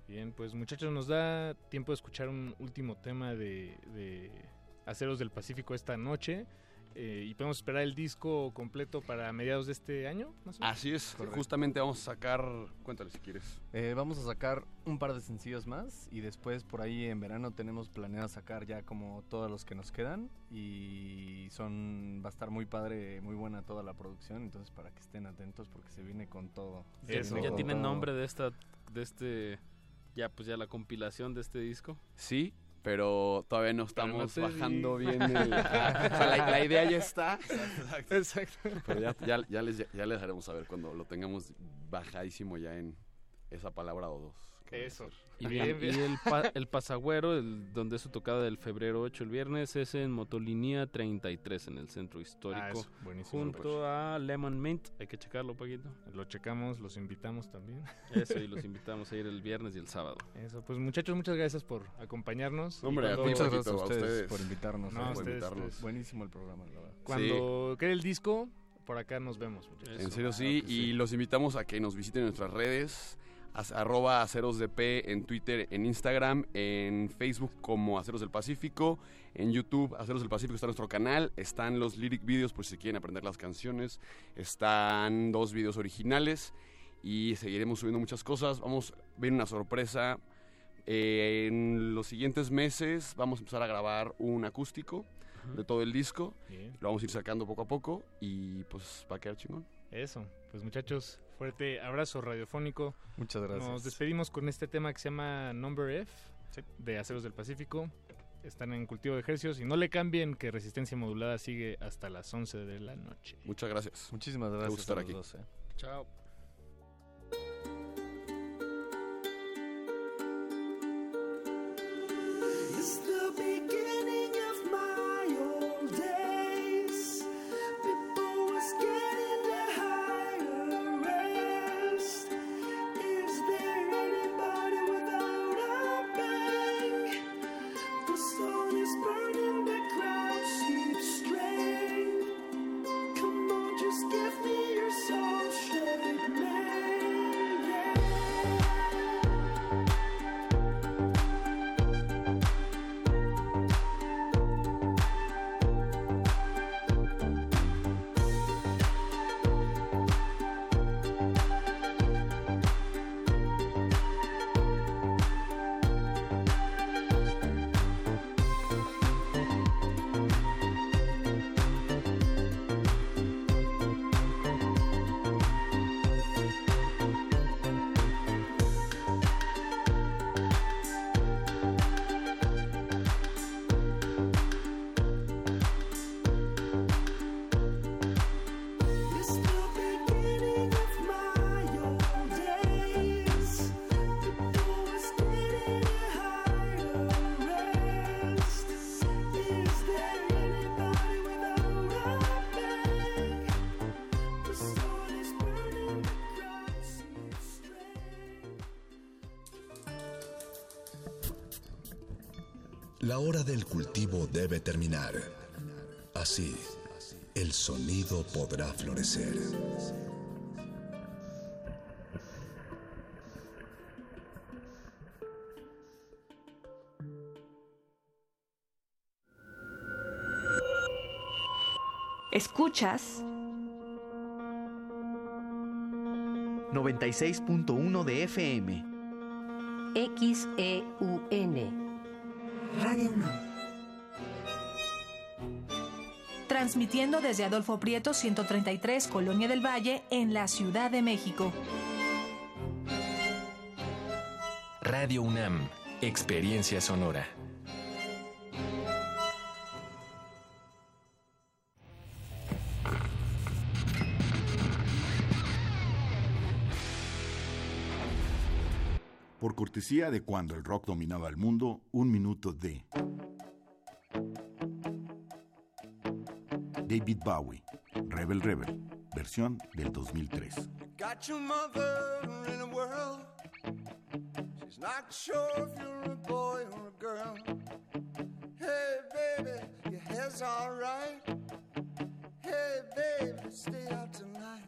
Bien, pues muchachos, nos da tiempo de escuchar un último tema de, de Aceros del Pacífico esta noche. Eh, y podemos esperar el disco completo para mediados de este año, más o menos. Así es, Correcto. justamente vamos a sacar. Cuéntale si quieres. Eh, vamos a sacar un par de sencillos más y después por ahí en verano tenemos planeado sacar ya como todos los que nos quedan y son va a estar muy padre, muy buena toda la producción, entonces para que estén atentos porque se viene con todo. ¿Ya, Eso. ya todo. nombre de esta, de este, ya pues ya la compilación de este disco? Sí, pero todavía no Pero no estamos bajando bien el... o sea, la, la idea ya está. Exacto. Pero ya, ya, ya les, ya les haremos saber cuando lo tengamos bajadísimo ya en esa palabra o dos. Eso. Y, Bien, y bien. el, pa- el Pasagüero, el, donde es su tocada del febrero 8 el viernes, es en Motolinía 33 en el centro Ah, histórico. eso, buenísimo. junto a Lemon Mint. Hay que checarlo, Paquito. Lo checamos, los invitamos también. Eso, y los invitamos a ir el viernes y el sábado. Eso, pues muchachos, muchas gracias por acompañarnos. Hombre, cuando- Muchas gracias a a ustedes, por invitarnos. No, eh, a ustedes, invitarnos. ustedes. Buenísimo el programa, la verdad. Cuando quede el disco, por acá nos vemos, muchachos. En serio, sí. Y los invitamos a que nos visiten en nuestras redes. As- Arroba AcerosDP en Twitter, en Instagram, en Facebook como Aceros del Pacífico, en YouTube Aceros del Pacífico está nuestro canal, están los lyric videos por si quieren aprender las canciones, están dos videos originales y seguiremos subiendo muchas cosas. Vamos, viene una sorpresa. Eh, en los siguientes meses vamos a empezar a grabar un acústico de todo el disco. Bien. Lo vamos a ir sacando poco a poco y pues va a quedar chingón. Eso, pues muchachos, fuerte abrazo radiofónico. Muchas gracias. Nos despedimos con este tema que se llama Number F de Aceros del Pacífico. Están en cultivo de ejercicios y no le cambien que Resistencia Modulada sigue hasta las 11 de la noche. Muchas gracias. Muchísimas gracias gusto estar aquí. dos, eh. Chao. It's the beginning of my old days. La hora del cultivo debe terminar. Así, el sonido podrá florecer. Escuchas 96.1 de FM. XEUN. Radio UNAM. Transmitiendo desde Adolfo Prieto 133, Colonia del Valle, en la Ciudad de México. Radio UNAM, Experiencia Sonora. Cortesía de cuando el rock dominaba el mundo, un minuto de David Bowie, Rebel Rebel, versión del 2003. Got your mother in a world. She's not sure if you're a boy or a girl. Hey, baby, baby, stay out tonight.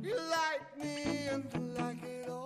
You like me and you like it all.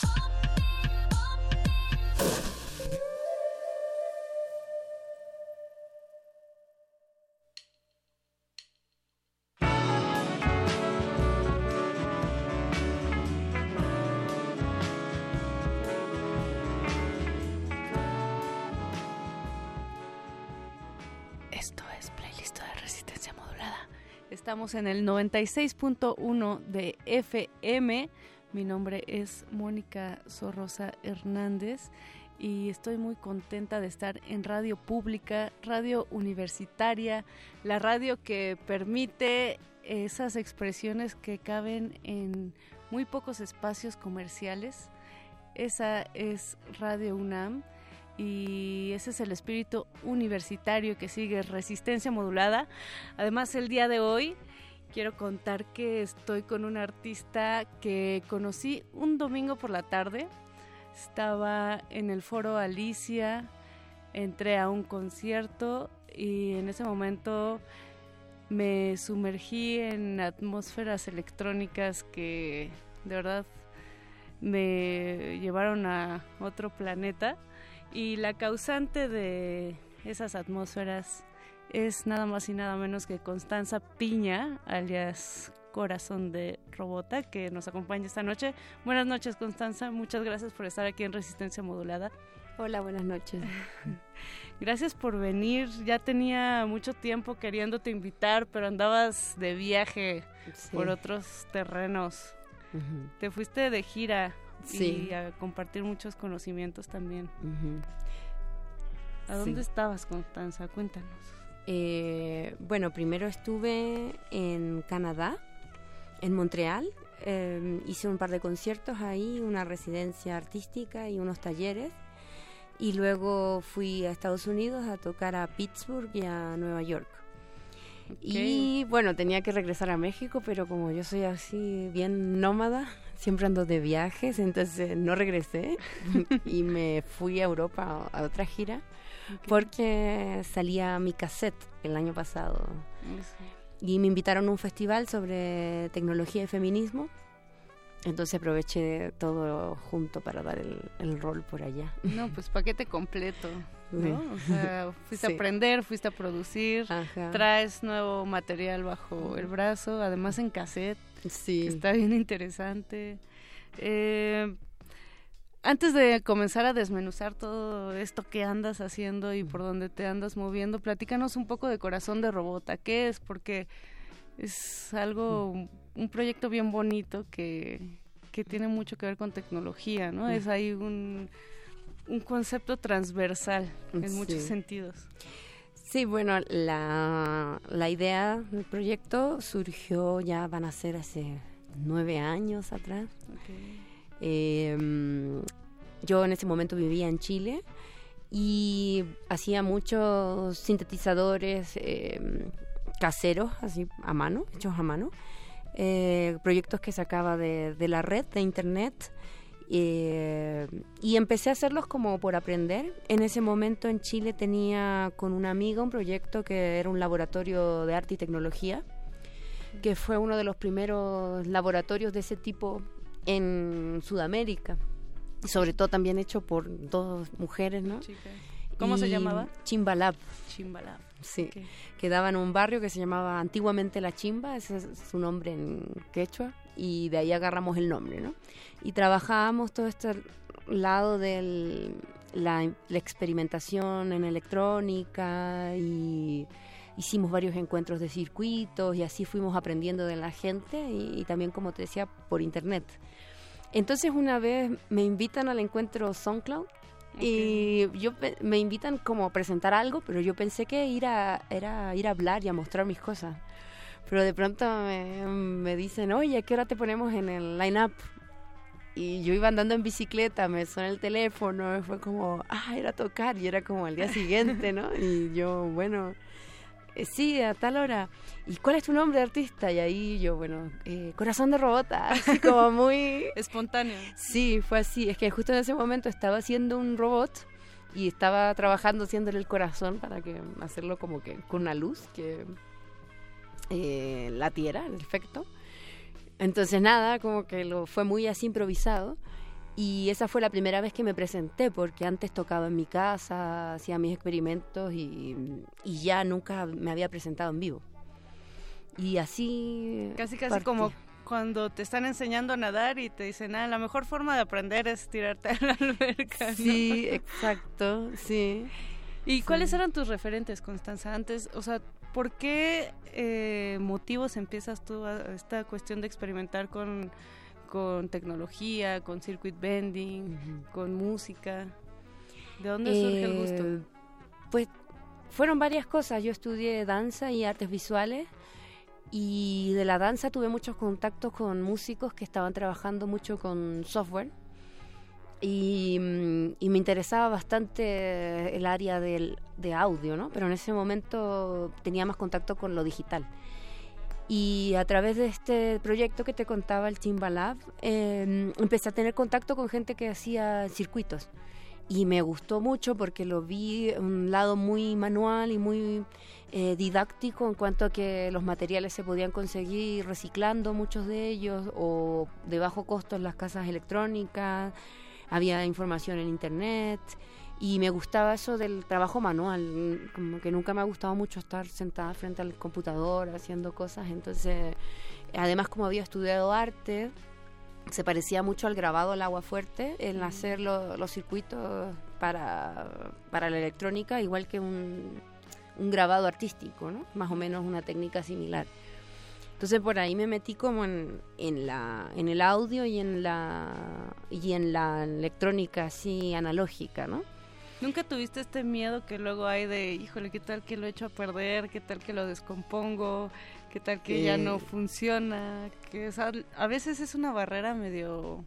Estamos en el 96.1 de FM. Mi nombre es Mónica Sorrosa Hernández y estoy muy contenta de estar en radio pública, radio universitaria, la radio que permite esas expresiones que caben en muy pocos espacios comerciales. Esa es Radio UNAM y ese es el espíritu universitario que sigue resistencia modulada. Además, el día de hoy quiero contar que estoy con un artista que conocí un domingo por la tarde. Estaba en el foro Alicia, entré a un concierto y en ese momento me sumergí en atmósferas electrónicas que de verdad me llevaron a otro planeta y la causante de esas atmósferas es nada más y nada menos que Constanza Piña, alias Corazón de Robota, que nos acompaña esta noche. Buenas noches, Constanza. Muchas gracias por estar aquí en Resistencia Modulada. Hola, buenas noches. Gracias por venir. Ya tenía mucho tiempo queriéndote invitar, pero andabas de viaje Sí. por otros terrenos. Te fuiste de gira Sí. y a compartir muchos conocimientos también. ¿A dónde Sí. estabas, Constanza? Cuéntanos. Eh, bueno, primero estuve en Canadá, en Montreal. Eh, hice un par de conciertos ahí, una residencia artística y unos talleres. Y luego fui a Estados Unidos a tocar a Pittsburgh y a Nueva York. Y bueno, tenía que regresar a México, pero como yo soy así bien nómada, siempre ando de viajes, entonces no regresé y me fui a Europa a otra gira porque salía mi cassette el año pasado y me invitaron a un festival sobre tecnología y feminismo. Entonces aproveché todo junto para dar el, el rol por allá. No, pues paquete completo, ¿no? Sí. O sea, fuiste Sí. a aprender, fuiste a producir, traes nuevo material bajo el brazo, además en cassette. Sí. que está bien interesante. Eh, antes de comenzar a desmenuzar todo esto que andas haciendo y por dónde te andas moviendo, platícanos un poco de Corazón de Robota. ¿Qué es? Porque es algo, un proyecto bien bonito que, que tiene mucho que ver con tecnología, ¿no? Mm. Es ahí un, un concepto transversal en muchos sentidos. Sí, bueno, la, la idea del proyecto surgió ya van a ser hace nueve años atrás. Mm, yo en ese momento vivía en Chile y hacía muchos sintetizadores eh, caseros, así a mano, hechos a mano, eh, proyectos que sacaba de, de la red, de internet. eh, y empecé a hacerlos como por aprender. En ese momento en Chile tenía con una amiga un proyecto que era un laboratorio de arte y tecnología, que fue uno de los primeros laboratorios de ese tipo en Sudamérica. Sobre todo también hecho por dos mujeres, ¿no? ¿Cómo se Y llamaba? Chimbalab. Chimbalab. Sí, quedaba en un barrio que se llamaba antiguamente La Chimba, ese es su nombre en quechua, y de ahí agarramos el nombre, ¿no? Y trabajábamos todo este lado de la, la experimentación en electrónica y hicimos varios encuentros de circuitos y así fuimos aprendiendo de la gente y, y también, como te decía, por internet. Entonces una vez me invitan al encuentro SoundCloud y yo me invitan como a presentar algo, pero yo pensé que ir a, era ir a hablar y a mostrar mis cosas. Pero de pronto me, me dicen, oye, ¿a qué hora te ponemos en el line-up? Y yo iba andando en bicicleta, me suena el teléfono, fue como, ah, era tocar, y era como al día siguiente, ¿no? Y yo, bueno, sí, a tal hora. ¿Y cuál es tu nombre de artista? Y ahí yo, bueno, eh, Corazón de Robota, así como muy... Espontáneo. Sí, fue así. Es que justo en ese momento estaba haciendo un robot y estaba trabajando haciéndole el corazón para que hacerlo como que con una luz que eh, latiera, el efecto. Entonces nada, como que lo fue muy así improvisado. Y esa fue la primera vez que me presenté, porque antes tocaba en mi casa, hacía mis experimentos y, y ya nunca me había presentado en vivo. Y así... Casi, casi partí. como cuando te están enseñando a nadar y te dicen, ah, la mejor forma de aprender es tirarte a la alberca. ¿no? Sí, exacto, sí. ¿Y cuáles eran tus referentes, Constanza? Antes, o sea, ¿por qué eh, motivos empiezas tú a esta cuestión de experimentar con, con tecnología, con circuit bending, con música? ¿De dónde surge el gusto? Eh, Pues fueron varias cosas. Yo estudié danza y artes visuales y de la danza tuve muchos contactos con músicos que estaban trabajando mucho con software y, mm, y me interesaba bastante el área del, de audio, ¿no? Pero en ese momento tenía más contacto con lo digital. Y a través de este proyecto que te contaba, el Chimba Lab, eh, empecé a tener contacto con gente que hacía circuitos. Y me gustó mucho porque lo vi un lado muy manual y muy eh, didáctico en cuanto a que los materiales se podían conseguir reciclando muchos de ellos o de bajo costo en las casas electrónicas. Había información en internet y me gustaba eso del trabajo manual, como que nunca me ha gustado mucho estar sentada frente al computador haciendo cosas, entonces además como había estudiado arte, se parecía mucho al grabado al agua fuerte, el hacer lo- los circuitos para, para la electrónica, igual que un, un grabado artístico, ¿no? Más o menos una técnica similar. Entonces por ahí me metí como en, en, la, en el audio y en la y en la electrónica así analógica, ¿no? ¿Nunca tuviste este miedo que luego hay de, híjole, qué tal que lo echo a perder, qué tal que lo descompongo, qué tal que ya no Eh. funciona? Que a veces es una barrera medio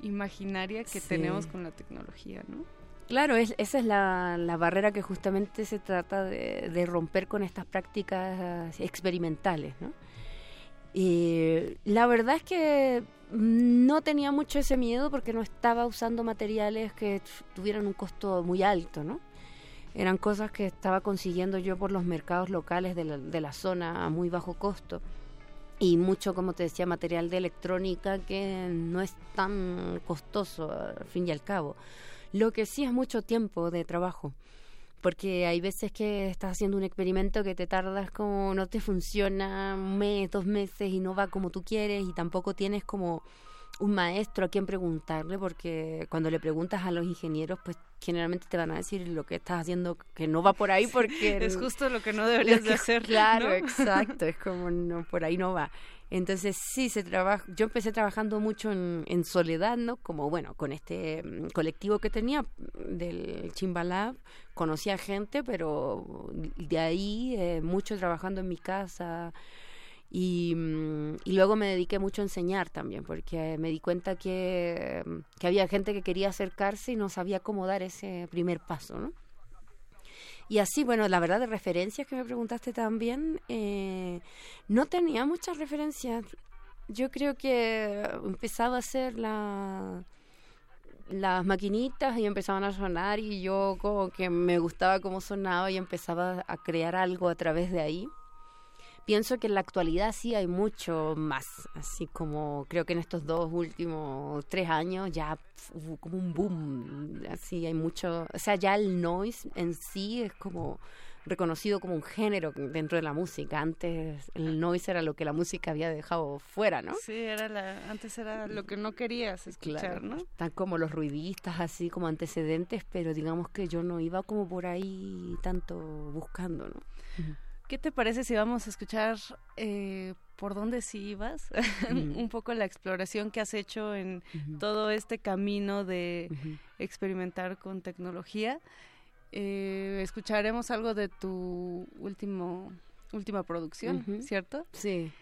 imaginaria que Sí. tenemos con la tecnología, ¿no? Claro, es, esa es la, la barrera que justamente se trata de, de romper con estas prácticas experimentales, ¿no? Y la verdad es que no tenía mucho ese miedo porque no estaba usando materiales que tuvieran un costo muy alto, ¿no? Eran cosas que estaba consiguiendo yo por los mercados locales de la, de la zona a muy bajo costo. Y mucho, como te decía, material de electrónica que no es tan costoso al fin y al cabo. Lo que sí es mucho tiempo de trabajo, porque hay veces que estás haciendo un experimento que te tardas como no te funciona un mes, dos meses y no va como tú quieres y tampoco tienes como un maestro a quien preguntarle, porque cuando le preguntas a los ingenieros, pues generalmente te van a decir lo que estás haciendo que no va por ahí porque Es justo lo que no deberías de hacer, Claro, ¿no? exacto, es como no por ahí no va. Entonces sí se trabaja, yo empecé trabajando mucho en, soledad, ¿no? Como bueno, con este mm, colectivo que tenía mm, del Chimbalab, conocía gente, pero de ahí eh, mucho trabajando en mi casa y, mm, y luego me dediqué mucho a enseñar también, porque me di cuenta que, que había gente que quería acercarse y no sabía cómo dar ese primer paso, ¿no? Y así, bueno, la verdad de referencias que me preguntaste también, eh, no tenía muchas referencias. Yo creo que empezaba a hacer la, las maquinitas y empezaban a sonar y yo como que me gustaba cómo sonaba y empezaba a crear algo a través de ahí. Pienso que en la actualidad sí hay mucho más, así como creo que en estos dos últimos tres años ya hubo como un boom, así hay mucho, o sea, ya el noise en sí es como reconocido como un género dentro de la música. Antes el noise era lo que la música había dejado fuera, ¿no? Sí, era la, antes era lo que no querías escuchar, ¿no? Están como los ruidistas, así como antecedentes, pero digamos que yo no iba como por ahí tanto buscando, ¿no? ¿Qué te parece si vamos a escuchar eh, por dónde sí ibas? Un poco la exploración que has hecho en todo este camino de experimentar con tecnología. Eh, escucharemos algo de tu último última producción. ¿cierto? Sí.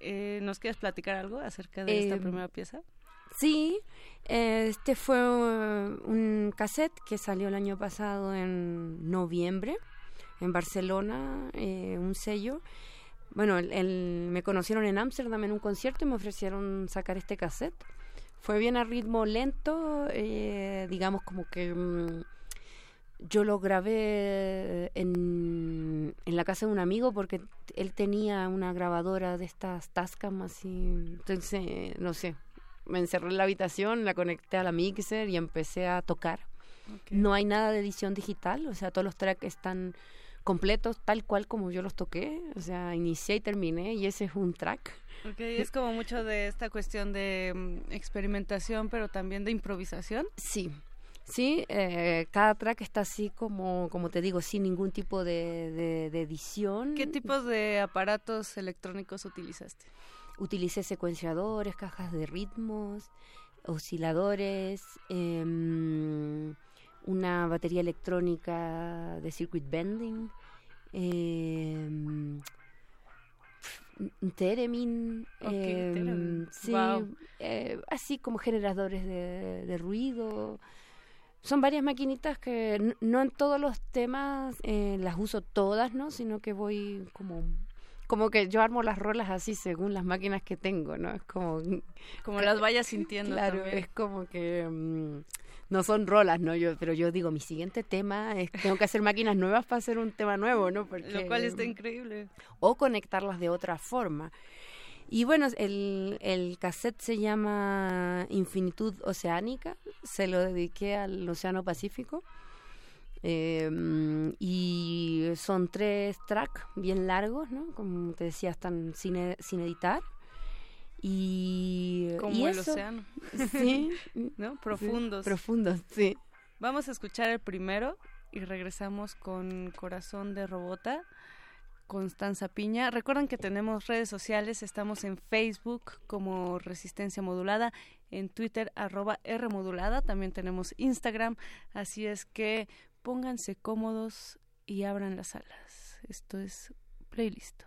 Eh, ¿Nos quieres platicar algo acerca de esta Em, primera pieza? Sí, este fue un cassette que salió el año pasado en noviembre en Barcelona, eh, un sello. Bueno, el- el- me conocieron en Ámsterdam en un concierto y me ofrecieron sacar este cassette. Fue bien a ritmo lento, eh, digamos como que mm, yo lo grabé en, en la casa de un amigo porque él tenía una grabadora de estas Tascam así, entonces, no sé, me encerré en la habitación, la conecté a la mixer y empecé a tocar. No hay nada de edición digital, o sea, todos los tracks están completos tal cual como yo los toqué, o sea, inicié y terminé y ese es un track. Ok, es como mucho de esta cuestión de mm, experimentación, pero también de improvisación. Sí, sí, eh, cada track está así como, como te digo, sin ningún tipo de, de- de edición. ¿Qué tipos de aparatos electrónicos utilizaste? Utilicé secuenciadores, cajas de ritmos, osciladores, em, una batería electrónica de circuit bending, em, em, Theremin. sí, Guau. eh, así como generadores de, de ruido. Son varias maquinitas que no en todos los temas eh, las uso todas, ¿no? Sino que voy como como que yo armo las rolas así según las máquinas que tengo, ¿no? Es como Como las vayas sintiendo Claro, también. es como que mm, no son rolas, ¿no? Yo pero yo digo, mi siguiente tema es tengo que hacer máquinas nuevas para hacer un tema nuevo, ¿no? Porque Lo cual está increíble. o conectarlas de otra forma. Y bueno, el, el cassette se llama Infinitud Oceánica, se lo dediqué al Océano Pacífico. Eh, y son tres tracks bien largos, ¿no? Como te decía, están sin, e- sin editar. Y, Como y el eso, océano. Sí. ¿No? sí, Profundos. profundos, sí. Vamos a escuchar el primero y regresamos con Corazón de Robota. Constanza Piña. Recuerden que tenemos redes sociales, estamos en Facebook como Resistencia Modulada, en Twitter arroba R Modulada, también tenemos Instagram, así es que pónganse cómodos y abran las alas. Esto es playlist.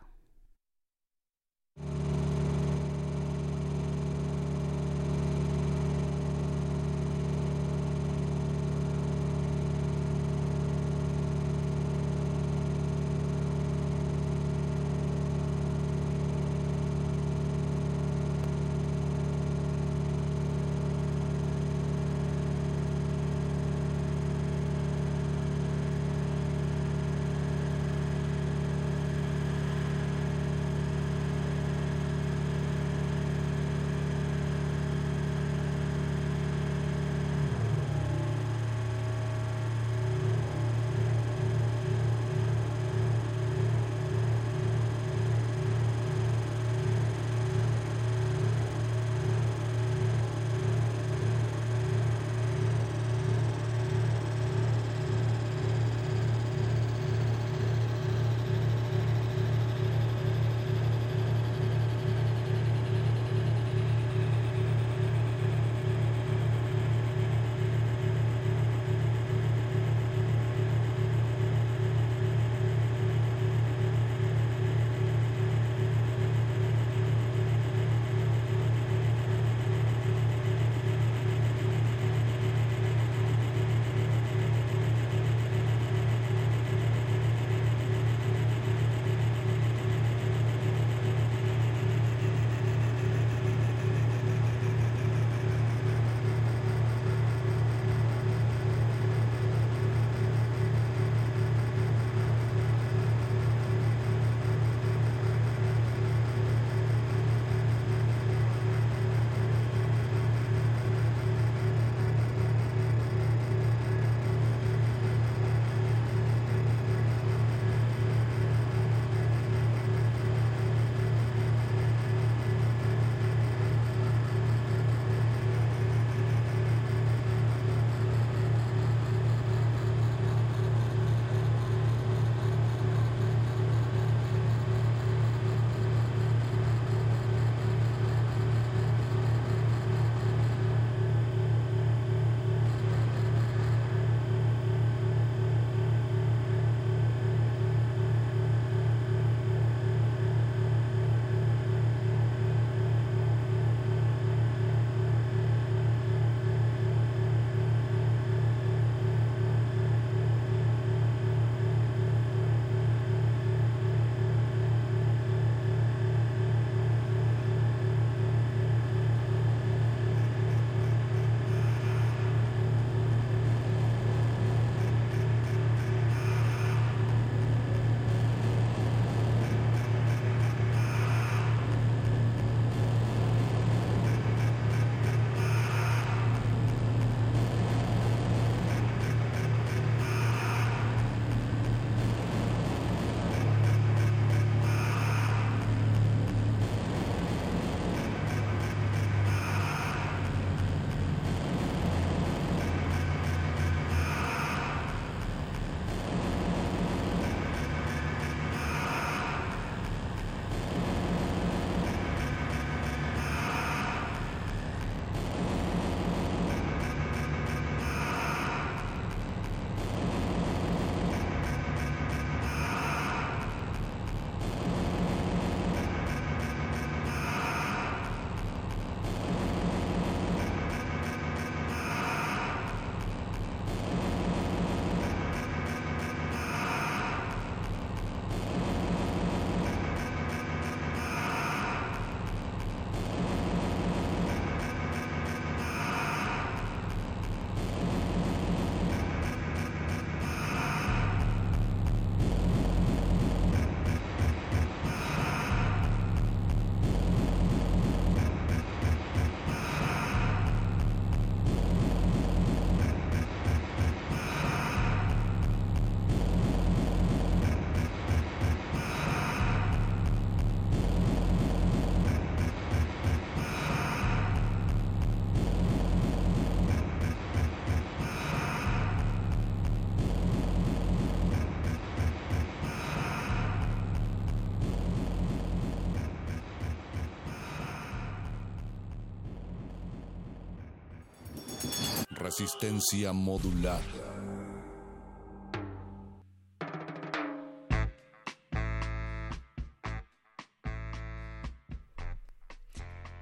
Resistencia modulada.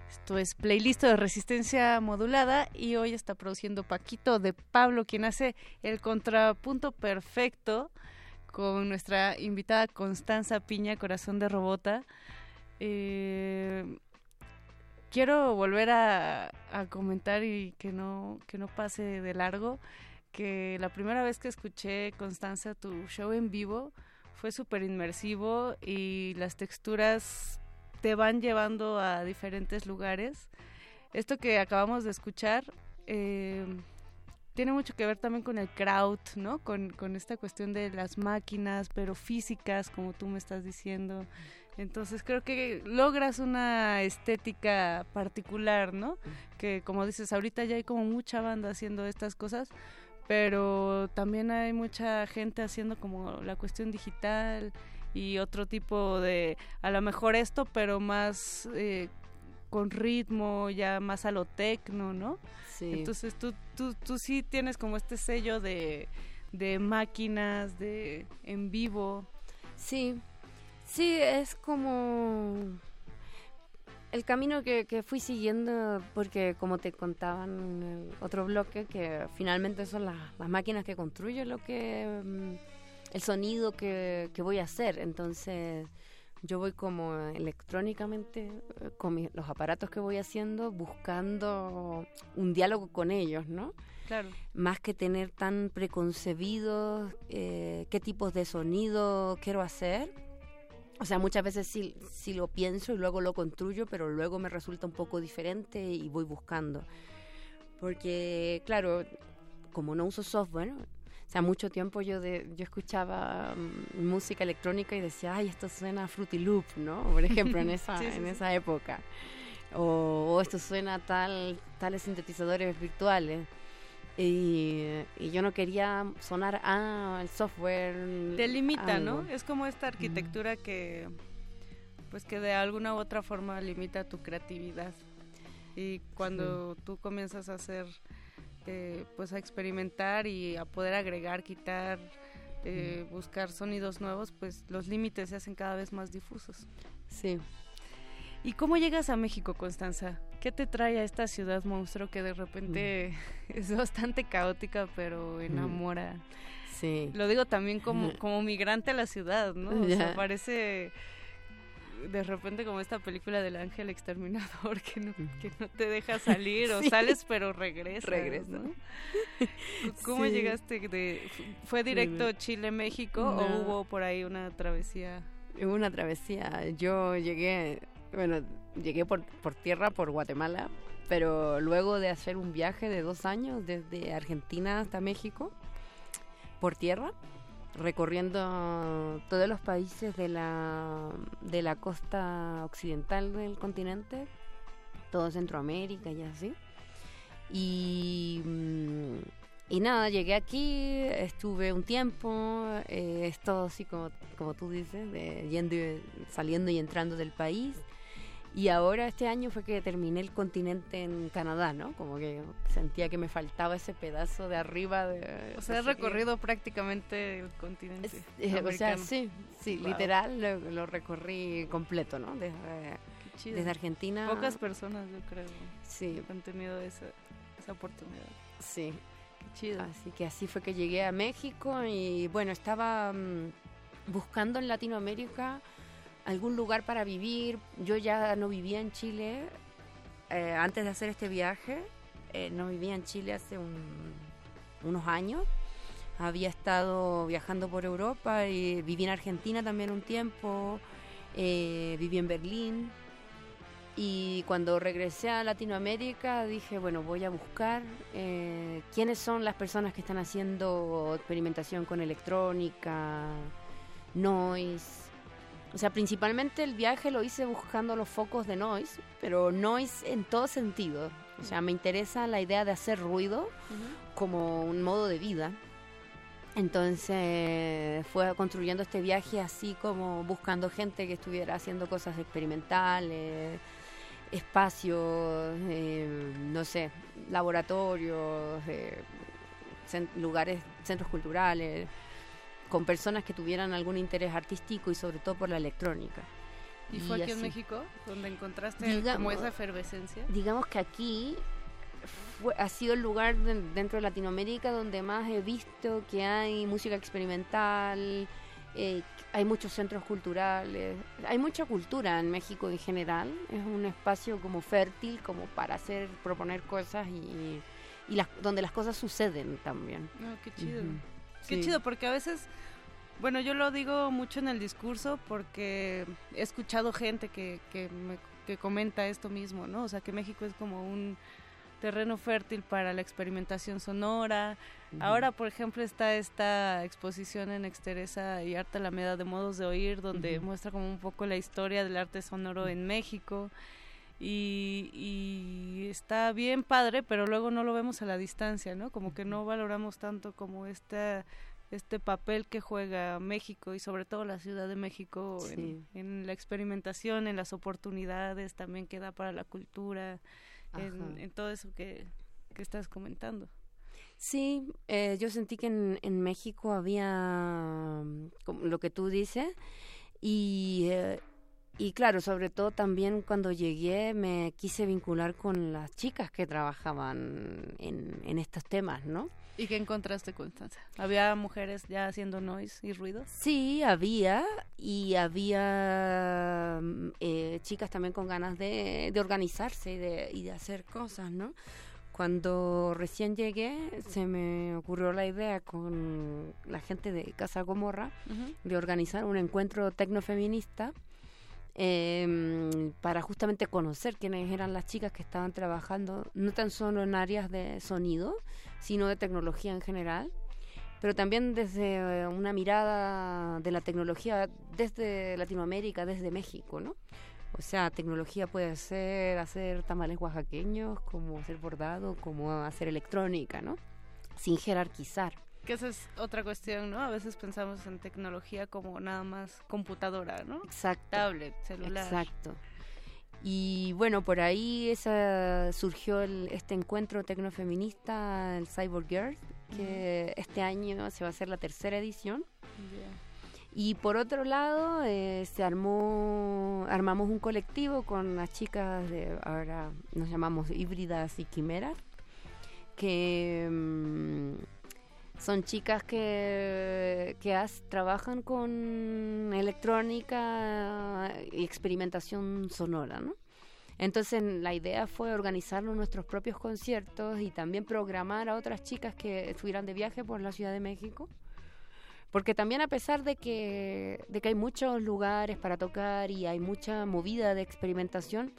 Esto es playlist de resistencia modulada y hoy está produciendo Paquito de Pablo, quien hace el contrapunto perfecto con nuestra invitada Constanza Piña, Corazón de Robota. Eh, quiero volver a, comentar y que no, que no pase de largo, que la primera vez que escuché, Constanza, tu show en vivo fue súper inmersivo y las texturas te van llevando a diferentes lugares. Esto que acabamos de escuchar eh, tiene mucho que ver también con el crowd, ¿no? Con, con esta cuestión de las máquinas, pero físicas, como tú me estás diciendo. Entonces creo que logras una estética particular, ¿no? Que como dices, ahorita ya hay como mucha banda haciendo estas cosas, pero también hay mucha gente haciendo como la cuestión digital y otro tipo de, a lo mejor esto, pero más eh, con ritmo, ya más a lo tecno, ¿no? Sí. Entonces tú, tú, tú sí tienes como este sello de, de máquinas, de en vivo. Sí, sí, es como el camino que, que fui siguiendo, porque como te contaba en el otro bloque, que finalmente son las, las máquinas que construyen lo que mm, el sonido que, que voy a hacer. Entonces yo voy como electrónicamente eh, con mi- los aparatos que voy haciendo buscando un diálogo con ellos, ¿no? Claro. Más que tener tan preconcebidos eh, qué tipos de sonido quiero hacer. O sea, muchas veces sí, sí lo pienso y luego lo construyo, pero luego me resulta un poco diferente y voy buscando. Porque, claro, como no uso software, o sea, mucho tiempo yo de, yo escuchaba mm, música electrónica y decía, ay, esto suena a Fruity Loop, ¿no? Por ejemplo, en esa, Sí, sí, en esa época. O, o esto suena a tal, tales sintetizadores virtuales. Y, y yo no quería sonar a el software. Te limita, algo. ¿no? Es como esta arquitectura que, pues que de alguna u otra forma limita tu creatividad. Y cuando tú comienzas a hacer, eh, pues a experimentar y a poder agregar, quitar, eh, buscar sonidos nuevos, pues los límites se hacen cada vez más difusos. Sí. ¿Y cómo llegas a México, Constanza? ¿Qué te trae a esta ciudad monstruo que de repente es bastante caótica, pero enamora? Sí. Lo digo también como, como migrante a la ciudad, ¿no? O sea, parece de repente como esta película del ángel exterminador que no, que no te deja salir o Sí. sales pero regresas. Regresa. ¿no? ¿Cómo Sí. llegaste? De, ¿Fue directo Chile-México o hubo por ahí una travesía? Hubo una travesía. Yo llegué, bueno, llegué por, por tierra, por Guatemala, pero luego de hacer un viaje de dos años desde Argentina hasta México, por tierra, recorriendo todos los países de la, de la costa occidental del continente, todo Centroamérica y así. Y, mm, y nada, llegué aquí, estuve un tiempo, eh, es todo así como, como tú dices, yendo y- saliendo y entrando del país. Y ahora este año fue que terminé el continente en Canadá, ¿no? Como que sentía que me faltaba ese pedazo de arriba de... O sea, has qué. recorrido prácticamente el continente. Eh, o sea, sí, sí, Wow. literal lo, lo recorrí completo, ¿no? Desde, Argentina. Pocas personas, yo creo, Sí. han tenido esa, esa oportunidad. Sí. Qué chido. Así que así fue que llegué a México y bueno, estaba mm, buscando en Latinoamérica algún lugar para vivir. Yo ya no vivía en Chile eh, antes de hacer este viaje. eh, no vivía en Chile hace un- unos años. Había estado viajando por Europa y viví en Argentina también un tiempo. eh, viví en Berlín. Y cuando regresé a Latinoamérica dije, bueno, voy a buscar eh, quiénes son las personas que están haciendo experimentación con electrónica, noise. O sea, principalmente el viaje lo hice buscando los focos de noise, pero noise en todo sentido. O sea, me interesa la idea de hacer ruido como un modo de vida. Entonces fue construyendo este viaje así como buscando gente que estuviera haciendo cosas experimentales, espacios, eh, no sé, laboratorios, eh, lugares, centros culturales, con personas que tuvieran algún interés artístico y sobre todo por la electrónica. ¿Y fue aquí en así. México donde encontraste Digamos- como esa efervescencia? Digamos que aquí fue- ha sido el lugar de- dentro de Latinoamérica donde más he visto que hay música experimental, eh, hay muchos centros culturales, hay mucha cultura en México en general, es un espacio como fértil como para hacer, proponer cosas y, y las, donde las cosas suceden también. No, qué chido. Ujú. Qué Sí. chido, porque a veces, bueno, yo lo digo mucho en el discurso porque he escuchado gente que, que, me- que comenta esto mismo, ¿no? O sea, que México es como un terreno fértil para la experimentación sonora. Ahora, por ejemplo, está esta exposición en Exteresa y Arte Alameda de Modos de Oír, donde muestra como un poco la historia del arte sonoro en México. Y, y está bien padre, pero luego no lo vemos a la distancia, ¿no? Como que no valoramos tanto como este, este papel que juega México y sobre todo la Ciudad de México en, Sí. en la experimentación, en las oportunidades también que da para la cultura, en todo eso que, que estás comentando. Sí, eh, yo sentí que en, en México había mm, como lo que tú dices y, eh, y claro, sobre todo también cuando llegué me quise vincular con las chicas que trabajaban en, en estos temas, ¿no? ¿Y qué encontraste, Constanza? ¿Había mujeres ya haciendo noise y ruido? Sí, había y había mm, eh, chicas también con ganas de, de organizarse y de, y de hacer cosas, ¿no? Cuando recién llegué se me ocurrió la idea con la gente de Casa Gomorra de organizar un encuentro tecnofeminista eh, para justamente conocer quiénes eran las chicas que estaban trabajando, no tan solo en áreas de sonido, sino de tecnología en general, pero también desde eh, una mirada de la tecnología desde Latinoamérica, desde México, ¿no? O sea, tecnología puede ser hacer tamales oaxaqueños, como hacer bordado, como hacer electrónica, ¿no? Sin jerarquizar. Que esa es otra cuestión, ¿no? A veces pensamos en tecnología como nada más computadora, ¿no? Exacto. Tablet, celular. Exacto. Y bueno, por ahí esa surgió el- este encuentro tecnofeminista, el Cyborg Girl, que este año se va a hacer la tercera edición. Y por otro lado, eh, se armó, armamos un colectivo con las chicas de, ahora nos llamamos híbridas y quimeras, que mm, son chicas que, que trabajan con electrónica y experimentación sonora, ¿no? Entonces la idea fue organizar nuestros propios conciertos y también programar a otras chicas que estuvieran de viaje por la Ciudad de México. Porque también a pesar de que, de que hay muchos lugares para tocar y hay mucha movida de experimentación,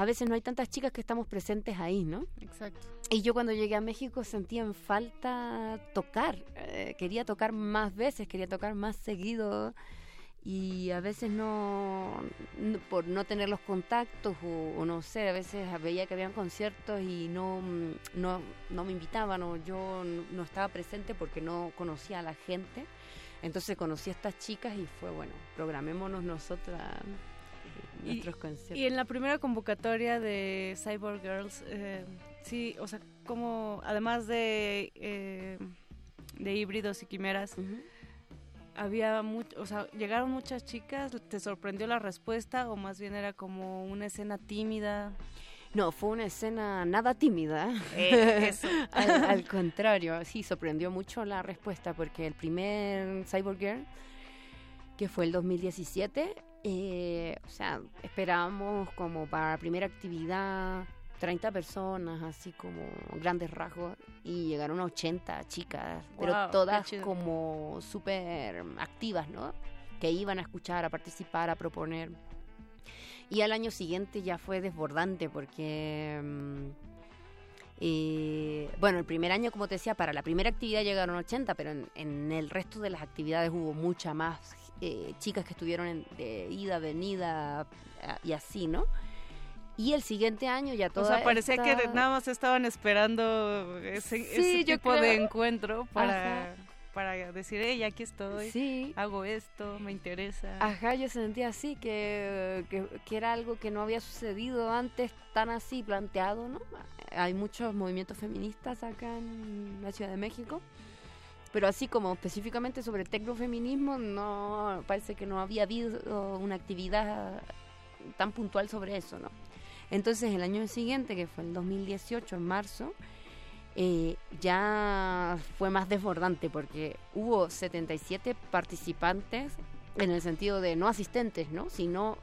a veces no hay tantas chicas que estamos presentes ahí, ¿no? Exacto. Y yo cuando llegué a México sentía en falta tocar, eh, quería tocar más veces, quería tocar más seguido y a veces no, no- por no tener los contactos o, o no sé, a veces veía que habían conciertos y no, mm, no, no me invitaban o yo no estaba presente porque no conocía a la gente. Entonces conocí a estas chicas y fue bueno, programémonos nosotras Y- nuestros conciertos. Y en la primera convocatoria de Cyborg Girls, eh, sí, o sea, como además de, eh, de híbridos y quimeras, había mucho, o sea, llegaron muchas chicas, ¿te sorprendió la respuesta o más bien era como una escena tímida? No, fue una escena nada tímida. Eh, eso. al, al contrario, sí, sorprendió mucho la respuesta porque el primer Cyborg Girl, que fue el 2017, eh, o sea, esperábamos como para la primera actividad 30 personas, así como grandes rasgos, y llegaron 80 chicas, pero todas como súper activas, ¿no? Que iban a escuchar, a participar, a proponer. Y al año siguiente ya fue desbordante porque, mm, eh, bueno, el primer año, como te decía, para la primera actividad llegaron 80, pero en, en el resto de las actividades hubo mucha más eh, chicas que estuvieron en- de ida, venida y así, ¿no? Y el siguiente año ya O toda sea, parecía que nada más estaban esperando ese, Sí, ese yo tipo de encuentro para, Ajá. para decir, hey, aquí estoy, Sí. hago esto, me interesa. Ajá, yo sentía así, que, que, que era algo que no había sucedido antes tan así planteado, ¿no? Hay muchos movimientos feministas acá en la Ciudad de México, pero así como específicamente sobre tecnofeminismo, no, parece que no había habido una actividad tan puntual sobre eso, ¿no? Entonces el año siguiente, que fue el 2018, en marzo, eh, ya fue más desbordante porque hubo 77 participantes en el sentido de no asistentes, ¿no? Sino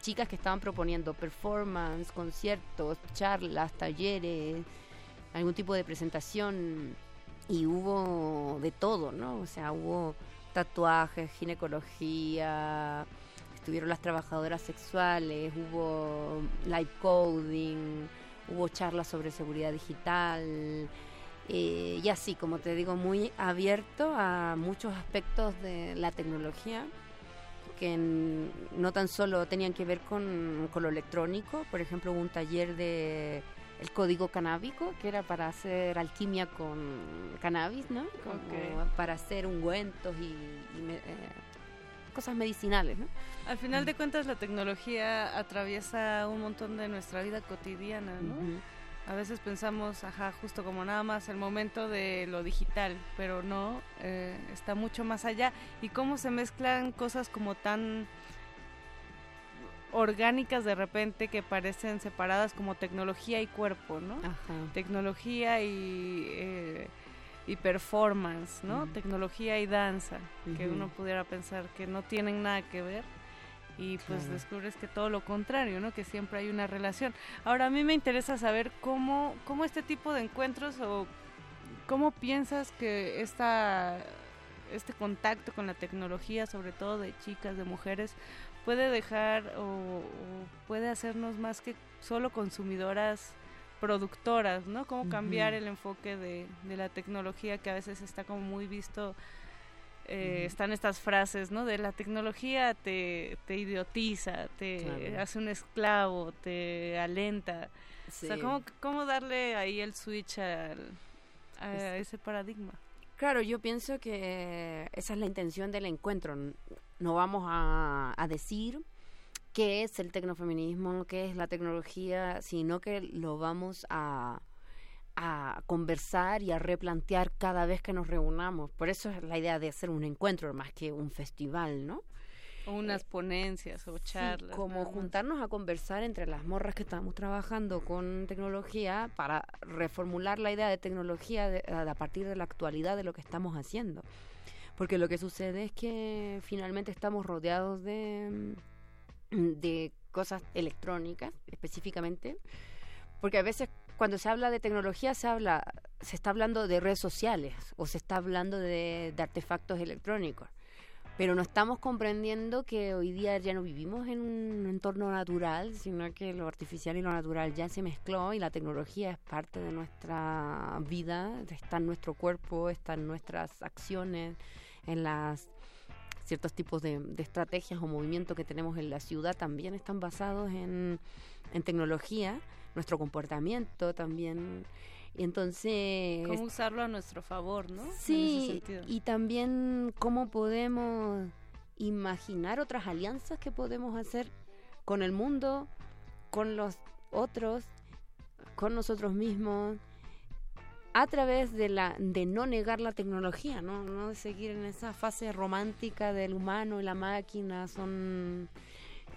chicas que estaban proponiendo performance, conciertos, charlas, talleres, algún tipo de presentación y hubo de todo, ¿no? O sea, hubo tatuajes, ginecología, estuvieron las trabajadoras sexuales, hubo live coding, hubo charlas sobre seguridad digital eh, y así, como te digo, muy abierto a muchos aspectos de la tecnología que no tan solo tenían que ver con, con lo electrónico, por ejemplo, hubo un taller de el código canábico, que era para hacer alquimia con cannabis, ¿no? Como para hacer ungüentos y, y me- eh, cosas medicinales, ¿no? Al final de cuentas la tecnología atraviesa un montón de nuestra vida cotidiana, ¿no? A veces pensamos, ajá, justo como nada más el momento de lo digital, pero no, eh, está mucho más allá. Y cómo se mezclan cosas como tan orgánicas de repente que parecen separadas como tecnología y cuerpo, ¿no? Tecnología y, eh, y performance, ¿no? Tecnología y danza, que uno pudiera pensar que no tienen nada que ver y pues Claro. descubres que todo lo contrario, ¿no? Que siempre hay una relación. Ahora a mí me interesa saber cómo, cómo este tipo de encuentros o cómo piensas que esta, este contacto con la tecnología, sobre todo de chicas, de mujeres, puede dejar o, o puede hacernos más que solo consumidoras productoras, ¿no? Cómo cambiar el enfoque de, de la tecnología que a veces está como muy visto eh, están estas frases, ¿no? De la tecnología te, te idiotiza, te Claro. hace un esclavo, te alenta. O sea, Sí. ¿cómo, cómo darle ahí el switch al, a Es- ese paradigma? Claro, yo pienso que esa es la intención del encuentro. No vamos a, a decir qué es el tecnofeminismo, qué es la tecnología, sino que lo vamos a, a conversar y a replantear cada vez que nos reunamos. Por eso es la idea de hacer un encuentro más que un festival, ¿no? O unas ponencias o Sí, charlas. como juntarnos a conversar entre las morras que estamos trabajando con tecnología para reformular la idea de tecnología de- a partir de la actualidad de lo que estamos haciendo. Porque lo que sucede es que finalmente estamos rodeados de, mm, de cosas electrónicas específicamente. Porque a veces cuando se habla de tecnología se habla, se está hablando de redes sociales o se está hablando de, artefactos electrónicos pero no estamos comprendiendo que hoy día ya no vivimos en un entorno natural, sino que lo artificial y lo natural ya se mezcló y la tecnología es parte de nuestra vida, está en nuestro cuerpo, está en nuestras acciones, en las ciertos tipos de, de estrategias o movimientos que tenemos en la ciudad también están basados en, en tecnología, nuestro comportamiento también. Y entonces Cómo usarlo a nuestro favor, ¿no? Sí, y también cómo podemos imaginar otras alianzas que podemos hacer con el mundo, con los otros, con nosotros mismos, a través de la de no negar la tecnología, no, no de seguir en esa fase romántica del humano y la máquina son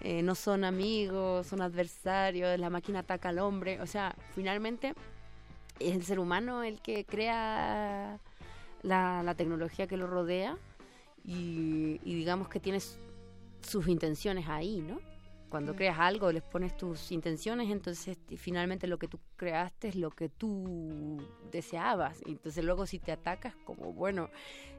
eh, no son amigos, son adversarios, la máquina ataca al hombre, o sea, finalmente es el ser humano el que crea la, la tecnología que lo rodea y, y digamos que tienes sus intenciones ahí, ¿no? Cuando Sí. creas algo, les pones tus intenciones, entonces finalmente lo que tú creaste es lo que tú deseabas. Y Entonces luego si te atacas, como bueno,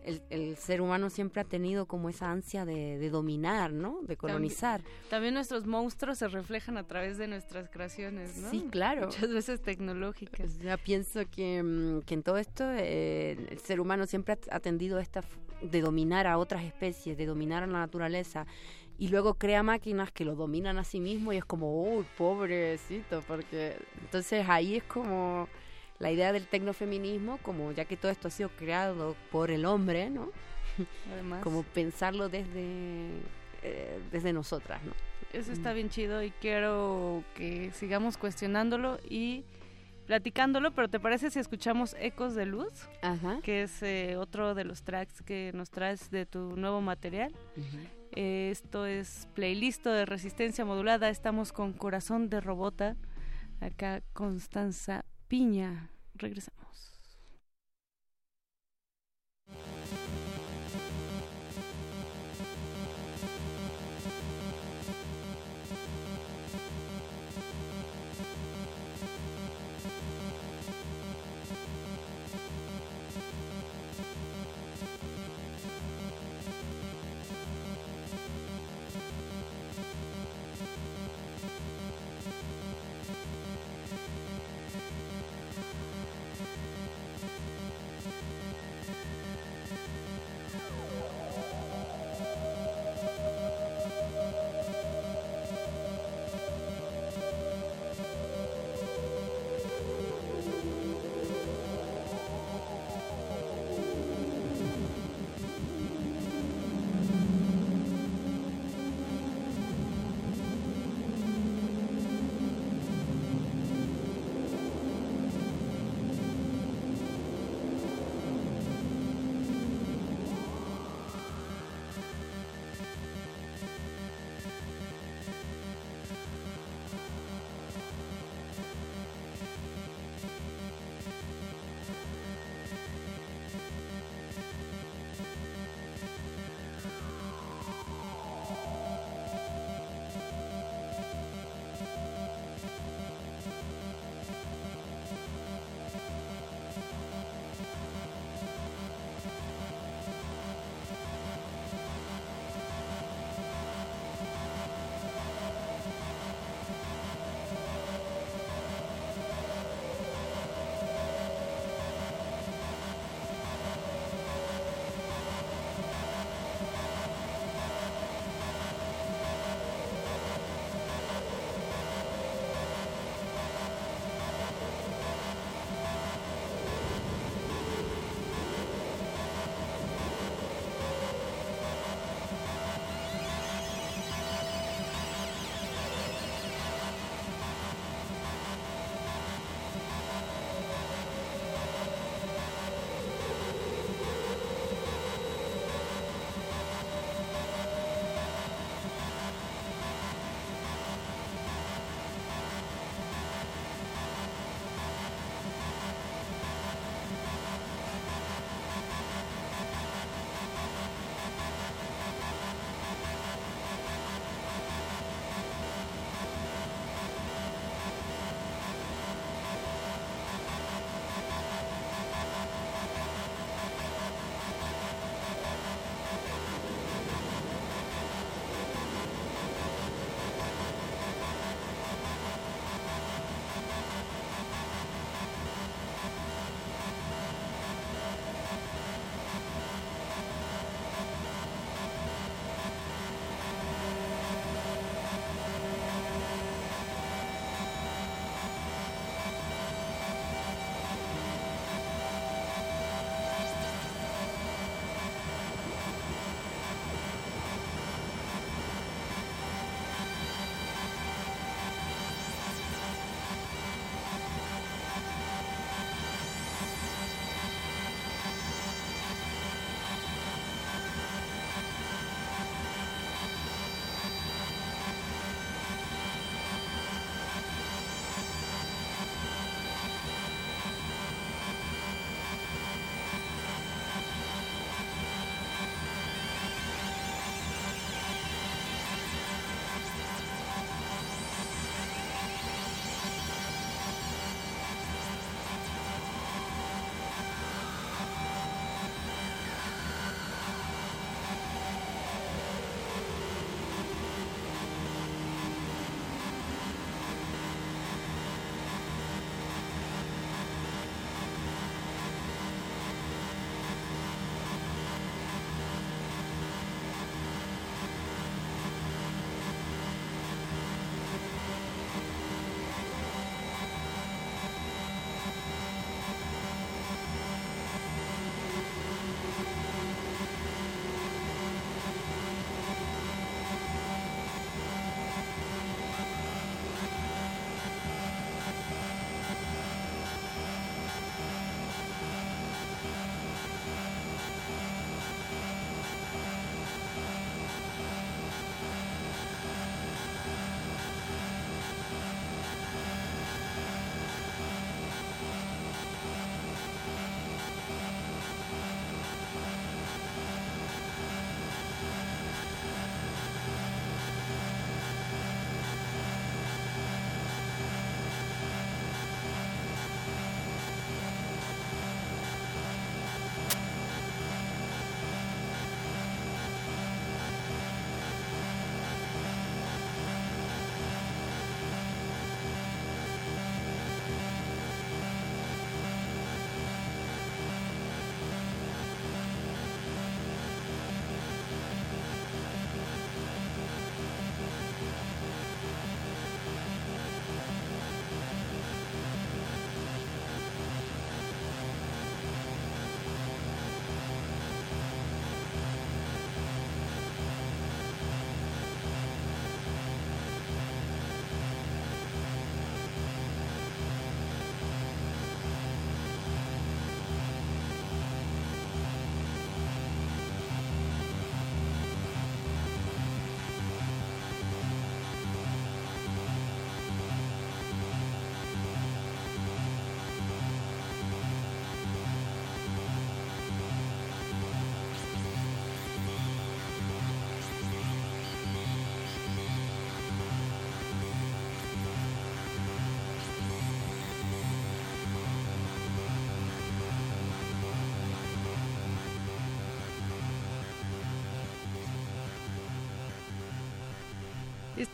el, el ser humano siempre ha tenido como esa ansia de, de dominar, ¿no? De colonizar. También nuestros monstruos se reflejan a través de nuestras creaciones, ¿no? Sí, claro. Muchas veces tecnológicas. Sea, pienso que, mm, que en todo esto eh, el ser humano siempre ha ha tendido a esta de dominar a otras especies, de dominar a la naturaleza y luego crea máquinas que lo dominan a sí mismo y es como, uy, pobrecito, porque entonces ahí es como la idea del tecnofeminismo, como ya que todo esto ha sido creado por el hombre, ¿no? Además. como pensarlo desde, eh, desde nosotras, ¿no? Eso está bien chido y quiero que sigamos cuestionándolo y platicándolo, pero ¿te parece si escuchamos Ecos de Luz? Ajá. Que es eh, otro de los tracks que nos traes de tu nuevo material. Eh, esto es playlist de resistencia modulada. Estamos con Corazón de Robota. Acá Constanza Piña. Regresamos.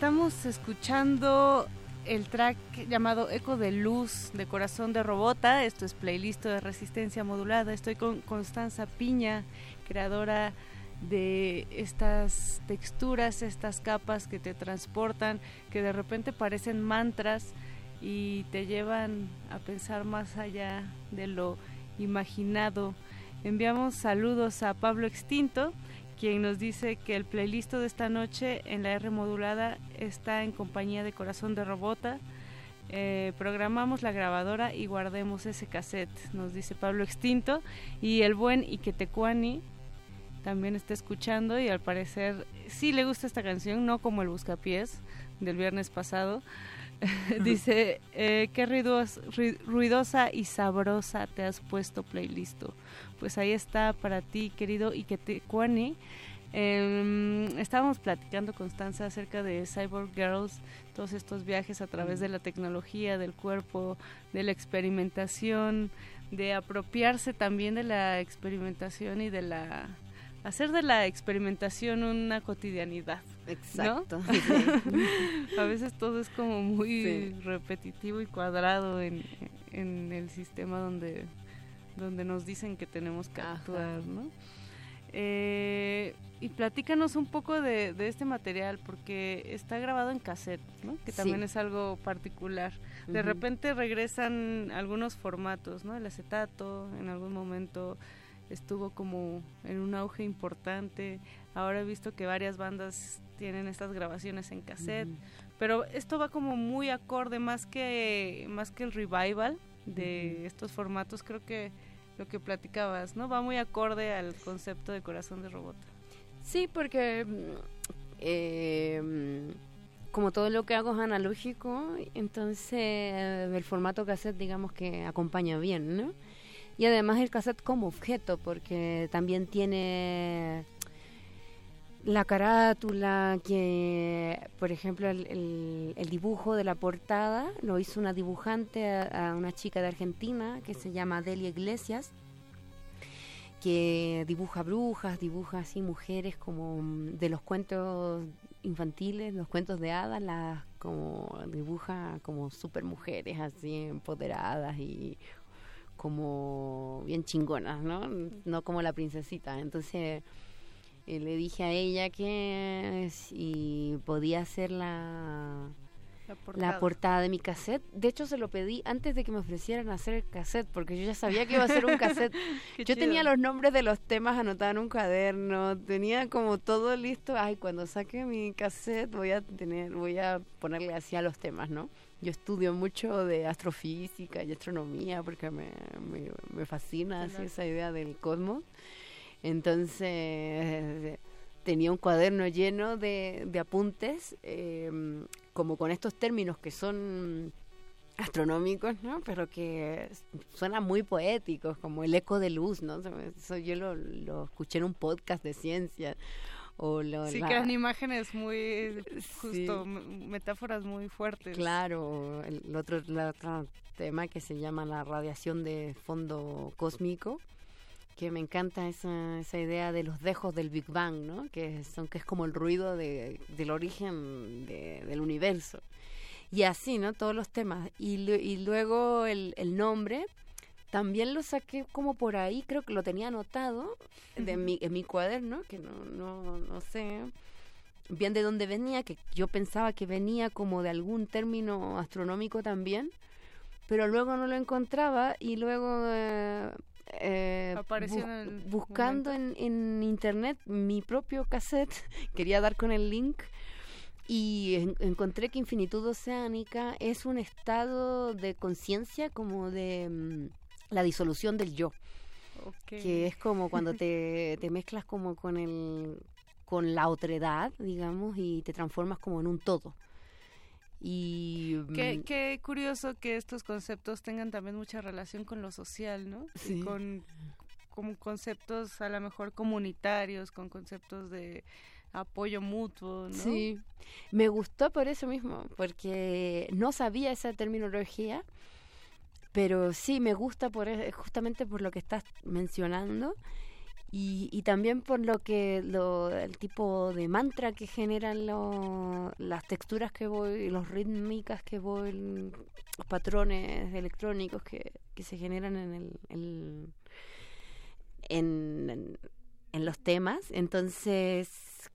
Estamos escuchando el track llamado Eco de Luz de Corazón de Robota. Esto es playlist de resistencia modulada. Estoy con Constanza Piña, creadora de estas texturas, estas capas que te transportan, que de repente parecen mantras y te llevan a pensar más allá de lo imaginado. Enviamos saludos a Pablo Extinto, quien nos dice que el playlist de esta noche en la R modulada está en compañía de Corazón de Robota. Eh, programamos la grabadora y guardemos ese cassette, nos dice Pablo Extinto. Y el buen Iquetecuani también está escuchando y al parecer sí le gusta esta canción, no como el Buscapiés del viernes pasado. dice, eh, qué ruidos- ru- ruidosa y sabrosa te has puesto playlist. Pues ahí está para ti, querido Iquetecuani. Eh, estábamos platicando, Constanza, acerca de Cyborg Girls, todos estos viajes a través de la tecnología, del cuerpo, de la experimentación, de apropiarse también de la experimentación y de la... hacer de la experimentación una cotidianidad. ¿no? Exacto. a veces todo es como muy Sí. repetitivo y cuadrado en, en el sistema donde, donde nos dicen que tenemos que actuar, ¿no? Eh, y platícanos un poco de, de este material, porque está grabado en cassette, ¿no? Que Sí. también es algo particular. De repente regresan algunos formatos, ¿no? El acetato en algún momento estuvo como en un auge importante. Ahora he visto que varias bandas tienen estas grabaciones en cassette, pero esto va como muy acorde más que más que el revival de estos formatos, creo que lo que platicabas, ¿no? Va muy acorde al concepto de corazón de robot. Sí, porque eh, como todo lo que hago es analógico, entonces el formato cassette digamos que acompaña bien, ¿no? Y además el cassette como objeto, porque también tiene la carátula, que por ejemplo el, el- dibujo de la portada lo hizo una dibujante, a, a una chica de Argentina que se llama Delia Iglesias que dibuja brujas, dibuja así mujeres como mm, de los cuentos infantiles, los cuentos de hadas, las como dibuja como super mujeres así empoderadas y como bien chingonas, ¿no? No como la princesita. Entonces eh, le dije a ella que si podía hacer la, La la portada. de mi cassette. De hecho, se lo pedí antes de que me ofrecieran hacer el cassette, porque yo ya sabía que iba a ser un cassette. Yo chido. tenía los nombres de los temas anotados en un cuaderno, tenía como todo listo. Ay, cuando saque mi cassette voy a tener, voy a ponerle así a los temas, ¿no? Yo estudio mucho de astrofísica y astronomía porque me, me, me fascina así esa idea del cosmos. Entonces tenía un cuaderno lleno de, de apuntes, eh, como con estos términos que son astronómicos, ¿no? Pero que suenan muy poéticos, como el eco de luz, ¿no? Eso yo lo, lo escuché en un podcast de ciencia. O lo, Sí, la- que eran imágenes muy, justo, Sí. metáforas muy fuertes. Claro, el otro, el otro tema que se llama la radiación de fondo cósmico, que me encanta esa, esa idea de los dejos del Big Bang, ¿no? Que, son, que es como el ruido de- del origen de- del universo. Y así, ¿no? Todos los temas. Y, y luego el, el nombre, también lo saqué como por ahí, creo que lo tenía anotado de mi, en mi cuaderno, que no, no, no sé bien de dónde venía, que yo pensaba que venía como de algún término astronómico también, pero luego no lo encontraba y luego eh, eh, Apareció bu- en el buscando en, en internet mi propio cassette, quería dar con el link y en- encontré que infinitud oceánica es un estado de conciencia como de mm, la disolución del yo que es como cuando te, te mezclas como con el con la otredad, digamos, y te transformas como en un todo. Y Qué, mm, qué curioso que estos conceptos tengan también mucha relación con lo social, ¿no? Y con, con conceptos a lo mejor comunitarios, con conceptos de apoyo mutuo, ¿no? Sí, me gustó por eso mismo, porque no sabía esa terminología, pero sí me gusta por e- justamente por lo que estás mencionando Y, y también por lo que lo, el tipo de mantra que generan lo- las texturas que voy, los rítmicas que voy, los patrones electrónicos que, que se generan en el, el- en, en- en los temas. Entonces,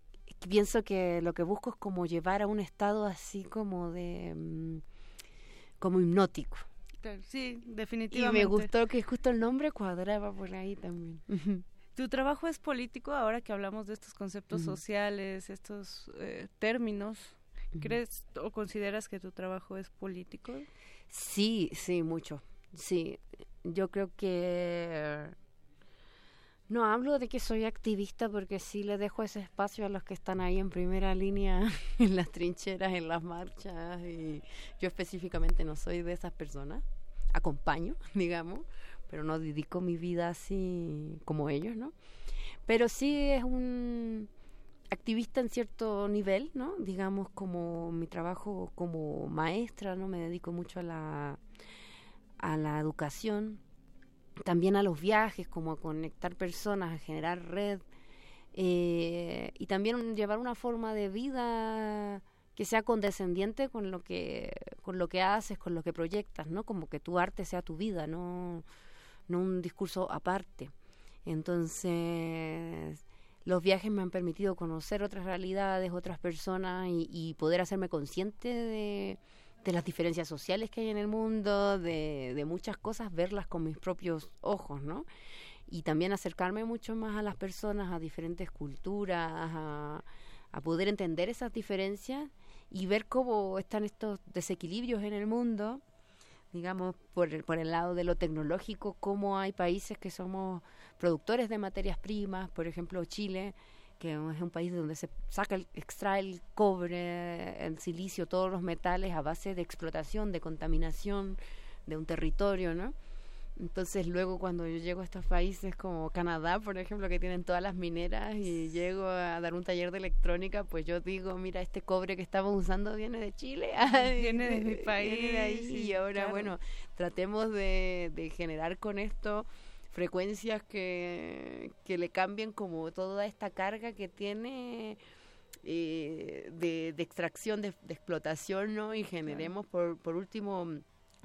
pienso que lo que busco es como llevar a un estado así como de... mm, como hipnótico. Sí, Y definitivamente. me gustó que justo el nombre cuadraba por ahí también. Tu trabajo es político ahora que hablamos de estos conceptos sociales, estos eh, términos. ¿Crees o consideras que tu trabajo es político? Sí, sí, mucho. Sí, yo creo que... No hablo de que soy activista porque sí le dejo ese espacio a los que están ahí en primera línea, en las trincheras, en las marchas, y yo específicamente no soy de esas personas. Acompaño, digamos, pero no dedico mi vida así como ellos, ¿no? Pero sí es un activista en cierto nivel, ¿no? Digamos como mi trabajo como maestra, ¿no? Me dedico mucho a la a la educación, también a los viajes, como a conectar personas, a generar red eh, y también llevar una forma de vida que sea condescendiente con lo que con lo que haces, con lo que proyectas, ¿no? Como que tu arte sea tu vida, no no un discurso aparte. Entonces, los viajes me han permitido conocer otras realidades, otras personas y, y poder hacerme consciente de, de las diferencias sociales que hay en el mundo, de, de muchas cosas, verlas con mis propios ojos, ¿no? Y también acercarme mucho más a las personas, a diferentes culturas, a, a poder entender esas diferencias y ver cómo están estos desequilibrios en el mundo digamos, por el, por el lado de lo tecnológico, cómo hay países que somos productores de materias primas, por ejemplo Chile, que es un país donde se saca, el, extrae el cobre, el silicio, todos los metales a base de explotación, de contaminación de un territorio, ¿no? Entonces luego cuando yo llego a estos países como Canadá, por ejemplo, que tienen todas las mineras y llego a dar un taller de electrónica, pues yo digo, mira, este cobre que estamos usando viene de Chile. Viene de mi Viene de país, ahí. sí, y ahora, claro. bueno, tratemos de, de generar con esto frecuencias que, que le cambien como toda esta carga que tiene eh, de, de extracción, de, de explotación, ¿no? Y generemos, por, por último,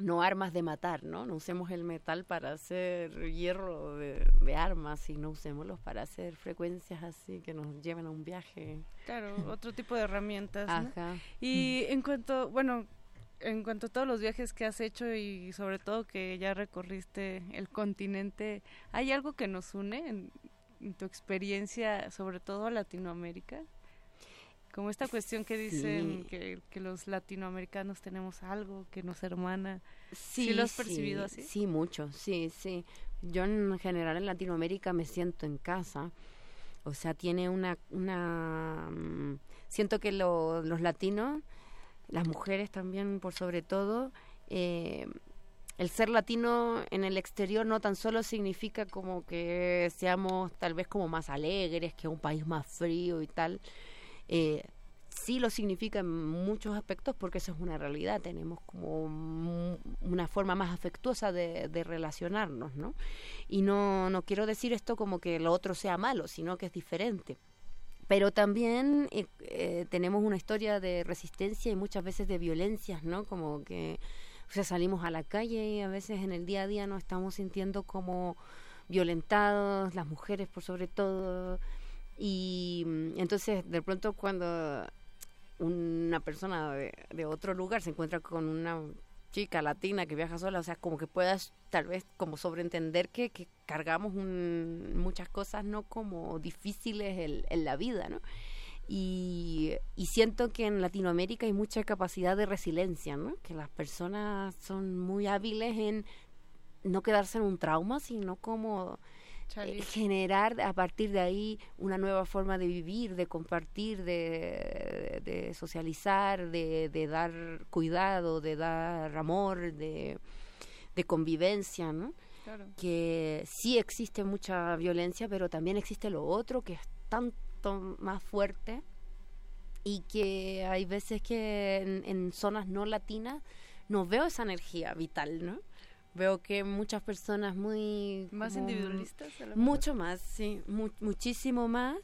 no armas de matar, ¿no? No usemos el metal para hacer hierro de, de armas, sino usémoslos para hacer frecuencias así que nos lleven a un viaje. Claro, otro tipo de herramientas. Y en cuanto, bueno, en cuanto a todos los viajes que has hecho y sobre todo que ya recorriste el continente, ¿hay algo que nos une en, en tu experiencia, sobre todo a Latinoamérica? Como esta cuestión que dicen Sí. que, que los latinoamericanos tenemos algo que nos hermana. Sí, lo has percibido así? Sí, mucho, sí, sí. Yo en general en Latinoamérica me siento en casa. O sea, tiene una... una mm, siento que lo- los latinos, las mujeres también por sobre todo, eh, el ser latino en el exterior no tan solo significa como que seamos tal vez como más alegres, que un país más frío y tal. Eh, sí lo significa en muchos aspectos porque eso es una realidad. Tenemos como una forma más afectuosa de, de relacionarnos, ¿no? Y no, no quiero decir esto como que lo otro sea malo, sino que es diferente. Pero también eh, eh, tenemos una historia de resistencia y muchas veces de violencias, ¿no? Como que, o sea, salimos a la calle y a veces en el día a día nos estamos sintiendo como violentados, las mujeres por sobre todo. Y mm, entonces, de pronto, cuando una persona de, otro lugar se encuentra con una chica latina que viaja sola, o sea, como que puedas tal vez como sobreentender que, cargamos un- muchas cosas no como difíciles en, la vida, ¿no? Y siento que en Latinoamérica hay mucha capacidad de resiliencia, ¿no? Que las personas son muy hábiles en no quedarse en un trauma, sino como eh, generar a partir de ahí una nueva forma de vivir, de compartir, de, de socializar, de, de dar cuidado, de dar amor, de, de convivencia, ¿no? Claro. Que sí existe mucha violencia, pero también existe lo otro que es tanto más fuerte y que hay veces que en, en zonas no latinas no veo esa energía vital, ¿no? Veo que muchas personas muy... ¿Más como- individualistas, a lo mejor? Mucho más, sí, mu- muchísimo más.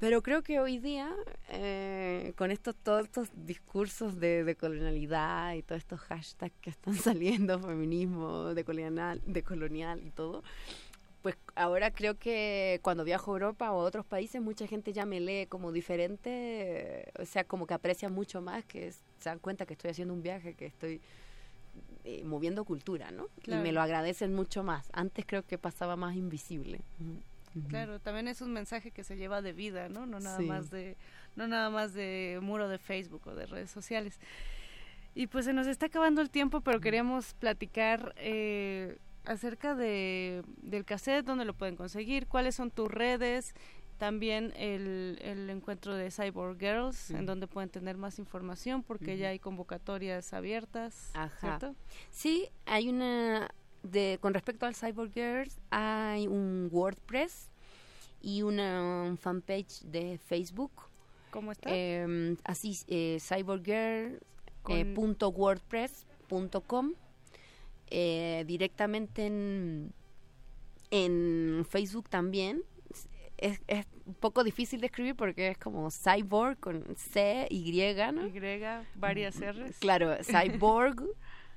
Pero creo que hoy día, eh, con estos, todos estos discursos de, de colonialidad y todos estos hashtags que están saliendo, feminismo, de colonial, de colonial y todo, pues ahora creo que cuando viajo a Europa o a otros países, mucha gente ya me lee como diferente, o sea, como que aprecia mucho más, que es- se dan cuenta que estoy haciendo un viaje, que estoy eh, moviendo cultura, ¿no? Claro. Y me lo agradecen mucho más. Antes creo que pasaba más invisible. Claro, también es un mensaje que se lleva de vida, ¿no? No nada Sí. más de no nada más de muro de Facebook o de redes sociales. Y pues se nos está acabando el tiempo, pero queríamos platicar eh, acerca de del cassette, dónde lo pueden conseguir, cuáles son tus redes, también el, el encuentro de Cyborg Girls, en donde pueden tener más información, porque ya hay convocatorias abiertas, Ajá. ¿cierto? Sí, hay una de con respecto al Cyborg Girls hay un WordPress y una un fanpage de Facebook. ¿Cómo está? Eh, así eh, cyborggirl Con- eh, eh, directamente en en Facebook también es, es un poco difícil de escribir porque es como cyborg con C Y ¿no? Y, varias R's. Claro, cyborg,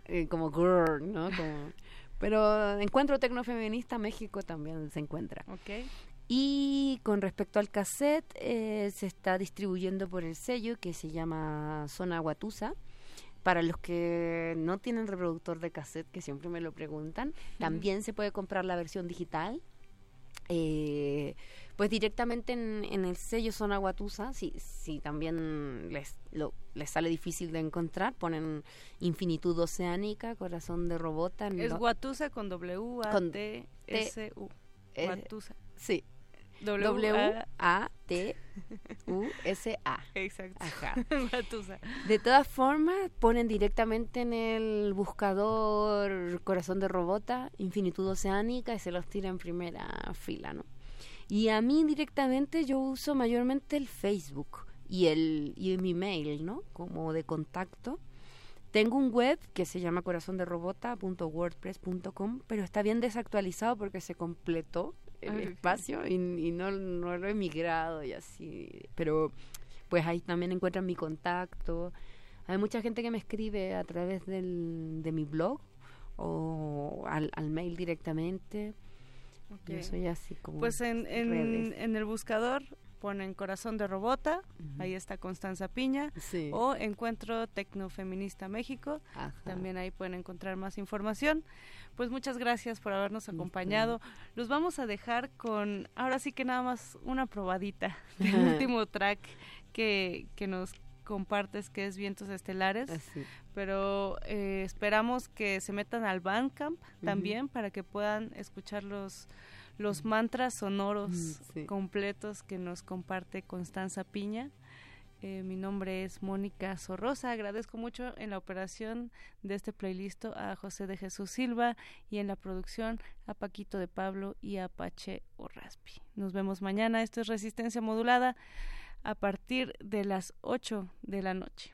eh, como girl, ¿no? Como- pero Encuentro Tecnofeminista México también se encuentra. Ok. Y con respecto al cassette, eh, se está distribuyendo por el sello que se llama Zona Guatusa. Para los que no tienen reproductor de cassette, que siempre me lo preguntan, también se puede comprar la versión digital. Eh, pues directamente en, en el sello Zona Guatusa, si, si también les, lo- les sale difícil de encontrar, ponen Infinitud Oceánica, Corazón de Robota. Es Guatusa con W A T S U. eh, Guatusa. Sí. W A- W-A-T-U-S-A. Exacto. Ajá. De todas formas, ponen directamente en el buscador Corazón de Robota, Infinitud Oceánica y se los tira en primera fila, ¿no? Y a mí directamente yo uso mayormente el Facebook y el y mi mail, ¿no? Como de contacto. Tengo un web que se llama corazonderobota.wordpress.com, pero está bien desactualizado porque se completó. Espacio y, y no, no lo he migrado y así. Pero pues ahí también encuentran mi contacto. Hay mucha gente que me escribe a través del, de mi blog o al, al mail directamente. Ok. Yo soy así como... Pues en, en el buscador ponen Corazón de Robota, ahí está Constanza Piña, Sí. o Encuentro Tecnofeminista México, Ajá. también ahí pueden encontrar más información. Pues muchas gracias por habernos acompañado. Los vamos a dejar con, ahora sí que nada más una probadita del último track que, que nos compartes, que es Vientos Estelares. Así. Pero eh, esperamos que se metan al Bandcamp también para que puedan escuchar los, los mantras sonoros Mm, sí. completos que nos comparte Constanza Piña. Eh, mi nombre es Mónica Sorrosa. Agradezco mucho en la operación de este playlist a José de Jesús Silva y en la producción a Paquito de Pablo y a Pache Orraspi. Nos vemos mañana. Esto es Resistencia Modulada a partir de las 8 de la noche.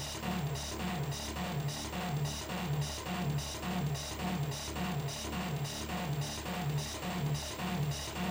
し。Spanish, Spanish, Spanish, Spanish, Spanish, Spanish, Spanish, Spanish, Spanish, Spanish, Spanish,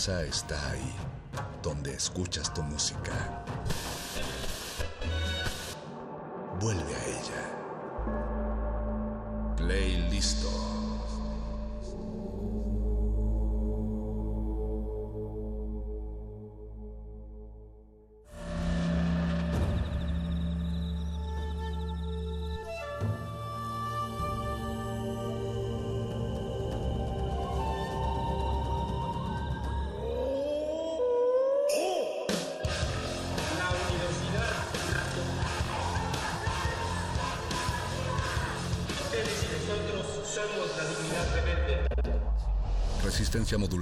casa está ahí, donde escuchas tu música. Vuelve a ella. Playlisto. La